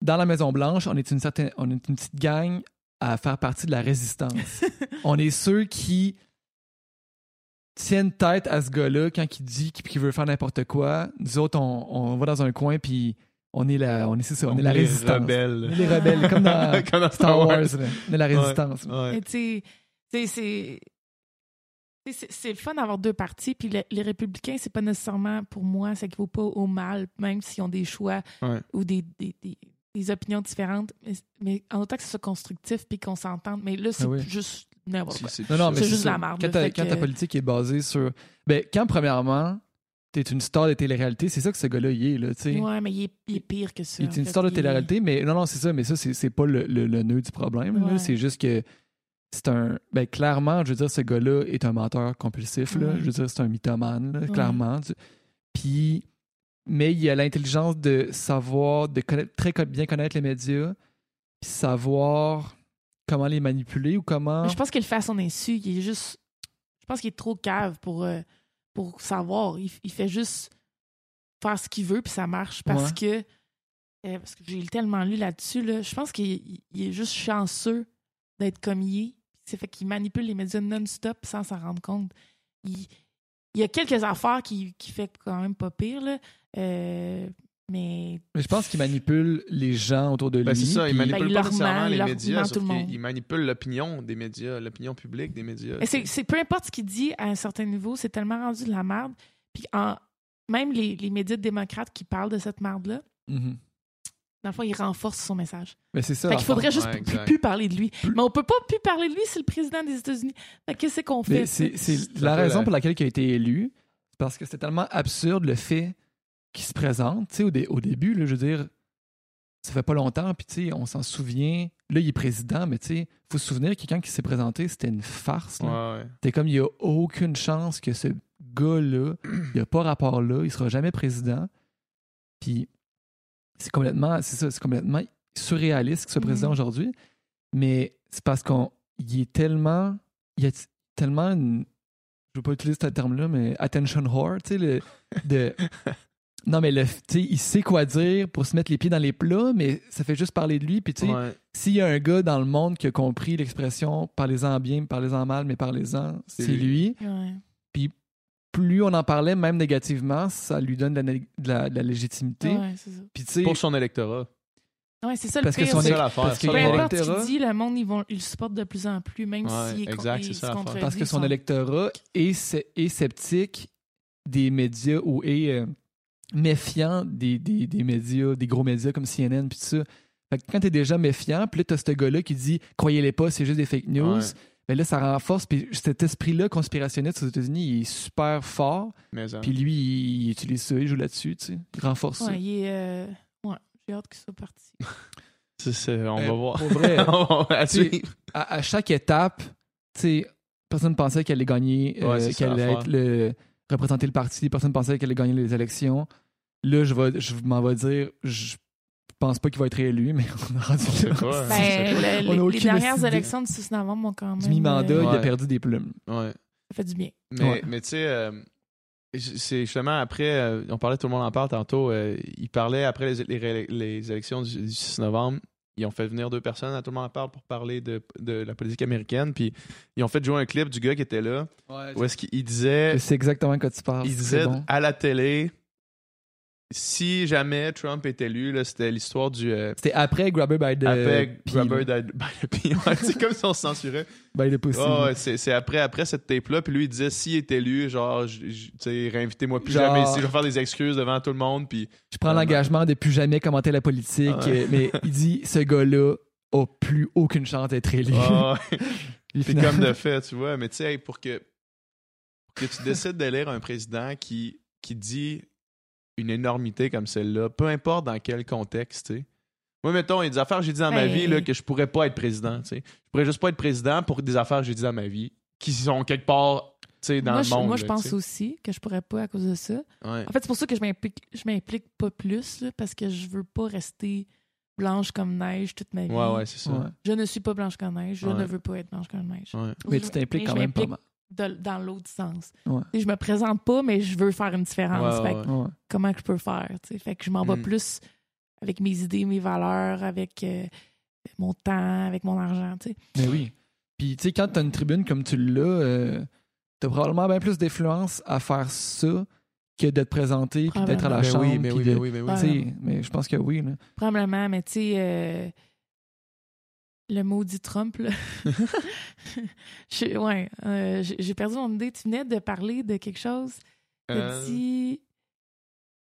Dans la Maison-Blanche, on est une certaine, on est une petite gang à faire partie de la résistance. *laughs* on est ceux qui tiennent tête à ce gars-là quand il dit qu'il veut faire n'importe quoi. Nous autres, on, on va dans un coin, puis on est la, on est, c'est ça, on est la les résistance. On rebelles. est les rebelles, comme dans *laughs* Comme dans Star Wars. là. On est la résistance. Ouais. C'est. Tu sais, C'est c'est le fun d'avoir deux partis, puis le- les républicains, c'est pas nécessairement, pour moi, ça équivaut pas au mal, même s'ils ont des choix Ouais. ou des, des, des- des opinions différentes, mais, mais en autant que ce soit constructif puis qu'on s'entende. Mais là, c'est Ah oui. juste n'importe quoi. Non, non, mais C'est juste ça. la merde, Quand, ta, fait quand que- ta politique est basée sur. Ben, quand, premièrement, t'es une star de télé-réalité, c'est ça que ce gars-là y est, là, tu sais. Ouais, mais il est, il est pire que ça. Il est une fait. star de Il est- télé-réalité, mais non, non, c'est ça, mais ça, c'est c'est pas le, le, le nœud du problème. Ouais. C'est juste que c'est un. Ben, clairement, je veux dire, ce gars-là est un menteur compulsif, là. Ouais. Je veux dire, c'est un mythomane, là, Ouais. clairement. Tu- Puis, mais il a l'intelligence de savoir, de connaître, très bien connaître les médias, puis savoir comment les manipuler ou comment. Je pense qu'il le fait à son insu. Il est juste. Je pense qu'il est trop cave pour, euh, pour savoir. Il, il fait juste faire ce qu'il veut, puis ça marche. Parce que. euh, parce que j'ai tellement lu là-dessus. Là, je pense qu'il il- il est juste chanceux d'être comme il est. C'est fait qu'il manipule les médias non-stop sans s'en rendre compte. Il, il y a quelques affaires qui, qui fait quand même pas pire, là. Euh, mais Mais je pense qu'il manipule les gens autour de lui. Ben, c'est ça, il manipule Ben, il pas nécessairement les médias, sauf il manipule l'opinion des médias, l'opinion publique des médias. Mais c'est, c'est- peu importe ce qu'il dit à un certain niveau, c'est tellement rendu de la merde. Puis en, même les, les médias démocrates qui parlent de cette merde-là, Mhm. dans le fond, ils renforcent son message. Mais c'est ça. Fait qu'il faudrait juste Ouais, plus, parler de lui. Mais on peut pas plus parler de lui, c'est le président des États-Unis. Qu'est-ce qu'on fait? Mais c'est la raison la- pour laquelle il a été élu. C'est parce que c'était tellement absurde le fait qu'il se présente. Tu sais, au, dé- au début, là, je veux dire, ça fait pas longtemps, puis tu sais, on s'en souvient. Là, il est président, mais tu sais, faut se souvenir que quand il s'est présenté, c'était une farce. là. Ouais, ouais. C'était comme, il y a aucune chance que ce gars-là, il a pas rapport là, il sera jamais président. Puis c'est complètement, c'est ça, c'est complètement surréaliste qu'il soit président Mhm. aujourd'hui. Mais c'est parce qu'on, il est tellement, il y a tellement une, je veux pas utiliser ce terme-là, mais attention whore, tu sais, le, de, *laughs* non mais le, tu sais, il sait quoi dire pour se mettre les pieds dans les plats, mais ça fait juste parler de lui. Puis tu sais, Ouais. s'il y a un gars dans le monde qui a compris l'expression parlez-en bien, parlez-en mal, mais parlez-en, C'est c'est lui. Ouais. Plus on en parlait, même négativement, ça lui donne de la, de la- de la légitimité. Ouais. Puis Pour son électorat. Ouais, c'est ça le Parce que son l'affaire. parce que Peu importe ce électorat- qu'il dit, le monde, ils, vont, ils le supportent de plus en plus, même Ouais, s'il est exact, il c'est se ça parce que son son- électorat est, est sceptique des médias ou est euh, méfiant des, des, des médias, des gros médias comme CNN puis tout ça. Fait que quand t'es déjà méfiant, puis là t'as ce gars-là qui dit croyez-les pas, c'est juste des fake news. Ouais. Ben là, ça renforce. Puis cet esprit-là conspirationniste aux États-Unis, il est super fort. Mais. Puis lui, il, il utilise ça, il joue là-dessus, tu sais. Il renforce ça. Ouais, il est. euh, Ouais, j'ai hâte qu'il soit parti. *laughs* C'est- c'est- on Euh, va voir. Pour vrai, *laughs* On va à, à chaque étape, tu sais, personne pensait qu'elle allait gagner, euh, Ouais, ça, qu'elle allait être le, représenter le parti, personne pensait qu'elle allait gagner les élections. Là, je, vais, je m'en vais dire, je pense pas qu'il va être réélu, *laughs* mais on a rendu là. hein. Ben, le- On a les- les aucune dernières élections du 6 novembre ont quand même. Du mi-mandat, euh, il a perdu des plumes. Ouais. Ça fait du bien. Mais, Ouais. mais tu sais, euh, c'est justement après, euh, on parlait, tout le monde en parle tantôt, euh, il parlait après les, les les élections du, du 6 novembre, ils ont fait venir deux personnes à tout le monde en parle pour parler de, de la politique américaine, puis ils ont fait jouer un clip du gars qui était là, où est-ce qu'il disait, sais exactement quoi tu parles. il c'est disait bon. à la télé, si jamais Trump est élu, c'était l'histoire du... euh, C'était après Grabber by the après Grabber là. by the. *laughs* Ouais, c'est comme si on se censurait. By the pussy. Ouais, c'est après, après cette tape-là. Puis lui, il disait s'il est élu, genre, tu sais, réinvitez-moi plus Genre- jamais ici. Je vais faire des excuses devant tout le monde. Puis Je prends l'engagement de plus jamais commenter la politique, Ah ouais. mais il dit, *laughs* ce gars-là a plus aucune chance d'être élu. *laughs* Puis finalement- comme de fait, tu vois. Mais tu sais, pour que, pour que tu décides d'élire un président qui, qui dit une énormité comme celle-là, peu importe dans quel contexte, tu sais. Moi, mettons, il y a des affaires que j'ai dit dans ma Ben- vie là, que je pourrais pas être président, tu sais. Je pourrais juste pas être président pour des affaires que j'ai dit dans ma vie qui sont quelque part, tu sais, dans moi, le je, monde. moi, je pense aussi que je pourrais pas à cause de ça. Ouais. En fait, c'est pour ça que je m'implique, je m'implique pas plus, là, parce que je veux pas rester blanche comme neige toute ma vie. Ouais, ouais, c'est ça. Ouais. Je ne suis pas blanche comme neige. Je Ouais. ne veux pas être blanche comme neige. Ouais. Mais tu t'impliques quand même pas mal. De- dans l'autre sens. Ouais. Je me présente pas, mais je veux faire une différence. Ouais, Fait ouais, que ouais. Comment que je peux faire? tu sais? Fait que je m'en vais Mm. plus avec mes idées, mes valeurs, avec euh, mon temps, avec mon argent. tu sais. Mais oui. Puis, tu sais, quand t'as une tribune comme tu l'as, euh, t'as probablement bien plus d'influence à faire ça que de te présenter puis d'être à la Ben chambre. oui, mais oui, de- mais oui, mais oui. Tu Mais je pense que oui. Là. Probablement, mais tu sais, euh, le maudit Trump, là. *laughs* *laughs* Je- ouais, euh, j'ai j'ai perdu mon idée. Tu venais de parler de quelque chose? Tu Euh, dit.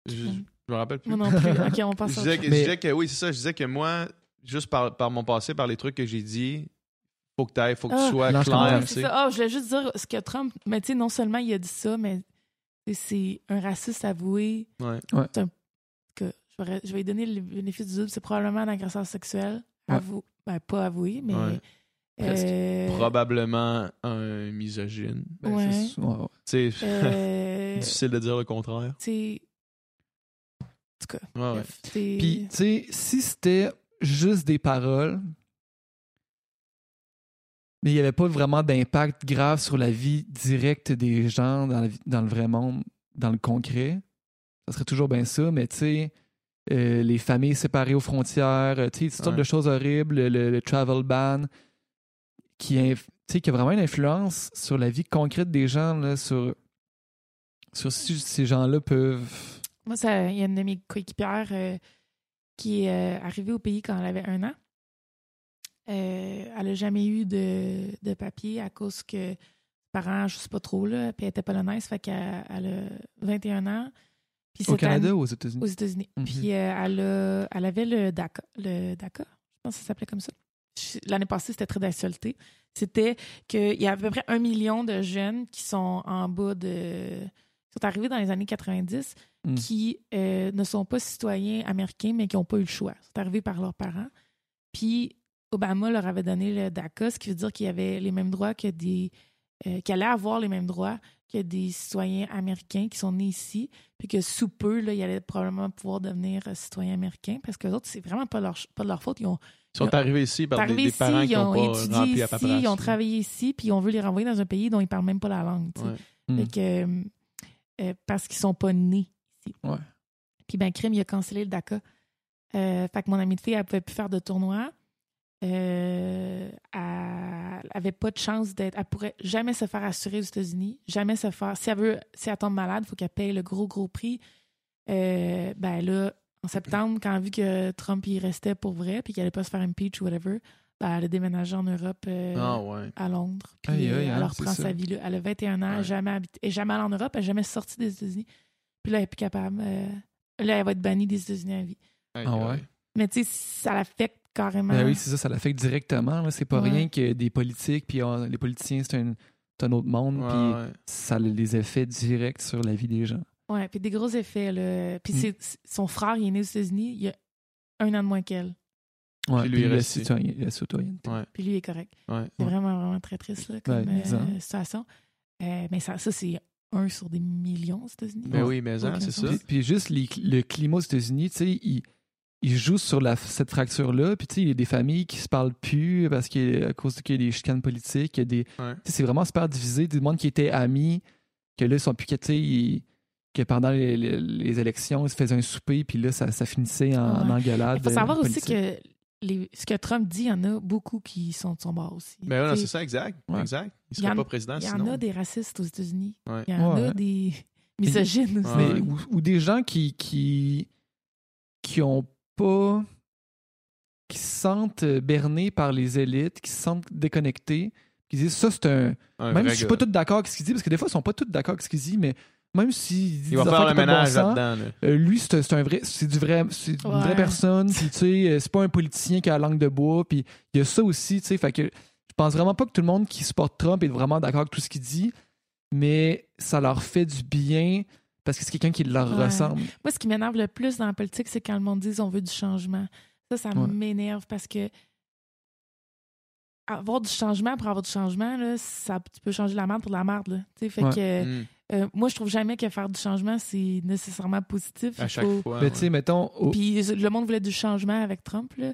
je, je me rappelle plus. Moi non plus. *laughs* Ok, on passe Je à disais, que, je disais que oui, c'est ça. Je disais que moi, juste par, par mon passé, par les trucs que j'ai dit, faut que tu ailles, faut que Ah, tu sois non, je clair. Ouais. Ah, je voulais juste dire ce que Trump. Mais tu sais, non seulement il a dit ça, mais c'est- un raciste avoué. Ouais. Que je, vais, je vais lui donner le bénéfice du doute. C'est probablement un agresseur sexuel. Ouais. Avou- ben, pas avoué, mais. Ouais. Presque. euh, Probablement un misogyne. Ben, Ouais. c'est-. Tu sais, euh, *laughs* difficile de dire le contraire. tu sais. En tout cas. Ouais, ouais. c'est- Puis, tu sais, si c'était juste des paroles, mais il n'y avait pas vraiment d'impact grave sur la vie directe des gens dans, la vie- dans le vrai monde, dans le concret, ça serait toujours bien ça, mais tu sais, euh, les familles séparées aux frontières, euh, tu sais, toutes sortes Ouais. de choses horribles, le, travel ban, qui, inf- tu sais, qui a vraiment une influence sur la vie concrète des gens, là, sur, sur si ces gens-là peuvent. Moi, ça- il y a une de mes coéquipières euh, qui est euh, arrivée au pays quand elle avait un an. Euh, elle n'a jamais eu de, de papier à cause que ses parents, je sais pas trop, là, puis elle était polonaise, fait qu'elle elle a 21 ans. Puis Au Canada ou aux États-Unis? aux États-Unis. Mhm. Puis euh, elle, a- elle avait le DACA, le DACA, je pense que ça s'appelait comme ça. L'année passée, c'était très d'actualité. C'était qu'il y a à peu près un million de jeunes qui sont en bas de. qui sont arrivés dans les années 90, Mm. qui euh, ne sont pas citoyens américains, mais qui n'ont pas eu le choix. Ils sont arrivés par leurs parents. Puis Obama leur avait donné le DACA, ce qui veut dire qu'il y avait les mêmes droits que des. euh, qu'il allait avoir les mêmes droits que des citoyens américains qui sont nés ici, puis que sous peu, là, ils allaient probablement pouvoir devenir euh, citoyens américains, parce que les autres, c'est vraiment pas, leur, pas de leur faute. Ils ont Ils sont arrivés ici par des, des ici, parents qui ont pas étudié ici, ils ont travaillé ici, puis on veut les renvoyer dans un pays dont ils parlent même pas la langue. Ouais. Mm. Fait que, euh, euh, parce qu'ils sont pas nés ici. Ouais. Puis ben, Crime, il a cancellé le DACA. Euh, fait que mon amie de fille, elle pouvait plus faire de tournoi. Euh, elle avait pas de chance d'être. Elle pourrait jamais se faire assurer aux États-Unis. Jamais se faire. Si elle veut, si elle tombe malade, il faut qu'elle paye le gros, gros prix. Euh, ben là, en septembre, quand elle a vu que Trump y restait pour vrai, puis qu'elle allait pas se faire impeach ou whatever, ben, elle a déménagé en Europe. euh, Ah ouais. à Londres. Puis hein, elle c'est reprend sa vie là. Elle a 21 ans, elle Ouais. n'a jamais habité, elle est jamais allée en Europe, elle n'est jamais sortie des États-Unis. Puis là, elle est plus capable. euh, là, elle va être bannie des États-Unis à vie. Ah ouais? Mais tu sais, ça l'affecte carrément. Ben oui, c'est ça, ça l'affecte directement. C'est pas Ouais. rien que des politiques, puis les politiciens, c'est un, autre monde, Ouais, puis ouais. ça a des effets directs sur la vie des gens. Ouais, puis des gros effets. Là. Puis Mm. son frère, il est né aux États-Unis, il y a un an de moins qu'elle. Ouais, Puis lui, puis il la, reste la citoyenneté. Ouais. Puis lui, il est correct. Ouais. C'est Ouais. vraiment, vraiment très triste là, comme euh, situation. Euh, mais ça, ça c'est un sur des millions aux États-Unis. Ben oui, mais c'est ça. Puis, puis juste les- le climat aux États-Unis, tu sais, il, joue sur la, cette fracture-là. Puis tu sais, il y a des familles qui se parlent plus parce qu'à cause qu'il y a des chicanes politiques, il y a des. Ouais. tu sais, C'est vraiment super divisé. Des monde qui étaient amis, que là, ils sont plus que, tu que pendant les, les- les élections, ils se faisaient un souper, puis là, ça, ça finissait en, en Ouais. engueulade. Il faut savoir euh, aussi que les, ce que Trump dit, il y en a beaucoup qui sont de son bord aussi. Ben ouais, c'est ça, exact. Ouais. Exact. Il Il y serait en- pas président Il y en a des racistes aux États-Unis. Ouais. Il y en Ouais. a des misogynes aussi. Mais, ou, ou des gens qui, qui, qui ont pas. qui se sentent euh, bernés par les élites, qui se sentent déconnectés, qui disent ça, c'est un. Un Même si je suis pas tout d'accord avec ce qu'il dit, parce que des fois, ils sont pas tous d'accord avec ce qu'il dit, mais même s'il dit Il va faire le bon ménage là-dedans. là. euh, lui, c'est c'est un vrai, c'est du vrai, c'est une Ouais. vraie personne. Puis tu sais, euh, c'est pas un politicien qui a la langue de bois. Puis il y a ça aussi, tu sais. Fait que je pense vraiment pas que tout le monde qui supporte Trump est vraiment d'accord avec tout ce qu'il dit, mais ça leur fait du bien parce que c'est quelqu'un qui leur Ouais. ressemble. Moi, ce qui m'énerve le plus dans la politique, c'est quand le monde dit on veut du changement. Ça, ça Ouais. m'énerve parce que avoir du changement pour avoir du changement, là, ça, tu peux changer la merde pour de la merde. Là. Tu sais, Fait Ouais. que, Mm. euh, moi, je trouve jamais que faire du changement, c'est nécessairement positif. À chaque faut- fois. mais tu sais, mettons, au, Puis le monde voulait du changement avec Trump. Là.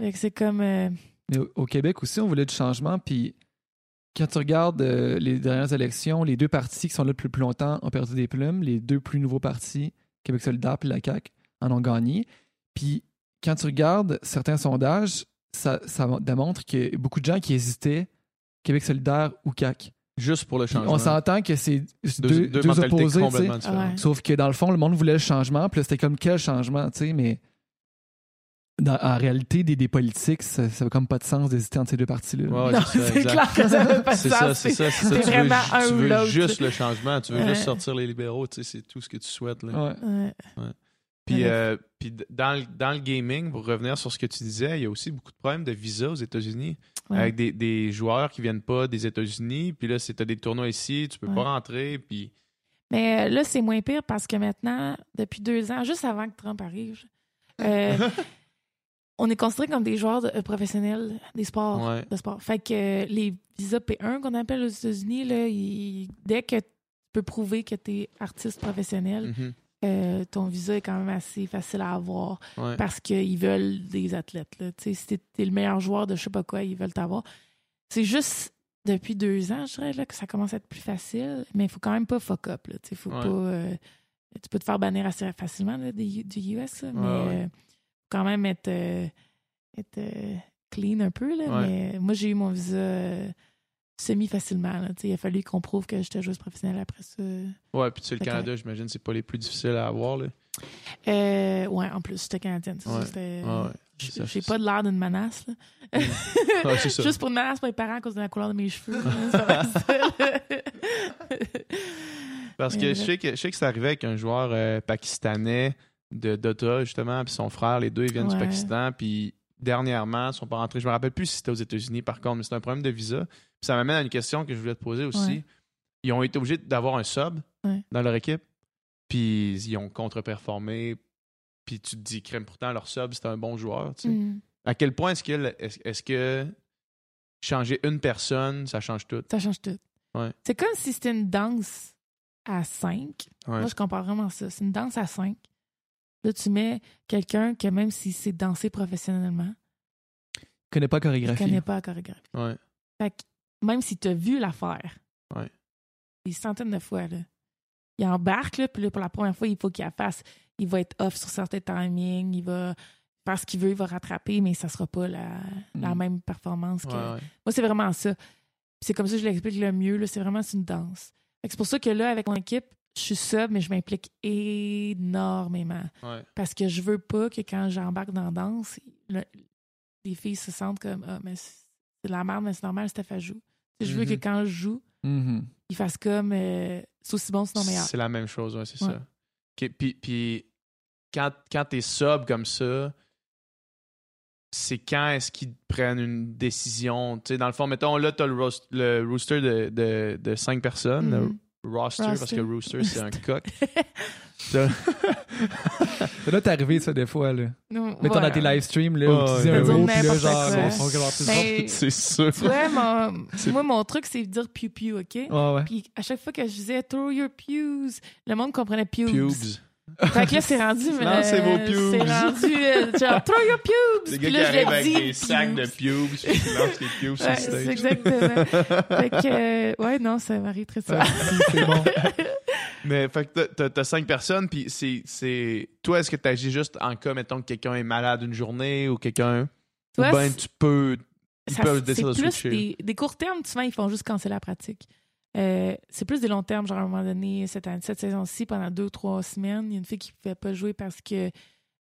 Fait que c'est comme. euh, mais au- au Québec aussi, on voulait du changement. Puis quand tu regardes euh, les dernières élections, les deux partis qui sont là depuis le plus longtemps ont perdu des plumes. Les deux plus nouveaux partis, Québec solidaire et la CAQ, en ont gagné. Puis quand tu regardes certains sondages, ça, ça démontre qu'il y a beaucoup de gens qui hésitaient Québec solidaire ou CAQ. Juste pour le Puis changement. on s'entend que c'est deux, deux, deux opposés. complètement. Ouais. Sauf que dans le fond, le monde voulait le changement. Puis là, c'était comme quel changement, tu sais, mais dans- en réalité, des, des politiques, ça n'a comme pas de sens d'hésiter entre ces deux parties-là. Ouais, non, c'est ça, c'est exact. clair que ça fait pas de C'est sens. ça, c'est ça, c'est ça. c'est Tu veux, vraiment un tu ou veux juste le changement, tu veux Ouais. juste sortir les libéraux, tu sais, c'est tout ce que tu souhaites. Là. Ouais. Ouais. Puis, Ouais. euh, puis dans, le, dans le gaming, pour revenir sur ce que tu disais, il y a aussi beaucoup de problèmes de visa aux États-Unis. Ouais. Avec des, des joueurs qui viennent pas des États-Unis, puis là, c'est t'as des tournois ici, tu peux Ouais. pas rentrer, puis Mais euh, là, c'est moins pire parce que maintenant, depuis deux ans, juste avant que Trump arrive, euh, *laughs* on est considérés comme des joueurs de- euh, professionnels des sports. Ouais. De sport. Fait que euh, les visas P1 qu'on appelle aux États-Unis, là, ils- dès que tu peux prouver que tu es artiste professionnel, Mhm. euh, ton visa est quand même assez facile à avoir Ouais. parce qu'ils veulent des athlètes. Là. Si t'es es le meilleur joueur de je sais pas quoi, ils veulent t'avoir. C'est juste depuis deux ans, je dirais, là, que ça commence à être plus facile, mais il faut quand même pas fuck up. Là. Tu sais, Faut Ouais. pas, tu peux te faire bannir assez facilement là, des- du US, mais quand même être, euh, être euh, clean un peu. Là, Ouais. Mais moi, j'ai eu mon visa euh, semi-facilement. Il a fallu qu'on prouve que j'étais joueuse professionnelle après ça. Ouais, puis tu sais, le Canada, j'imagine, c'est pas les plus difficiles à avoir. Là. Euh, ouais, en plus, j'étais canadienne. ça, Ouais. c'était- Ouais, ouais. J'ai Ça, pas de l'air d'une menace. Là. *laughs* Ça. Juste pour une menace pour mes parents à cause de la couleur de mes cheveux. là, ça. *laughs* Parce que je sais que, je sais que c'est arrivé avec un joueur euh, pakistanais de Dota, justement, puis son frère, les deux, ils viennent du. Pakistan, puis dernièrement, ils sont pas rentrés. Je me rappelle plus si c'était aux États-Unis, par contre, mais c'est un problème de visa. Puis ça m'amène à une question que je voulais te poser aussi. Ouais. Ils ont été obligés d'avoir un sub Ouais. dans leur équipe, puis ils ont contre-performé, puis tu te dis, crème, pourtant, leur sub, c'était un bon joueur, tu sais. Mm. À quel point est-ce que, est-ce est-ce que changer une personne, ça change tout? Ça change tout. Ouais. C'est comme si c'était une danse à 5. Ouais. Moi, je compare vraiment ça. C'est une danse à 5. Là, tu mets quelqu'un que même si c'est dansé professionnellement, Je connais pas la il chorégraphie. connaît pas la chorégraphie. Ouais. Fait que même si tu as vu l'affaire, Ouais. des centaines de fois, là, il embarque, là, puis là, pour la première fois, il faut qu'il la fasse. Il va être off sur certains timings, il va faire ce qu'il veut, il va rattraper, mais ça sera pas la, la Mm. même performance que. Ouais, ouais. Moi, c'est vraiment ça. C'est comme ça que je l'explique le mieux. là. C'est vraiment une danse. C'est pour ça que là, avec mon équipe, je suis sub, mais je m'implique énormément. Ouais. Parce que je veux pas que quand j'embarque dans la danse, le- les filles se sentent comme Ah, mais c'est de la merde, mais c'est normal, Steph elle joue. Je veux que quand je joue, Mhm. ils fassent comme euh, c'est aussi bon, sinon meilleur. C'est la même chose, ouais, c'est Ouais. ça. Puis, puis quand, quand t'es sub comme ça, c'est quand est-ce qu'ils prennent une décision? Dans le fond, mettons, là, t'as le, le rooster de, de, de cinq personnes, Mhm. le roster, parce que rooster, c'est un coq. *laughs* Ça doit t'arriver, ça, des fois. Là. Non, Mettons voilà. dans tes live streams, là, où tu dis ouais, un mot, puis là, N'importe genre, c'est c'est sûr. Tu vois, mon- *laughs* C'est- moi, mon truc, c'est de dire piou piou, OK? Ouais. Puis à chaque fois que je disais throw your pews, le monde comprenait. Pubes. Fait que là, c'est rendu. *laughs* Lancez vos pubes. C'est rendu euh, genre *laughs* throw your pubes. Puis gars là, qui arrivent avec des sacs de pubes. puis qui lancent les pubes sur Ouais, le stage. c'est exactement. fait que, euh, ouais, non, ça m'arrive très souvent. c'est bon. *laughs* Mais fait que t'as- cinq personnes, puis c'est, c'est. Toi, est-ce que tu agis juste en cas, mettons, que quelqu'un est malade une journée ou quelqu'un. Ou ben c'est- tu peux. Ils Ça, peuvent c'est décider de plus switcher? des, des courts termes, souvent, ils font juste canceller la pratique. Euh, c'est plus des longs termes, genre à un moment donné, cette, saison-ci, pendant deux ou trois semaines, il y a une fille qui ne pouvait pas jouer parce qu'elle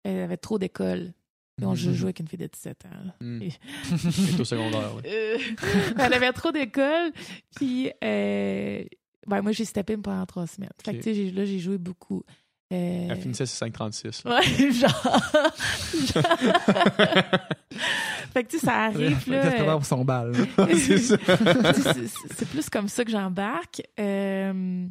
avait trop d'école. Puis on Mhm. jouait avec une fille de 17 ans. Et- C'est au secondaire, ouais. Euh, *laughs* elle avait trop d'école. Puis, euh, ben, moi, j'ai steppé pendant trois semaines. Fait que, Ok. tu sais, j'ai- là, j'ai joué beaucoup. Euh, Elle finissait sur 5,36. là. Ouais, *laughs* genre. *laughs* fait que, tu sais, ça arrive, là. Qu'est-ce qu'on va pour son bal? *laughs* *laughs* c'est plus comme ça que j'embarque. Euh,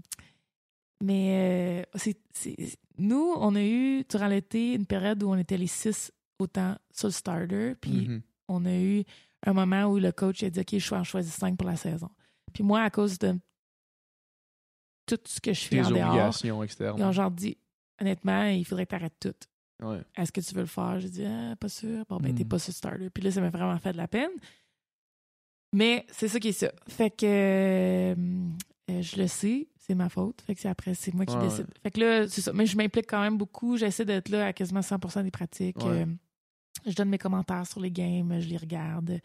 mais euh, c'est- nous, on a eu, durant l'été, une période où on était les six autant sur le starter. Puis, Mhm. on a eu un moment où le coach a dit OK, je vais en choisir cinq pour la saison. Puis moi, à cause de tout ce que je fais en dehors, ils ont genre dit honnêtement, il faudrait que tu arrêtes tout. Ouais. Est-ce que tu veux le faire? J'ai dit ah, pas sûr. Bon, ben, Mm. t'es pas sur starter. Puis là, ça m'a vraiment fait de la peine. Mais c'est ça qui est ça. Fait que euh, euh, je le sais, c'est ma faute. Fait que c'est après, c'est moi qui Ouais, décide. Fait que là, c'est ça. Mais je m'implique quand même beaucoup. J'essaie d'être là à quasiment 100 des pratiques. Euh, je donne mes commentaires sur les games, je les regarde.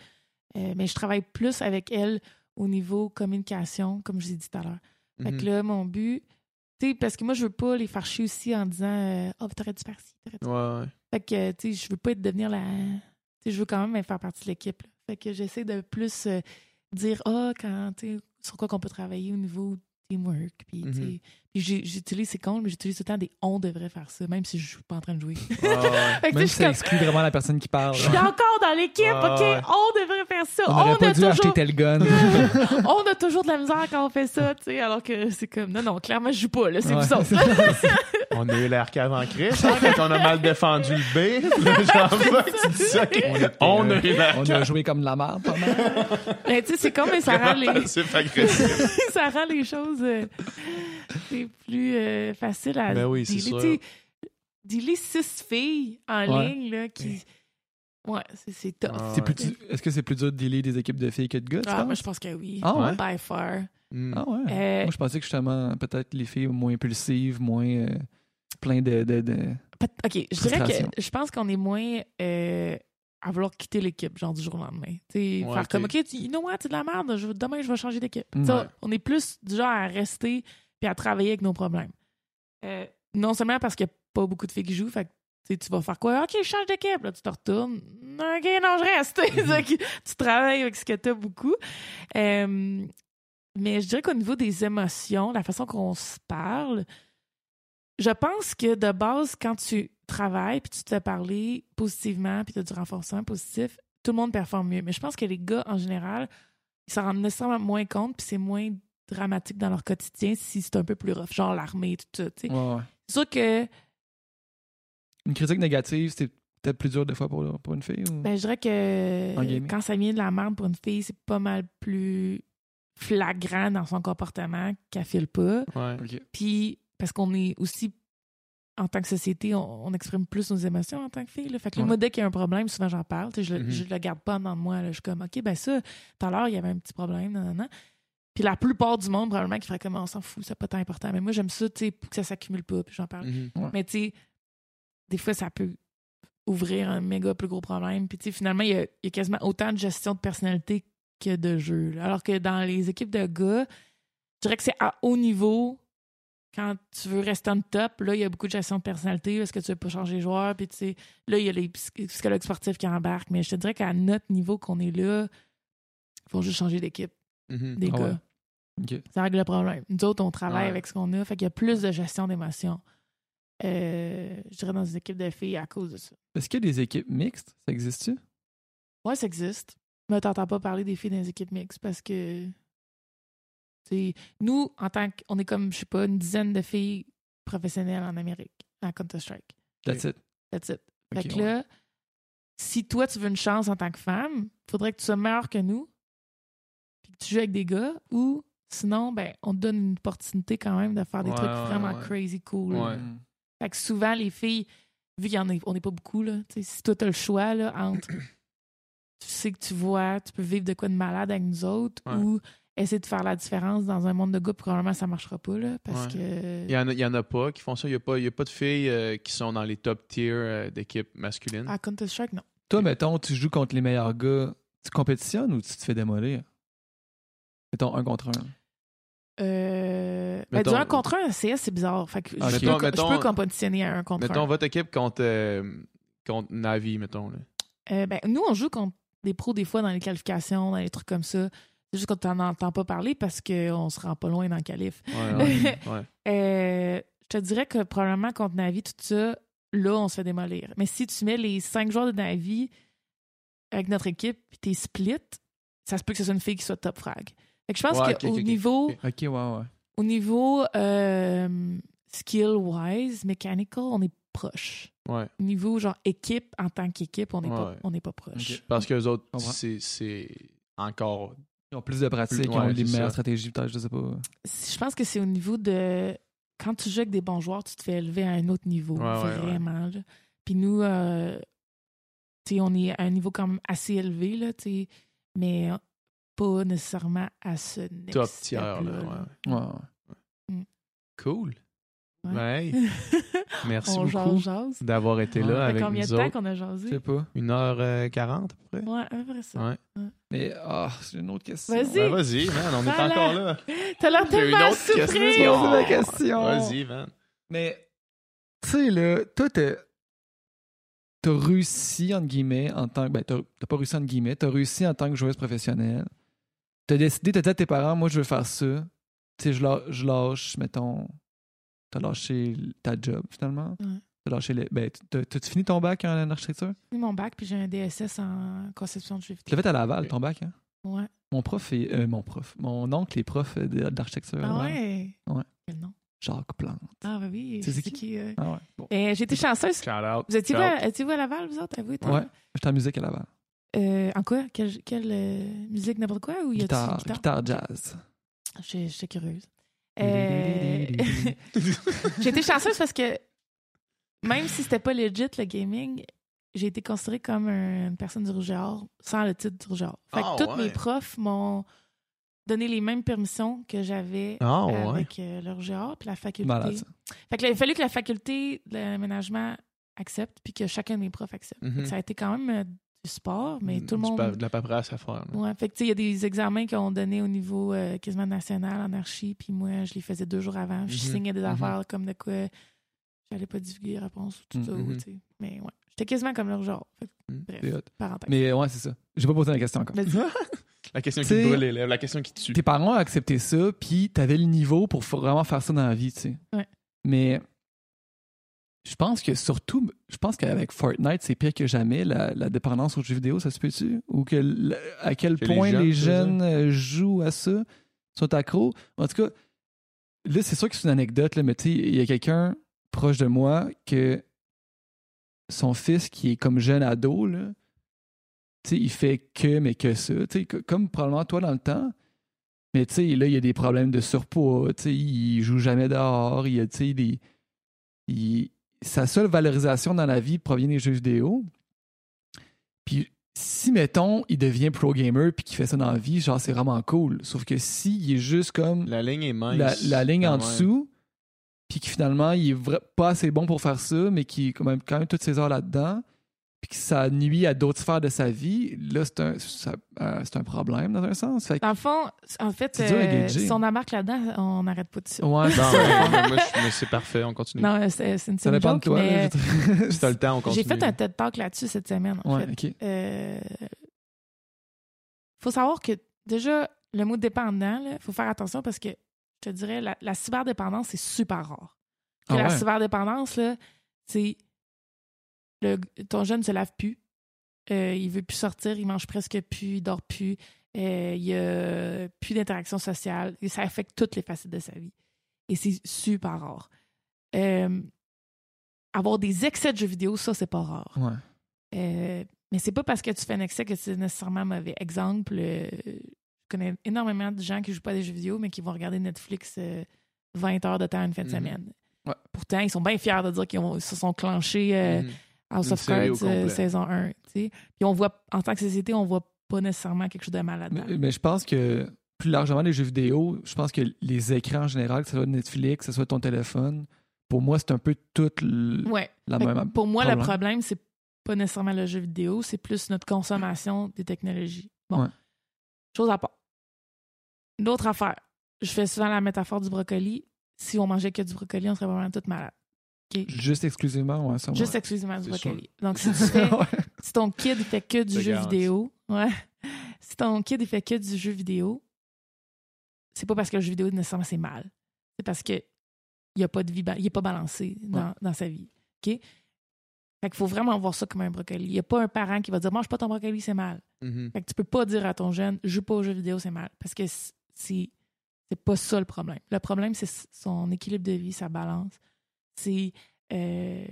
Mais je travaille plus avec elle au niveau communication, comme je l'ai dit tout à l'heure. Fait Mhm. que là, mon but, Tu sais, parce que moi, je veux pas les faire chier aussi en disant euh, Oh, t'aurais dû faire ci, t'aurais dû Ouais, ouais. Fait que, tu sais, je veux pas être devenir la. Tu sais, je veux quand même faire partie de l'équipe. Fait que j'essaie de plus euh, dire, ah, quand, tu sais, sur quoi qu'on peut travailler au niveau teamwork. Puis, tu sais, Mhm. puis j'ai- j'utilise, c'est con, mais j'utilise tout le temps des on devrait faire ça, même si je suis pas en train de jouer. *laughs* Sais, Même je si suis ça comme, exclut vraiment la personne qui parle. je suis encore dans l'équipe, Ouais, OK? ouais. On devrait faire ça. On On, n'aurait pas a dû acheter toujours. tel gun. *laughs* on a toujours de la misère quand on fait ça, tu sais, alors que c'est comme, non, non, clairement, je joue pas, là, c'est Ouais. autres. *laughs* On a eu l'air cave en crise, hein, quand on a mal défendu le B. Genre, fuck, tu dis ça. On a eu l'air On a joué comme de la merde, pas mal. Mais tu sais, c'est con, mais ça rend les, C'est agressif. ça rend les choses euh, plus euh, faciles à Ben oui, c'est sûr. Dealer six filles en Ouais. ligne là, qui. Ouais, c'est, c'est tough. Ah, ouais. du- Est-ce que c'est plus dur de dealer des équipes de filles que de gars, tu Ah, moi, je pense que oui. Ah ouais? By far. Mm. Ah ouais. Euh, Moi, je pensais que justement, peut-être les filles moins impulsives, moins euh, plein de, de, OK, je dirais que je pense qu'on est moins euh, à vouloir quitter l'équipe, genre du jour au lendemain. Tu sais, Ouais, faire ok. comme, OK, tu, you know what, c'est de la merde, je- demain, je vais changer d'équipe. Mm. Ouais. On est plus du genre à rester puis à travailler avec nos problèmes. Euh, non seulement parce qu'il n'y a pas beaucoup de filles qui jouent, fait que tu vas faire quoi? OK, je change d'équipe. Là, tu te retournes. OK, non, je reste. *laughs* Tu tu travailles avec ce que tu as beaucoup. Euh, mais je dirais qu'au niveau des émotions, la façon qu'on se parle, je pense que de base, quand tu travailles puis tu te fais parler positivement puis tu as du renforcement positif, tout le monde performe mieux. Mais je pense que les gars, en général, ils s'en rendent nécessairement moins compte puis c'est moins dramatique dans leur quotidien si c'est un peu plus rough, genre l'armée, tout ça. Ouais, ouais. C'est sûr que Une critique négative, c'est peut-être plus dur des fois pour, pour une fille? Ou... Ben, je dirais que quand ça vient de la merde pour une fille, c'est pas mal plus flagrant dans son comportement qu'elle file pas. Ouais. Puis, parce qu'on est aussi, en tant que société, on, on exprime plus nos émotions en tant que fille. Là. Fait que là, Ouais. moi, dès qu'il y a un problème, souvent j'en parle. Sais, Je, le- je le garde pas de moi. là. Je suis comme, OK, ben ça, tout à l'heure, il y avait un petit problème. Non, non, non. Puis la plupart du monde, probablement, qui ferait comme, on s'en fout, c'est pas tant important. Mais moi, j'aime ça, tu sais, pour que ça s'accumule pas. Puis j'en parle. Mhm. Mais tu sais, des fois, ça peut ouvrir un méga plus gros problème. Puis tu sais, finalement, il y, a, il y a quasiment autant de gestion de personnalité que de jeu. là. Alors que dans les équipes de gars, je dirais que c'est à haut niveau. Quand tu veux rester en top, là, il y a beaucoup de gestion de personnalité. Est-ce que tu veux pas changer de joueur? Puis tu sais, là, il y a les psy- psychologues sportifs qui embarquent. Mais je te dirais qu'à notre niveau qu'on est là, il faut juste changer d'équipe, Mhm. des Ah gars. ouais. Ça règle le problème. Nous autres, on travaille Ouais. avec ce qu'on a. Fait qu'il y a plus de gestion d'émotions. Euh, je dirais dans des équipes de filles à cause de ça. Est-ce qu'il y a des équipes mixtes? Ça existe-tu? Ouais, ça existe. Mais t'entends pas parler des filles dans les équipes mixtes parce que. nous, en tant qu'on est comme, je sais pas, une dizaine de filles professionnelles en Amérique, à Counter-Strike. That's it. That's it. Fait que ouais. là, si toi, tu veux une chance en tant que femme, faudrait que tu sois meilleure que nous, puis que tu joues avec des gars, ou sinon, ben, on te donne une opportunité quand même de faire des Ouais, trucs ouais, vraiment ouais. crazy cool. Ouais. Fait que souvent, les filles, vu qu'on n'est pas beaucoup, là, si toi, tu as le choix là, entre *clears throat* tu sais que tu vois, tu peux vivre de quoi de malade avec nous autres, Ouais. ou essayer de faire la différence dans un monde de gars, probablement ça marchera pas, là, parce Ouais. que. Il y, en a, il y en a pas qui font ça. Il n'y a, pas- il y a pas de filles euh, qui sont dans les top tiers euh, d'équipes masculines. À Counter-Strike, non. Toi, mettons, tu joues contre les meilleurs gars, tu compétitionnes ou tu te fais démolir? Mettons un contre un. Euh... Ben, Mettons- du un contre un, CS, c'est bizarre. Fait que Ah, je, ok. peux, Mettons- je mettons- peux compétitionner à un contre Mettons un. votre équipe contre, euh, contre Navi, mettons. Là. Euh, ben, nous, on joue contre des pros des fois dans les qualifications, dans les trucs comme ça. C'est juste qu'on t'en entend pas parler parce qu'on se rend pas loin dans le qualif. Ouais, ouais, *laughs* ouais. Euh, je te dirais que probablement contre Navi, tout ça, là, on se fait démolir. Mais si tu mets les cinq joueurs de Navi avec notre équipe puis t'es split, ça se peut que ce soit une fille qui soit top frag. Fait que je pense Ouais, qu'au niveau, Ok. Ok, ouais, ouais. au niveau euh, skill-wise, mechanical, on est proche. Ouais. Au niveau genre équipe, en tant qu'équipe, on n'est pas, Ouais. on n'est pas proche. Parce que les autres, c'est c'est encore. Ils ont plus de pratique, ils Ouais, ont des c'est meilleures ça. stratégies, peut-être, je sais pas. Je pense que c'est au niveau de. Quand tu joues avec des bons joueurs, tu te fais élever à un autre niveau. Ouais, ouais, vraiment. Puis nous, euh, tu sais, on est à un niveau quand même assez élevé, là, mais pas nécessairement à ce next Top tier, là, là, là. ouais. Ouais, ouais. Cool. Ouais. *laughs* Merci On beaucoup d'avoir été Ouais. là Ça fait avec combien nous de temps qu'on a Je jasé? sais pas. 1h40 à peu près. Ouais, à peu près ça. Ouais. Mais, ah, c'est une autre question. Vas-y. Ben, vas-y, man, on est encore là. *laughs* T'as l'air J'ai une tellement autre question. Vas-y, man. Mais, tu sais, là, toi, t'as t'as réussi, entre guillemets, en tant que. Ben, t'as t'as pas réussi, entre guillemets, t'as réussi en tant que joueuse professionnelle. T'as décidé, t'as dit à tes parents, moi, je veux faire ça. Tu sais, je, lâ- je lâche, mettons. T'as lâché ta job, finalement. Ouais. T'as lâché les. Ben, t'as- t'as-tu fini ton bac en architecture? J'ai mon bac, puis j'ai un DSS en conception de jeux Tu vidéo. l'as fait à Laval, ton bac, hein? Ouais. Mon prof est. euh, mon prof. Mon oncle est prof euh, d'architecture. Ah ouais? Ouais. Quel nom? Jacques Plante. Ah, bah oui. Tu c'est qui? euh. Ah ouais. Bon. J'ai été chanceuse. Shout out. Vous étiez-vous Shout à, Laval, vous autres? Été? Ouais. J'étais en musique à Laval. Euh, en quoi? Quelle, quelle euh, musique, n'importe quoi? Ou y Guitare, guitare? guitare jazz. J'ai- J'étais curieuse. Euh, *laughs* j'ai été chanceuse parce que même si c'était pas legit le gaming, j'ai été considérée comme un- une personne du rouge et or sans le titre du rouge et or. Fait que Ah, tous ouais. mes profs m'ont donné les mêmes permissions que j'avais Ah, avec euh, le rouge et or puis la faculté. Fait que là, il a fallu que la faculté de l'aménagement accepte puis que chacun de mes profs accepte. Mhm. Ça a été quand même euh, du sport, mais tout le monde. pa- De la paperasse à faire. Ouais, fait que tu sais, il y a des examens qu'on donnait au niveau euh, quasiment national en archi, puis moi, je les faisais deux jours avant. Je Mhm. signais des Mhm. affaires comme de quoi j'allais pas divulguer les réponses ou tout ça. Ou, tu sais. Mais ouais, j'étais quasiment comme leur genre. Fait que, Mhm. bref, parenthèse. Mais ouais, c'est ça. J'ai pas posé la question encore. *laughs* *laughs* La question qui brûle les lèvres, la question qui te tue. Tes parents ont accepté ça, puis t'avais le niveau pour vraiment faire ça dans la vie, tu sais. Ouais. Mais je pense que surtout, je pense qu'avec Fortnite, c'est pire que jamais, la, la dépendance aux jeux vidéo, ça se peut-tu? Ou que à quel Que les point jeunes, les jeunes euh, jouent à ça, sont accros? En tout cas, là, c'est sûr que c'est une anecdote, là, mais tu sais, il y a quelqu'un proche de moi que son fils qui est comme jeune ado, là, il fait que, mais que ça. Comme probablement toi dans le temps. Mais tu sais, là, il y a des problèmes de surpoids. Tu sais, il joue jamais dehors. Il y a, des. il- Sa seule valorisation dans la vie provient des jeux vidéo. Puis si, mettons, il devient pro gamer puis qu'il fait ça dans la vie, genre, c'est vraiment cool. Sauf que si il est juste comme La ligne est mince. la, la ligne en même. dessous, puis que finalement, il est pas assez bon pour faire ça, mais qui quand même, quand même toutes ses heures là-dedans, puis que ça nuit à d'autres sphères de sa vie, là, c'est un, ça- euh, c'est un problème dans un sens. Fait que- Dans le fond, en fait, euh, si on embarque là-dedans, on n'arrête pas de ça. ouais, c'est Non, mais, moi, je- mais c'est parfait, on continue. Non, c'est c'est une Ça dépend de toi. mais là. Si t'as le temps, on continue. j'ai fait un TED Talk là-dessus cette semaine, en Ouais, fait. ok. Euh, faut savoir que déjà, le mot dépendant, il faut faire attention parce que je te dirais, la, la cyberdépendance, c'est super rare. Ah la ouais? cyberdépendance, là, c'est le, ton jeune ne se lave plus. Euh, il veut plus sortir, il mange presque plus, il dort plus, euh, il y a plus d'interaction sociale. Et ça affecte toutes les facettes de sa vie. Et c'est super rare. Euh, avoir des excès de jeux vidéo, ça, c'est pas rare. Ouais. Euh, mais c'est pas parce que tu fais un excès que c'est nécessairement mauvais. Exemple, je connais énormément de gens qui jouent pas à des jeux vidéo, mais qui vont regarder Netflix euh, 20 heures de temps une fin de Mhm. semaine. Ouais. Pourtant, ils sont bien fiers de dire qu'ils se sont clenchés Mhm. House of Cards euh, saison 1. tu sais. Puis on voit, en tant que société, on voit pas nécessairement quelque chose de mal là-dedans. Mais, mais je pense que plus largement les jeux vidéo, je pense que les écrans en général, que ce soit Netflix, que ce soit ton téléphone, pour moi, c'est un peu toute Ouais. la Fait même. pour moi, le problème. c'est pas nécessairement le jeu vidéo, c'est plus notre consommation des technologies. Bon. Ouais. Chose à part. Une autre affaire. Je fais souvent la métaphore du brocoli. Si on mangeait que du brocoli, on serait vraiment toutes malades. Juste exclusivement, ouais, ça. Juste ouais. exclusivement du brocoli. Donc, *laughs* si tu fais, si ton kid fait que du Je jeu vidéo, ouais. *laughs* Si ton kid fait que du jeu vidéo, c'est pas parce que le jeu vidéo nécessairement c'est mal. C'est parce que il a pas de vie, il est pas balancé dans, dans sa vie. OK? Fait qu'il faut vraiment voir ça comme un brocoli. Il n'y a pas un parent qui va dire mange pas ton brocoli, c'est mal. Mhm. Fait que tu peux pas dire à ton jeune joue pas aux jeux vidéo, c'est mal. Parce que c'est pas ça le problème. Le problème, c'est son équilibre de vie, sa balance. C'est euh,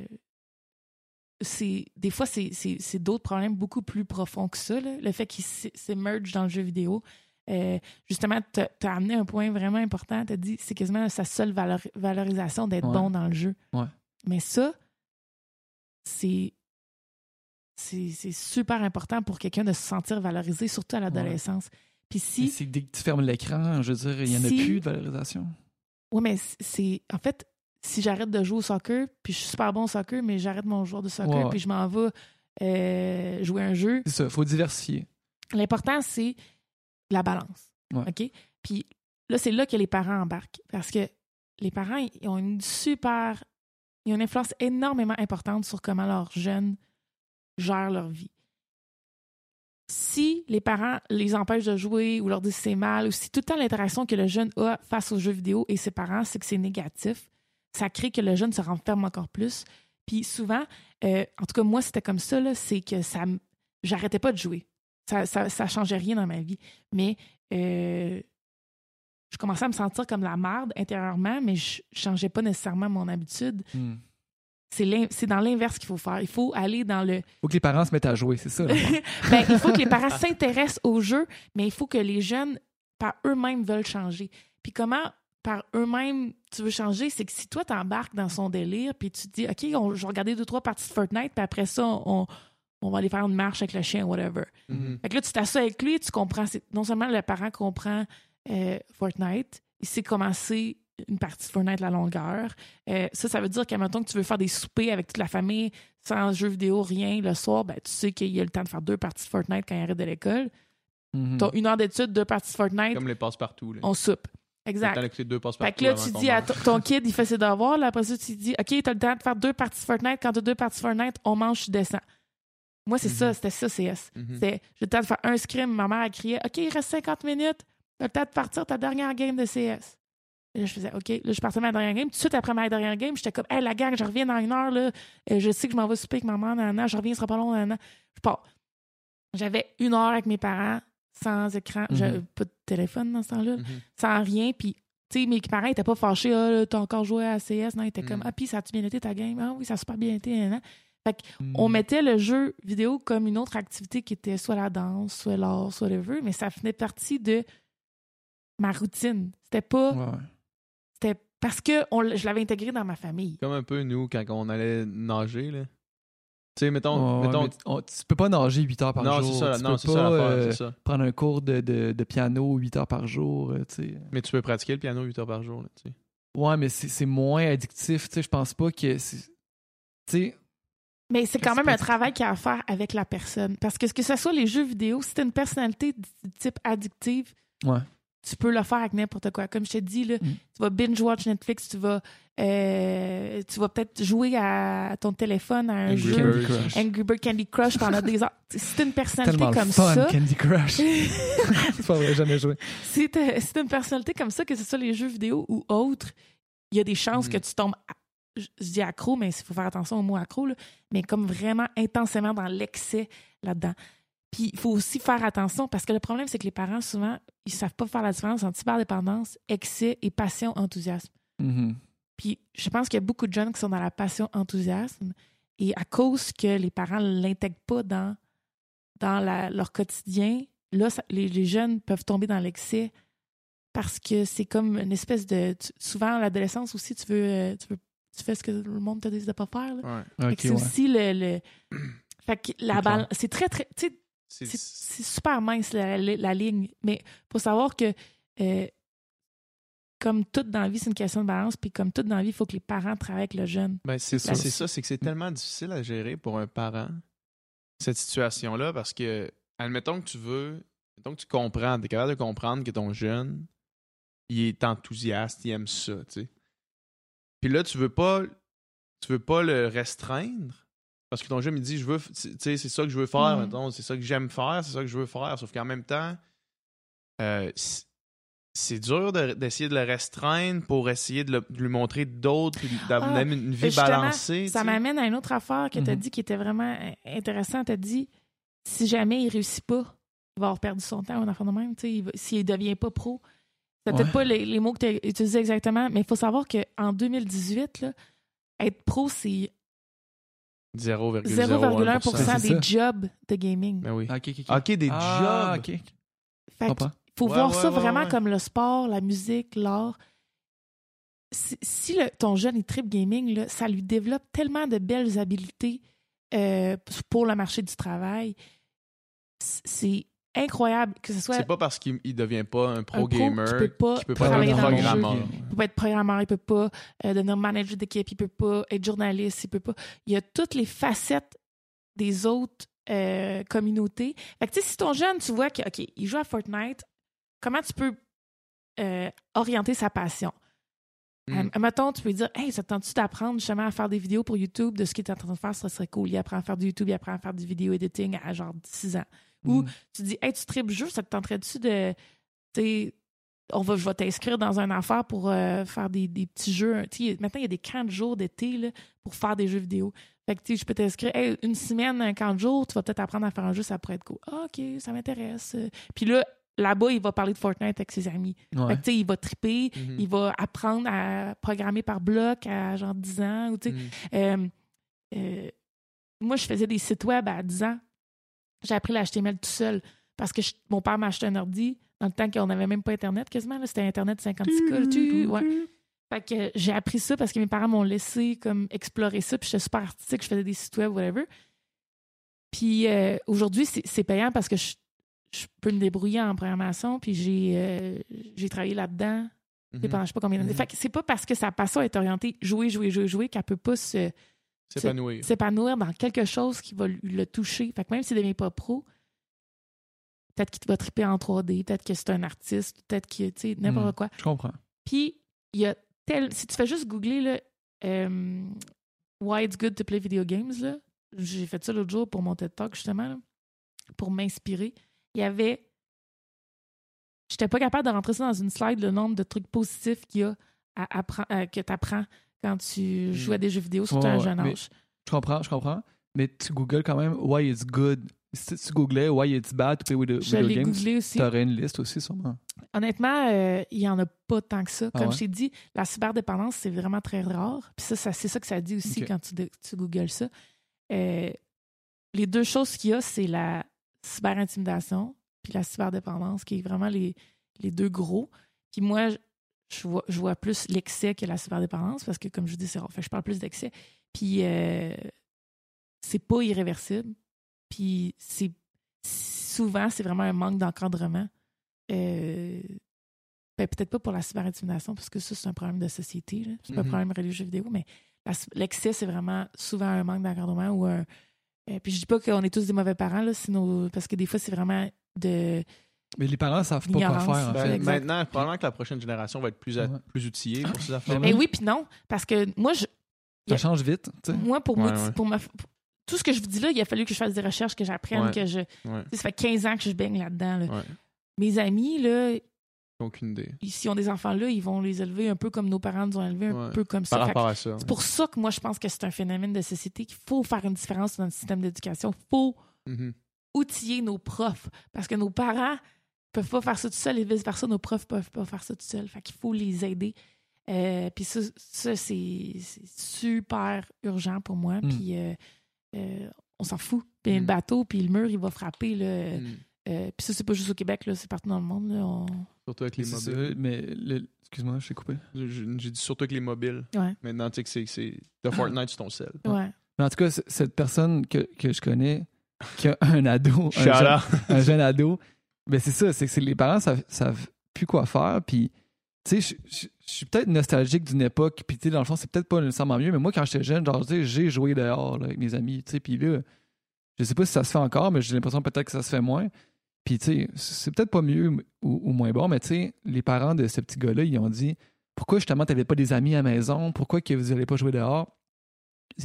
des fois c'est d'autres problèmes beaucoup plus profonds que ça. là. Le fait qu'il s- s'émerge dans le jeu vidéo. Euh, justement, tu as amené un point vraiment important. Tu as dit c'est quasiment sa seule valeur- valorisation d'être Ouais. bon dans le jeu. Ouais. Mais ça, c'est c'est super important pour quelqu'un de se sentir valorisé, surtout à l'adolescence. Puis Mais si. c'est dès que tu fermes l'écran, je veux dire, il n'y en a plus de valorisation. Oui, mais c'est. En fait, si j'arrête de jouer au soccer, puis je suis super bon au soccer, mais j'arrête mon joueur de soccer, puis je m'en vais euh, jouer un jeu, C'est ça, faut diversifier. l'important, c'est la balance. Ouais. OK? Puis là, c'est là que les parents embarquent. Parce que les parents, ils ont une super. Ils ont une influence énormément importante sur comment leurs jeunes gèrent leur vie. Si les parents les empêchent de jouer ou leur disent c'est mal, ou si tout le temps l'interaction que le jeune a face aux jeux vidéo et ses parents, c'est que c'est négatif, ça crée que le jeune se renferme encore plus. Puis souvent, euh, en tout cas, moi, c'était comme ça, c'est que ça j'arrêtais pas de jouer. Ça, ça, ça changeait rien dans ma vie. Mais euh, je commençais à me sentir comme la merde intérieurement, mais je changeais pas nécessairement mon habitude. Hmm. C'est dans l'inverse qu'il faut faire. Il faut aller dans le. Faut que les parents se mettent à jouer, c'est ça. *laughs* Ben, il faut que les parents s'intéressent au jeu, mais il faut que les jeunes, par eux-mêmes, veulent changer. Puis comment, par eux-mêmes, tu veux changer, c'est que si toi, t'embarques dans son délire, puis tu te dis, OK, on, je vais regarder deux, trois parties de Fortnite, puis après ça, on, on va aller faire une marche avec le chien, whatever. Mhm. Fait que là, tu t'assois avec lui, tu comprends. c'est- Non seulement le parent comprend euh, Fortnite, il sait commencer une partie de Fortnite à la longueur. Euh, ça, ça veut dire qu'à mettons que tu veux faire des soupers avec toute la famille, sans jeux vidéo, rien, le soir, ben, tu sais qu'il y a le temps de faire deux parties de Fortnite quand il arrête de l'école. Mhm. T'as une heure d'études, deux parties de Fortnite, Comme les passe-partout. on soupe. Exact. deux Fait que là, tu dis à ton kid, il fait ses devoirs. Là, après ça, tu dis, OK, t'as le temps de faire deux parties de Fortnite. Quand t'as deux parties de Fortnite, on mange, tu descends. Moi, c'est ça, Mhm. c'était ça, CS. C'était, j'ai le temps de faire un scrim. Ma mère, elle criait, OK, il reste 50 minutes. T'as le temps de partir ta dernière game de CS. Et là, je faisais, OK. Là, je partais ma dernière game. Tout de suite après ma dernière game, j'étais comme, hey, la gang, je reviens dans une heure. Là. Euh, je sais que je m'en vais souper avec ma mère, nanana. Je reviens, ce sera pas long, nanana. Je pars. J'avais une heure avec mes parents, sans écran. Mhm. J'avais pas de téléphone dans ce temps-là Mhm. sans rien. Puis, tu sais, mes parents étaient pas fâchés. Ah, là, t'as encore joué à CS. Non, ils étaient comme, Mm. ah, puis ça a-tu bien été ta game? Ah oui, ça a super bien été. nan, nan. Fait Hmm. on mettait le jeu vidéo comme une autre activité qui était soit la danse, soit l'art, soit whatever, mais ça faisait partie de ma routine. C'était pas. Ouais. C'était parce que on je l'avais intégré dans ma famille. Comme un peu nous quand on allait nager. là. Tu sais, mettons. Ouais, mettons mais tu- on- tu peux pas nager 8 heures par non, jour. c'est ça, Tu non, peux c'est ça pas, l'affaire, euh, c'est ça. prendre un cours de, de, de piano 8 heures par jour. euh, tu sais. Mais tu peux pratiquer le piano 8 heures par jour. Là, tu sais. Ouais, mais c'est c'est moins addictif. tu sais, Je pense pas que. c'est- Tu sais, Mais c'est quand même un travail qu'il y a à faire avec la personne. Parce que ce que ce soit les jeux vidéo, si t'as une personnalité du type addictive, Ouais. tu peux le faire avec n'importe quoi. Comme je te dis, là, Mm. tu vas binge-watch Netflix, tu vas, euh, tu vas peut-être jouer à ton téléphone à un Angry jeu. Angry Bird Candy Crush pendant des heures. *laughs* Si t'as une personnalité Tellement comme fun, ça, Candy Crush. *laughs* c'est pas vrai, jamais joué. si t'as une personnalité comme ça, que ce soit les jeux vidéo ou autres, il y a des chances Mm. que tu tombes, à- je je dis accro, mais il faut faire attention au mot accro, là, mais comme vraiment intensément dans l'excès là-dedans. Puis il faut aussi faire attention parce que le problème, c'est que les parents, souvent, ils savent pas faire la différence entre cyberdépendance, excès et passion, enthousiasme. Mhm. Puis je pense qu'il y a beaucoup de jeunes qui sont dans la passion, enthousiasme, et à cause que les parents ne l'intègrent pas dans, dans la- leur quotidien, là, ça- les, les jeunes peuvent tomber dans l'excès parce que c'est comme une espèce de... tu- souvent, à l'adolescence aussi, tu veux, euh, tu veux... Tu fais ce que le monde te dit de pas faire. Ouais. Fait que Ok, c'est ouais. aussi le... le- *clears throat* Fait que la C'est balle, c'est très, très... tu sais, C'est- super mince la, la- la ligne. Mais faut savoir que euh, comme tout dans la vie, c'est une question de balance. Puis comme tout dans la vie, il faut que les parents travaillent avec le jeune. Ben, c'est ça, c'est que c'est tellement difficile à gérer pour un parent, cette situation-là, parce que, admettons que tu veux, admettons que tu comprends, tu es capable de comprendre que ton jeune, il est enthousiaste, il aime ça, tu sais. Puis là, tu veux pas, tu veux pas le restreindre, parce que ton jeune, il dit, je veux, tu sais, c'est ça que je veux faire, mettons, c'est ça que j'aime faire, c'est ça que je veux faire, sauf qu'en même temps, euh, c'est dur de- d'essayer de, le restreindre pour essayer de, le- de lui montrer d'autres, puis d'avoir Ah, une vie balancée. Ça m'amène à une autre affaire que tu as Mhm. dit qui était vraiment intéressante. Tu as dit si jamais il réussit pas, il va avoir perdu son temps, un enfant de même. S'il devient pas pro. C'est peut-être Ouais. pas les, les mots que tu as utilisés exactement, mais il faut savoir qu'en 2018, là, être pro, c'est 0,01%. 0,1 C'est des jobs de gaming. Ben oui. Ok, ok, ok. Ok, des Ah, jobs. ok. Fait Comprends. Qu'il faut Ouais, voir ouais, ça ouais, vraiment comme le sport, la musique, l'art. Si, si le- ton jeune est trip gaming, là, ça lui développe tellement de belles habiletés euh, pour le marché du travail. C'est incroyable, que ce soit C'est pas parce qu'il il devient pas un pro un pro gamer qui peut pas qu'il peut pas travailler être dans le jeu. programmeur. il peut pas être programmeur, il peut pas euh, devenir manager d'équipe, il peut pas être journaliste, il peut pas. Il y a toutes les facettes des autres euh, communautés. Fait que tu sais, si ton jeune, tu vois qu'il il joue à Fortnite, comment tu peux euh, orienter sa passion? Mm. Euh, mettons, tu peux dire, hey, ça te tente-tu d'apprendre justement à faire des vidéos pour YouTube? De ce qu'il est en train de faire? Ça serait cool. Il apprend à faire du YouTube, il apprend à faire du vidéo editing à genre 6 ans. Ou Mm. tu dis, hey, tu tripes jeu, ça te tenterait-tu de. Tu sais, on va, je vais t'inscrire dans une affaire pour euh, faire des, des petits jeux. Tu sais, maintenant, il y a des camps de jours d'été pour faire des jeux vidéo. Fait que, je peux t'inscrire, hey, une semaine, un camp de jours, tu vas peut-être apprendre à faire un jeu, ça pourrait être cool. Ah, OK, ça m'intéresse. Puis là, là-bas, il va parler de Fortnite avec ses amis. Ouais. Fait que, tu sais, il va triper, Mhm. il va apprendre à programmer par bloc à genre 10 ans. Ou, Mhm. euh, euh, moi, je faisais des sites web à 10 ans. J'ai appris l'HTML tout seul parce que je- mon père m'a acheté un ordi dans le temps qu'on n'avait même pas Internet quasiment. là. C'était Internet 56 cas. tu- ouais. Fait que j'ai appris ça parce que mes parents m'ont laissé comme explorer ça. Puis j'étais super artistique, je faisais des sites web, whatever. Puis euh, aujourd'hui, c'est c'est payant parce que je, je peux me débrouiller en programmation. Puis j'ai euh, j'ai travaillé là-dedans Mhm. pendant je sais pas combien d'années. Mhm. Fait que c'est pas parce que sa passion est orientée jouer, jouer, jouer, jouer qu'elle peut pas se S'épanouir. s'épanouir dans quelque chose qui va le toucher. Fait que même s'il ne devient pas pro, peut-être qu'il va triper en 3D, peut-être que c'est un artiste, peut-être que, tu sais, n'importe Mm. quoi. Je comprends. Puis, il y a tel... Si tu fais juste googler, là, euh, Why it's good to play video games, là, j'ai fait ça l'autre jour pour mon TED Talk, justement, là, pour m'inspirer. Il y avait... J'étais pas capable de rentrer ça dans une slide, le nombre de trucs positifs qu'il y a à appren- euh, que tu apprends quand tu joues à des jeux vidéo, surtout à un jeune âge. Je comprends, je comprends. Mais tu googles quand même why it's good. Si tu googlais why it's bad to play with Je video games, tu aurais une liste aussi, sûrement. Honnêtement, euh, il n'y en a pas tant que ça. Ah Comme ouais? je t'ai dit, la cyberdépendance, c'est vraiment très rare. Puis ça, ça- c'est ça que ça dit aussi quand tu, tu googles ça. Euh, les deux choses qu'il y a, c'est la cyberintimidation puis la cyberdépendance, qui est vraiment les, les deux gros. Puis moi, je- vois, je vois plus l'excès que la cyberdépendance parce que, comme je vous dis, c'est rare. Fait que je parle plus d'excès. Puis euh, c'est pas irréversible. Puis c'est souvent, c'est vraiment un manque d'encadrement. Euh, ben, peut-être pas pour la cyberintimidation, parce que ça, c'est un problème de société. C'est pas un Mhm. problème religieux vidéo, mais l'excès, c'est vraiment souvent un manque d'encadrement ou un. Euh, puis je dis pas qu'on est tous des mauvais parents, là, sinon, parce que des fois, c'est vraiment de. Mais les parents savent pas quoi faire, en Ben, fait. maintenant, probablement que la prochaine génération va être plus, à- Ouais. plus outillée pour ces affaires. Mais oui, puis non, parce que moi, je, Ça change vite, tu sais. moi pour, Ouais, moti- ouais. pour ma- pour- tout ce que je vous dis là, il a fallu que je fasse des recherches, que j'apprenne, Ouais. que je. Ça fait 15 ans que je baigne là-dedans. là. Ouais. Mes amis, là, aucune idée. ils- ont des enfants là, ils vont les élever un peu comme nos parents nous ont élevés, un Ouais. peu comme ça. Par que rapport à ça. C'est pour ça que moi, je pense que c'est un phénomène de société qu'il faut faire une différence dans le système d'éducation. Il faut Mhm. outiller nos profs parce que nos parents peuvent pas faire ça tout seuls et vice-versa, nos profs peuvent pas faire ça tout seuls. Fait qu'il faut les aider. Euh, puis ça, ça c'est c'est super urgent pour moi. Mm. Puis euh, euh, on s'en fout. Puis Mm. le bateau, puis le mur, il va frapper. Là. Mhm. Euh, puis ça, c'est pas juste au Québec, là, c'est partout dans le monde. Là. On- Surtout avec les ça, mobiles. mais le- excuse-moi, je t'ai coupé. J'ai dit surtout avec les mobiles. Ouais. Maintenant, tu sais que c'est- de Fortnite sur ton sel. Ouais. Mais en tout cas, cette personne que, que je connais, qui a un ado, un jeune, out. un jeune ado, ben c'est ça, c'est que les parents savent, savent plus quoi faire. Puis, tu sais, je- suis peut-être nostalgique d'une époque, puis tu sais, dans le fond, c'est peut-être pas nécessairement mieux, mais moi, quand j'étais jeune, genre, tu sais, j'ai joué dehors là, avec mes amis, tu sais, puis là, je sais pas si ça se fait encore, mais j'ai l'impression peut-être que ça se fait moins. Puis, tu sais, c'est peut-être pas mieux ou, ou moins bon, mais tu sais, les parents de ce petit gars-là, ils ont dit pourquoi justement t'avais pas des amis à la maison, pourquoi que vous allez pas jouer dehors?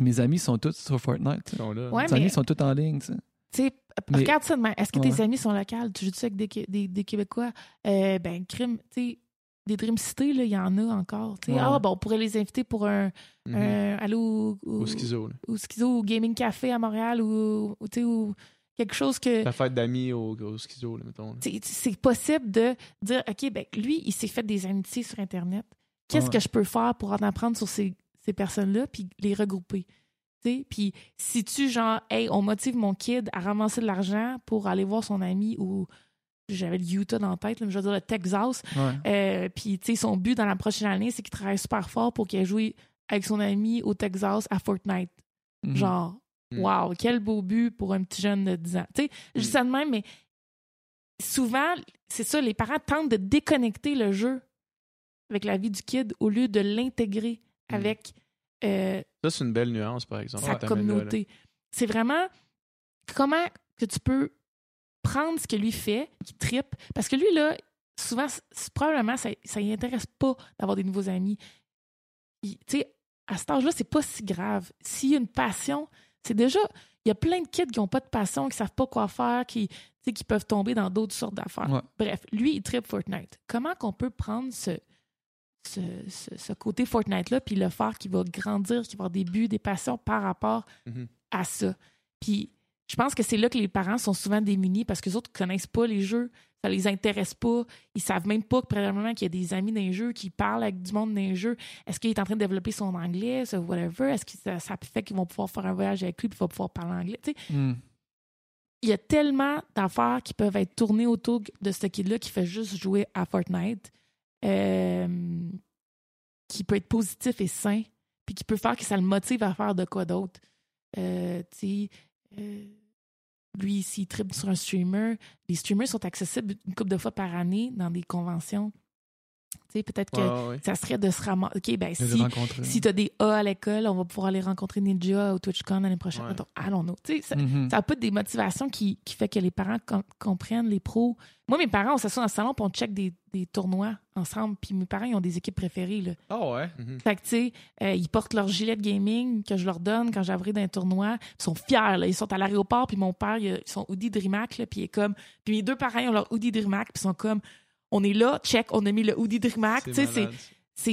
Mes amis sont tous sur Fortnite. Ils sont là. Ouais, Mes mais- amis sont tous en ligne, tu sais. Tu sais, Mais- regarde ça demain. Est-ce que Ouais. tes amis sont locaux? Tu joues-tu avec des, des, des Québécois? Euh, ben, crime, tu sais, des Dream City, là, il y en a encore. tu sais. Ouais. Ah, bon, on pourrait les inviter pour un, Mhm. un aller au, au, Au schizo. là. au schizo, au Gaming Café à Montréal ou, tu sais, ou quelque chose que. La fête d'amis au, au schizo, là, mettons. C'est possible de dire, OK, ben, lui, il s'est fait des amitiés sur Internet. Qu'est-ce Ouais. que je peux faire pour en apprendre sur ces, ces personnes-là puis les regrouper? Tu sais, Puis si tu, genre, hey, on motive mon kid à ramasser de l'argent pour aller voir son ami ou j'avais le Utah dans la tête, là, mais je veux dire le Texas. Euh, puis, tu sais, son but dans la prochaine année, c'est qu'il travaille super fort pour qu'il ait joué avec son ami au Texas à Fortnite. Mhm. Genre. Wow, quel beau but pour un petit jeune de 10 ans. Tu sais, je dis ça de même, mais souvent, c'est ça, les parents tentent de déconnecter le jeu avec la vie du kid au lieu de l'intégrer Mm. avec euh, Ça, c'est une belle nuance, par exemple. sa communauté. C'est vraiment comment que tu peux prendre ce que lui fait, qui tripe, parce que lui, là, souvent, probablement, ça ne intéresse pas d'avoir des nouveaux amis. Tu sais, à cet âge-là, c'est pas si grave. S'il y a une passion, c'est déjà. Il y a plein de kids qui n'ont pas de passion, qui savent pas quoi faire, qui, qui peuvent tomber dans d'autres sortes d'affaires. Ouais. Bref, lui, il tripe Fortnite. Comment qu'on peut prendre ce, ce, ce- ce côté Fortnite-là, puis le faire qui va grandir, qui va avoir des buts, des passions par rapport Mhm. à ça? Puis je pense que c'est là que les parents sont souvent démunis parce que les autres connaissent pas les jeux, ça les intéresse pas, ils savent même pas que probablement qu'il y a des amis dans les jeux qui parlent avec du monde dans les jeux. Est-ce qu'il est en train de développer son anglais, ça, whatever? Est-ce que ça, ça fait qu'ils vont pouvoir faire un voyage avec lui puis il va pouvoir parler anglais? Tu sais, Hmm. il y a tellement d'affaires qui peuvent être tournées autour de ce kid-là qui fait juste jouer à Fortnite, euh, qui peut être positif et sain, puis qui peut faire que ça le motive à faire de quoi d'autre. Euh, tu sais, euh, lui, s'il tripe sur un streamer, les streamers sont accessibles une couple de fois par année dans des conventions. Peut-être que Ouais, ouais, ouais. ça serait de se ramasser. OK, ben si, si tu as des A à l'école, on va pouvoir aller rencontrer Ninja au TwitchCon l'année prochaine. Ouais. Allons-nous. Tu sais, ça, Mhm. ça a pas des motivations qui, qui fait que les parents com- comprennent les pros. Moi, mes parents, on s'assoit dans le salon puis on check des, des tournois ensemble. Puis mes parents, ils ont des équipes préférées. Là. Ah ouais? Mhm. Fait que, tu sais, euh, ils portent leur gilet de gaming que je leur donne quand j'arrive dans un tournoi. Ils sont fiers. Là. Ils sont à l'aéroport. Puis mon père, il a son hoodie Dreamac. Là, puis il est comme... Puis mes deux parents, ils ont leur hoodie Dreamac. Puis ils sont comme... On est là, check, on a mis le hoodie Dreamac. Tu sais, c'est ça.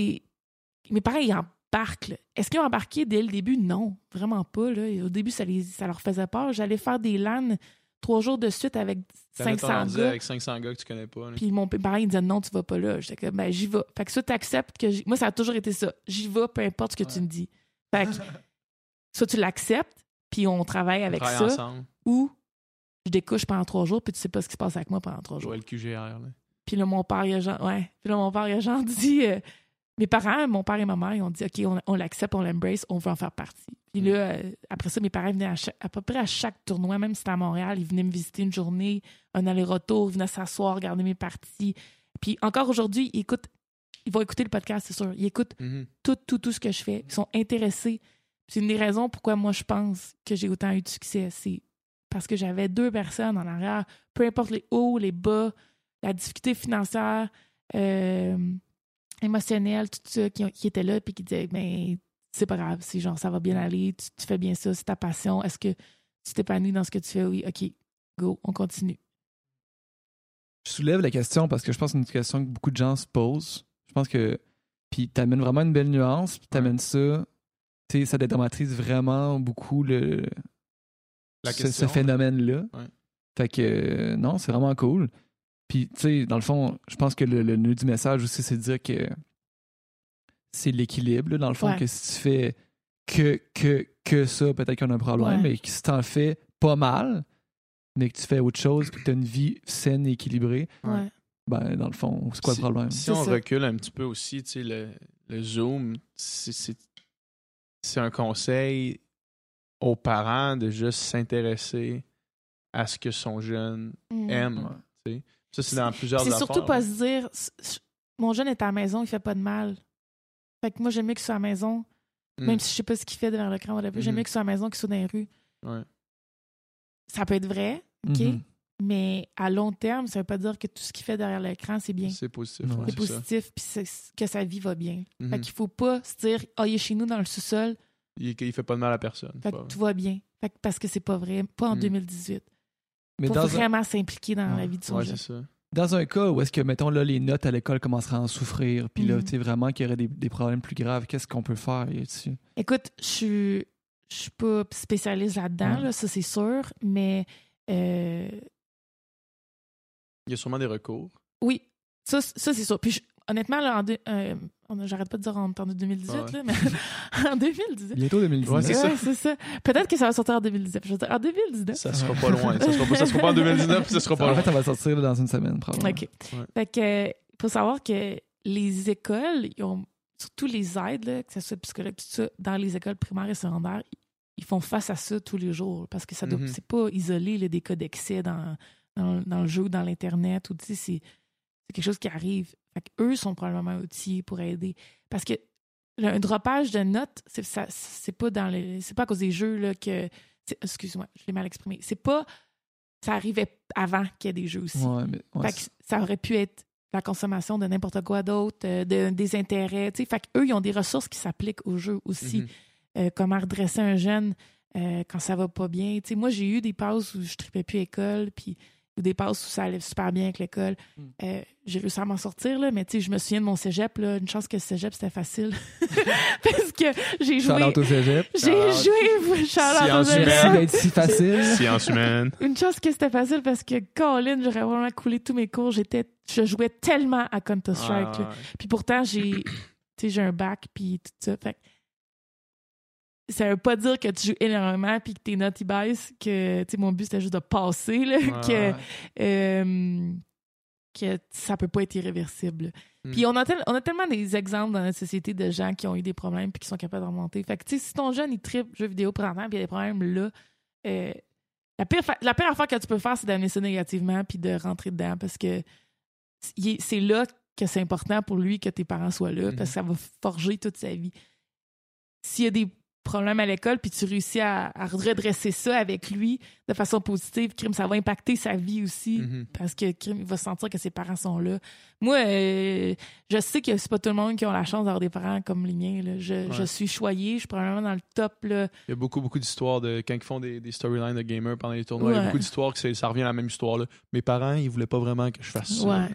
Mes parents, ils embarquent. Est-ce qu'ils ont embarqué dès le début? Non, vraiment pas. Là. Au début, ça, les, ça leur faisait peur. J'allais faire des LAN trois jours de suite avec T'avais 500 tendance gars. avec 500 gars que tu connais pas. Puis mon parent, il disait non, tu vas pas là. J'étais comme, ben, j'y vais. Fait que soit tu acceptes que Moi, ça a toujours été ça. J'y vais, peu importe ce que tu me dis. Fait que *laughs* soit tu l'acceptes, puis on travaille On avec travaille ça, ensemble. ou je découche pendant trois jours, puis tu sais pas ce qui se passe avec moi pendant trois jours. Jouer le QGR. Là. Puis là, mon père, il a genre, ouais. Puis là, mon père, il a genre dit, euh, mes parents, mon père et ma mère, ils ont dit, OK, on, on l'accepte, on l'embrace, on veut en faire partie. Puis là, euh, après ça, mes parents venaient à, chaque- à peu près à chaque tournoi, même si c'était à Montréal, ils venaient me visiter une journée, un aller-retour, ils venaient s'asseoir, regarder mes parties. Puis encore aujourd'hui, ils écoutent, ils vont écouter le podcast, c'est sûr. Ils écoutent Mhm. tout, tout, tout ce que je fais. Ils sont intéressés. C'est une des raisons pourquoi moi je pense que j'ai autant eu de succès. C'est parce que j'avais deux personnes en arrière, peu importe les hauts, les bas, la difficulté financière, euh, émotionnelle, tout ça, qui, qui étaient là puis qui disaient ben c'est pas grave, c'est genre ça va bien aller, tu, tu fais bien ça, c'est ta passion, est-ce que tu t'épanouis dans ce que tu fais? Oui, ok, go, on continue. Je soulève la question parce que je pense que c'est une question que beaucoup de gens se posent. Je pense que. Puis t'amènes vraiment une belle nuance, puis t'amènes ça. Tu sais, ça dédramatise vraiment beaucoup le. La ce, question, ce phénomène-là. Ouais. Fait que, euh, non, c'est vraiment cool. Puis, tu sais, dans le fond, je pense que le, le nœud du message aussi, c'est de dire que c'est l'équilibre, là, dans le fond, Ouais. que si tu fais que, que, que ça, peut-être qu'on a un problème, Ouais. mais que si t'en fais pas mal, mais que tu fais autre chose, puis que t'as une vie saine et équilibrée, Ouais. Ben, dans le fond, c'est quoi le problème? Si on ça. recule un petit peu aussi, tu sais, le, le Zoom, c'est- un conseil aux parents de juste s'intéresser à ce que son jeune Mm. aime. Tu sais. Ça, c'est dans plusieurs C'est surtout pas se dire mon jeune est à la maison, il fait pas de mal. Fait que moi, j'aime mieux qu'il soit à la maison, Mm. même si je sais pas ce qu'il fait devant l'écran, whatever. J'aime Mhm. mieux qu'il soit à la maison qu'il soit dans les rues. Ouais. Ça peut être vrai, OK? Mhm. Mais à long terme, ça veut pas dire que tout ce qu'il fait derrière l'écran, c'est bien. C'est positif. Ouais, C'est positif, puis c'est- que sa vie va bien. Fait qu'il faut pas se dire, ah, il est chez nous dans le sous-sol, Il, il fait pas de mal à personne. fait que tout va bien. Fait que parce que c'est pas vrai, pas en Mhm. 2018. Mais faut dans un, vraiment s'impliquer dans Ouais. la vie de son Ouais, jeune. c'est ça. dans un cas où est-ce que, mettons, là, les notes à l'école commenceraient à en souffrir, puis là, Mhm. tu sais, vraiment qu'il y aurait des, des problèmes plus graves, qu'est-ce qu'on peut faire là-dessus? Écoute, je suis, je suis pas spécialiste là-dedans, Ouais. là, ça c'est sûr, mais euh, Il y a sûrement des recours. oui, ça, ça c'est sûr. Puis je- honnêtement, là, en euh, a- j'arrête pas de dire en, en 2018, Ouais. là, mais *laughs* en 2019. Bientôt 2019. Ouais, c'est ça. Ouais, ça. Peut-être que ça va sortir en 2019. Je veux dire, en 2019. Ça sera pas loin. Ça sera pas, ça sera pas en 2019, puis ça sera pas En loin. fait, ça va sortir là, dans une semaine, probablement. OK. Fait que, faut savoir que les écoles, ils ont, surtout les aides, là, que ce soit psychologue, tout ça, dans les écoles primaires et secondaires, ils font face à ça tous les jours parce que ça doit, Mhm. c'est pas isolé là, des cas d'excès dans, dans, dans le jeu ou dans l'Internet, ou c'est quelque chose qui arrive. Fait eux sont probablement outillés pour aider. Parce que le- un dropage de notes, c'est ça- c'est pas dans les. C'est pas à cause des jeux là, que. Excuse-moi, je l'ai mal exprimé. C'est pas. Ça arrivait avant qu'il y ait des jeux aussi. Ouais, mais, ouais, Fait que ça aurait pu être la consommation de n'importe quoi d'autre, euh, de, des intérêts. tu sais. Fait qu'eux, ils ont des ressources qui s'appliquent au jeu aussi. Mhm. Euh, comment redresser un jeune euh, quand ça va pas bien. Tu sais, moi, j'ai eu des pauses où je tripais plus école, puis ou des passes où ça allait super bien avec l'école. Mm. Euh, j'ai réussi à m'en sortir, là, mais tu sais, je me souviens de mon cégep. Là, une chance que le cégep, c'était facile. *laughs* Parce que j'ai joué. Au cégep. *laughs* J'ai joué. Shout-out au d'être si facile. *laughs* Science humaine. Une chance que c'était facile parce que, Colin, j'aurais vraiment coulé tous mes cours. J'étais, je jouais tellement à Counter-Strike. Ah. Puis pourtant, j'ai, *coughs* tu sais, j'ai un bac, puis tout ça. Fait que ça veut pas dire que tu joues énormément puis que tes notes y baissent. Que, tu sais, mon but, c'était juste de passer, là, Ouais, que, euh, que ça peut pas être irréversible. Mm. Puis on a, tel- on a tellement des exemples dans notre société de gens qui ont eu des problèmes puis qui sont capables de remonter. Fait que, tu sais, si ton jeune, il tripe jeux vidéo présentement puis il y a des problèmes là, euh, la, pire la pire affaire que tu peux faire, c'est d'amener ça négativement puis de rentrer dedans parce que c'est là que c'est important pour lui que tes parents soient là Mhm. parce que ça va forger toute sa vie. S'il y a des problèmes à l'école puis tu réussis à, à redresser ça avec lui de façon positive, crime, ça va impacter sa vie aussi Mhm. parce que crime, il va sentir que ses parents sont là. Moi, euh, je sais que c'est pas tout le monde qui a la chance d'avoir des parents comme les miens. là. Je, Ouais. je suis choyée, je suis probablement dans le top. Là. Il y a beaucoup, beaucoup d'histoires de quand ils font des, des storylines de gamers pendant les tournois. Il y a beaucoup d'histoires que ça revient à la même histoire. Là. Mes parents, ils voulaient pas vraiment que je fasse ça. Ouais.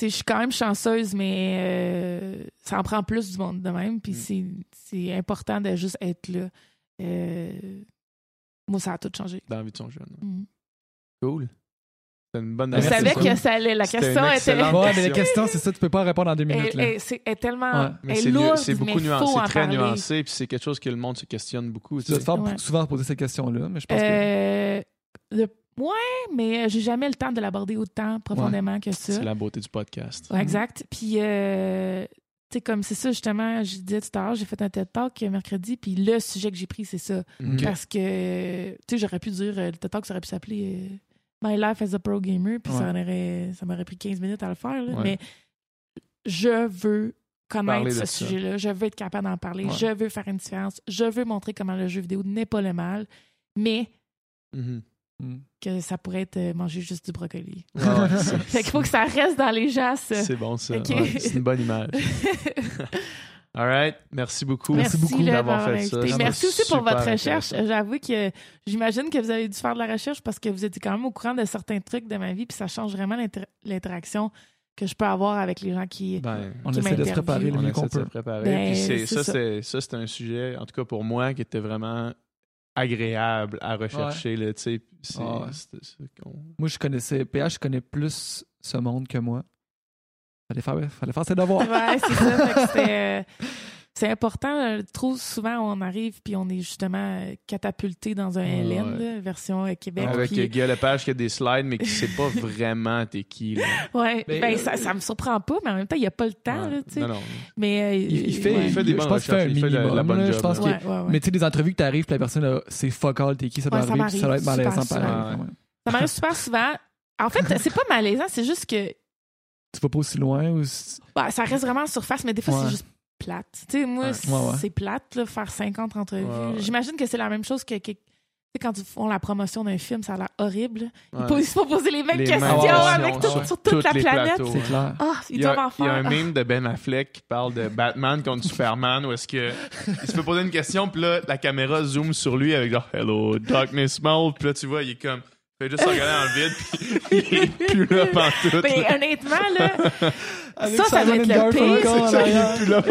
Je suis quand même chanceuse, mais euh, ça en prend plus du monde de même. Puis Mm. c'est- c'est important de juste être là. Euh, moi, ça a tout changé. Dans la vie de son jeune. Mm. Cool. C'est une bonne Je savais que ça allait. La question était. excellente- Ouais, mais la question. c'est ça, tu peux pas répondre en deux minutes. Elle, Là. elle- c'est elle est tellement. Ouais. Mais c'est nu- lourde, c'est beaucoup mais nuancé, faut c'est en très parler. nuancé, puis c'est quelque chose que le monde se questionne beaucoup. Tu dois te faire Ouais. souvent poser cette question-là, mais je pense que. Euh, le- Ouais, mais j'ai jamais le temps de l'aborder autant profondément que ça. C'est la beauté du podcast. Ouais, exact. Puis, euh, tu sais, comme c'est ça, justement, je disais tout à l'heure, j'ai fait un TED Talk mercredi, puis le sujet que j'ai pris, c'est ça. Parce que, tu sais, j'aurais pu dire, euh, le TED Talk, ça aurait pu s'appeler euh, My Life as a Pro Gamer, puis ça Ouais. aurait- ça m'aurait pris 15 minutes à le faire. là. Mais je veux connaître ce sujet-là, je veux être capable d'en parler, je veux faire une différence, je veux montrer comment le jeu vidéo n'est pas le mal, mais Mhm. Mm. que ça pourrait être euh, manger juste du brocoli. *laughs* Ouais, *laughs* c'est- Fait qu'il faut que ça reste dans les gens, ça. C'est bon, ça. Ouais, c'est une bonne image. *laughs* All right. Merci beaucoup Merci beaucoup d'avoir m'avoir fait ça. Merci aussi pour votre recherche. J'avoue que j'imagine que vous avez dû faire de la recherche parce que vous étiez quand même au courant de certains trucs de ma vie, puis ça change vraiment l'inter- l'interaction que je peux avoir avec les gens qui. Ben, On essaie de se préparer le on mieux essaie qu'on de se peut. préparer. Ben, Puis c'est ça, ça, c'est un sujet, en tout cas pour moi, qui était vraiment agréable à rechercher. Sais. c'est, ouais. c'est- Moi, je connaissais. PH connaît plus ce monde que moi. Fallait faire, fallait faire ses devoirs. Ouais, c'est ça. *laughs* C'est important. euh, Trop souvent, on arrive puis on est justement euh, catapulté dans un Ouais, LN, ouais. là, version euh, Québec. Avec puis- Guillaume Lepage qui a des slides, mais qui sait pas *laughs* vraiment t'es qui. Là. ouais, Mais, ben, euh, ça, ça me surprend pas, mais en même temps, il n'y a pas le temps. Ouais. Là, tu sais. non, non. mais, euh, Il, il fait, ouais. il fait des je bonnes pense qu'il fait un recherches, il fait la- la minimum. bonne là. job, je pense Ouais, ouais, ouais. Mais tu sais, des entrevues que tu arrives, puis la personne, c'est fuck all, t'es qui, ça doit Ouais, ça arriver, puis ça doit être m'arrive malaisant super pareil. souvent. Ouais. Ça m'arrive super souvent. En fait, c'est pas malaisant, c'est juste que *laughs* Tu vas pas aussi loin ou. si- bah, ça reste vraiment en surface, mais des fois, Ouais. c'est juste plate. Tu sais, moi, Ouais. c'est Ouais, ouais. c'est plate, là, faire 50 entrevues. Ouais, ouais. J'imagine que c'est la même chose que, quand ils font la promotion d'un film, ça a l'air horrible. Ils Ouais. posent- se font poser les mêmes Les questions mêmes questions avec tout- sur sur toute la planète. plateaux. C'est clair. Ah, ils Il y, a, doivent en il y a faire. un meme de Ben Affleck qui parle de Batman contre *laughs* Superman où est-ce que il se fait poser une question puis là la caméra zoome sur lui avec genre Hello Darkness Mode puis là tu vois il est comme fait juste regarder dans le vide puis *laughs* il est plus là pantoute. Ben, honnêtement, là, *laughs* ça, ça doit être le pire. Ça, il est plus là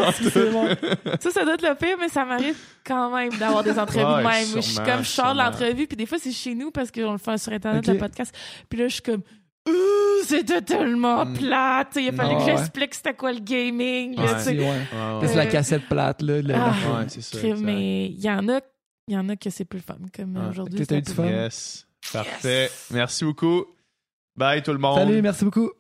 ça, ça doit être le pire, mais ça m'arrive quand même d'avoir des entrevues de même. où je suis comme, je sors de l'entrevue, puis des fois, c'est chez nous parce qu'on le fait sur Internet, le podcast. Puis là, je suis comme, Ouh, c'était tellement Mm. plate. Il a fallu Ah, que ouais. j'explique c'était quoi le gaming. là, Ouais. C'est ouais. La cassette plate, là. le- Ah. Ouais, c'est ça. Mais il y en a, il y en a que c'est plus fun. Comme aujourd'hui. T'as eu du fun? Yes. Parfait. Merci beaucoup. Bye tout le monde. Salut, merci beaucoup.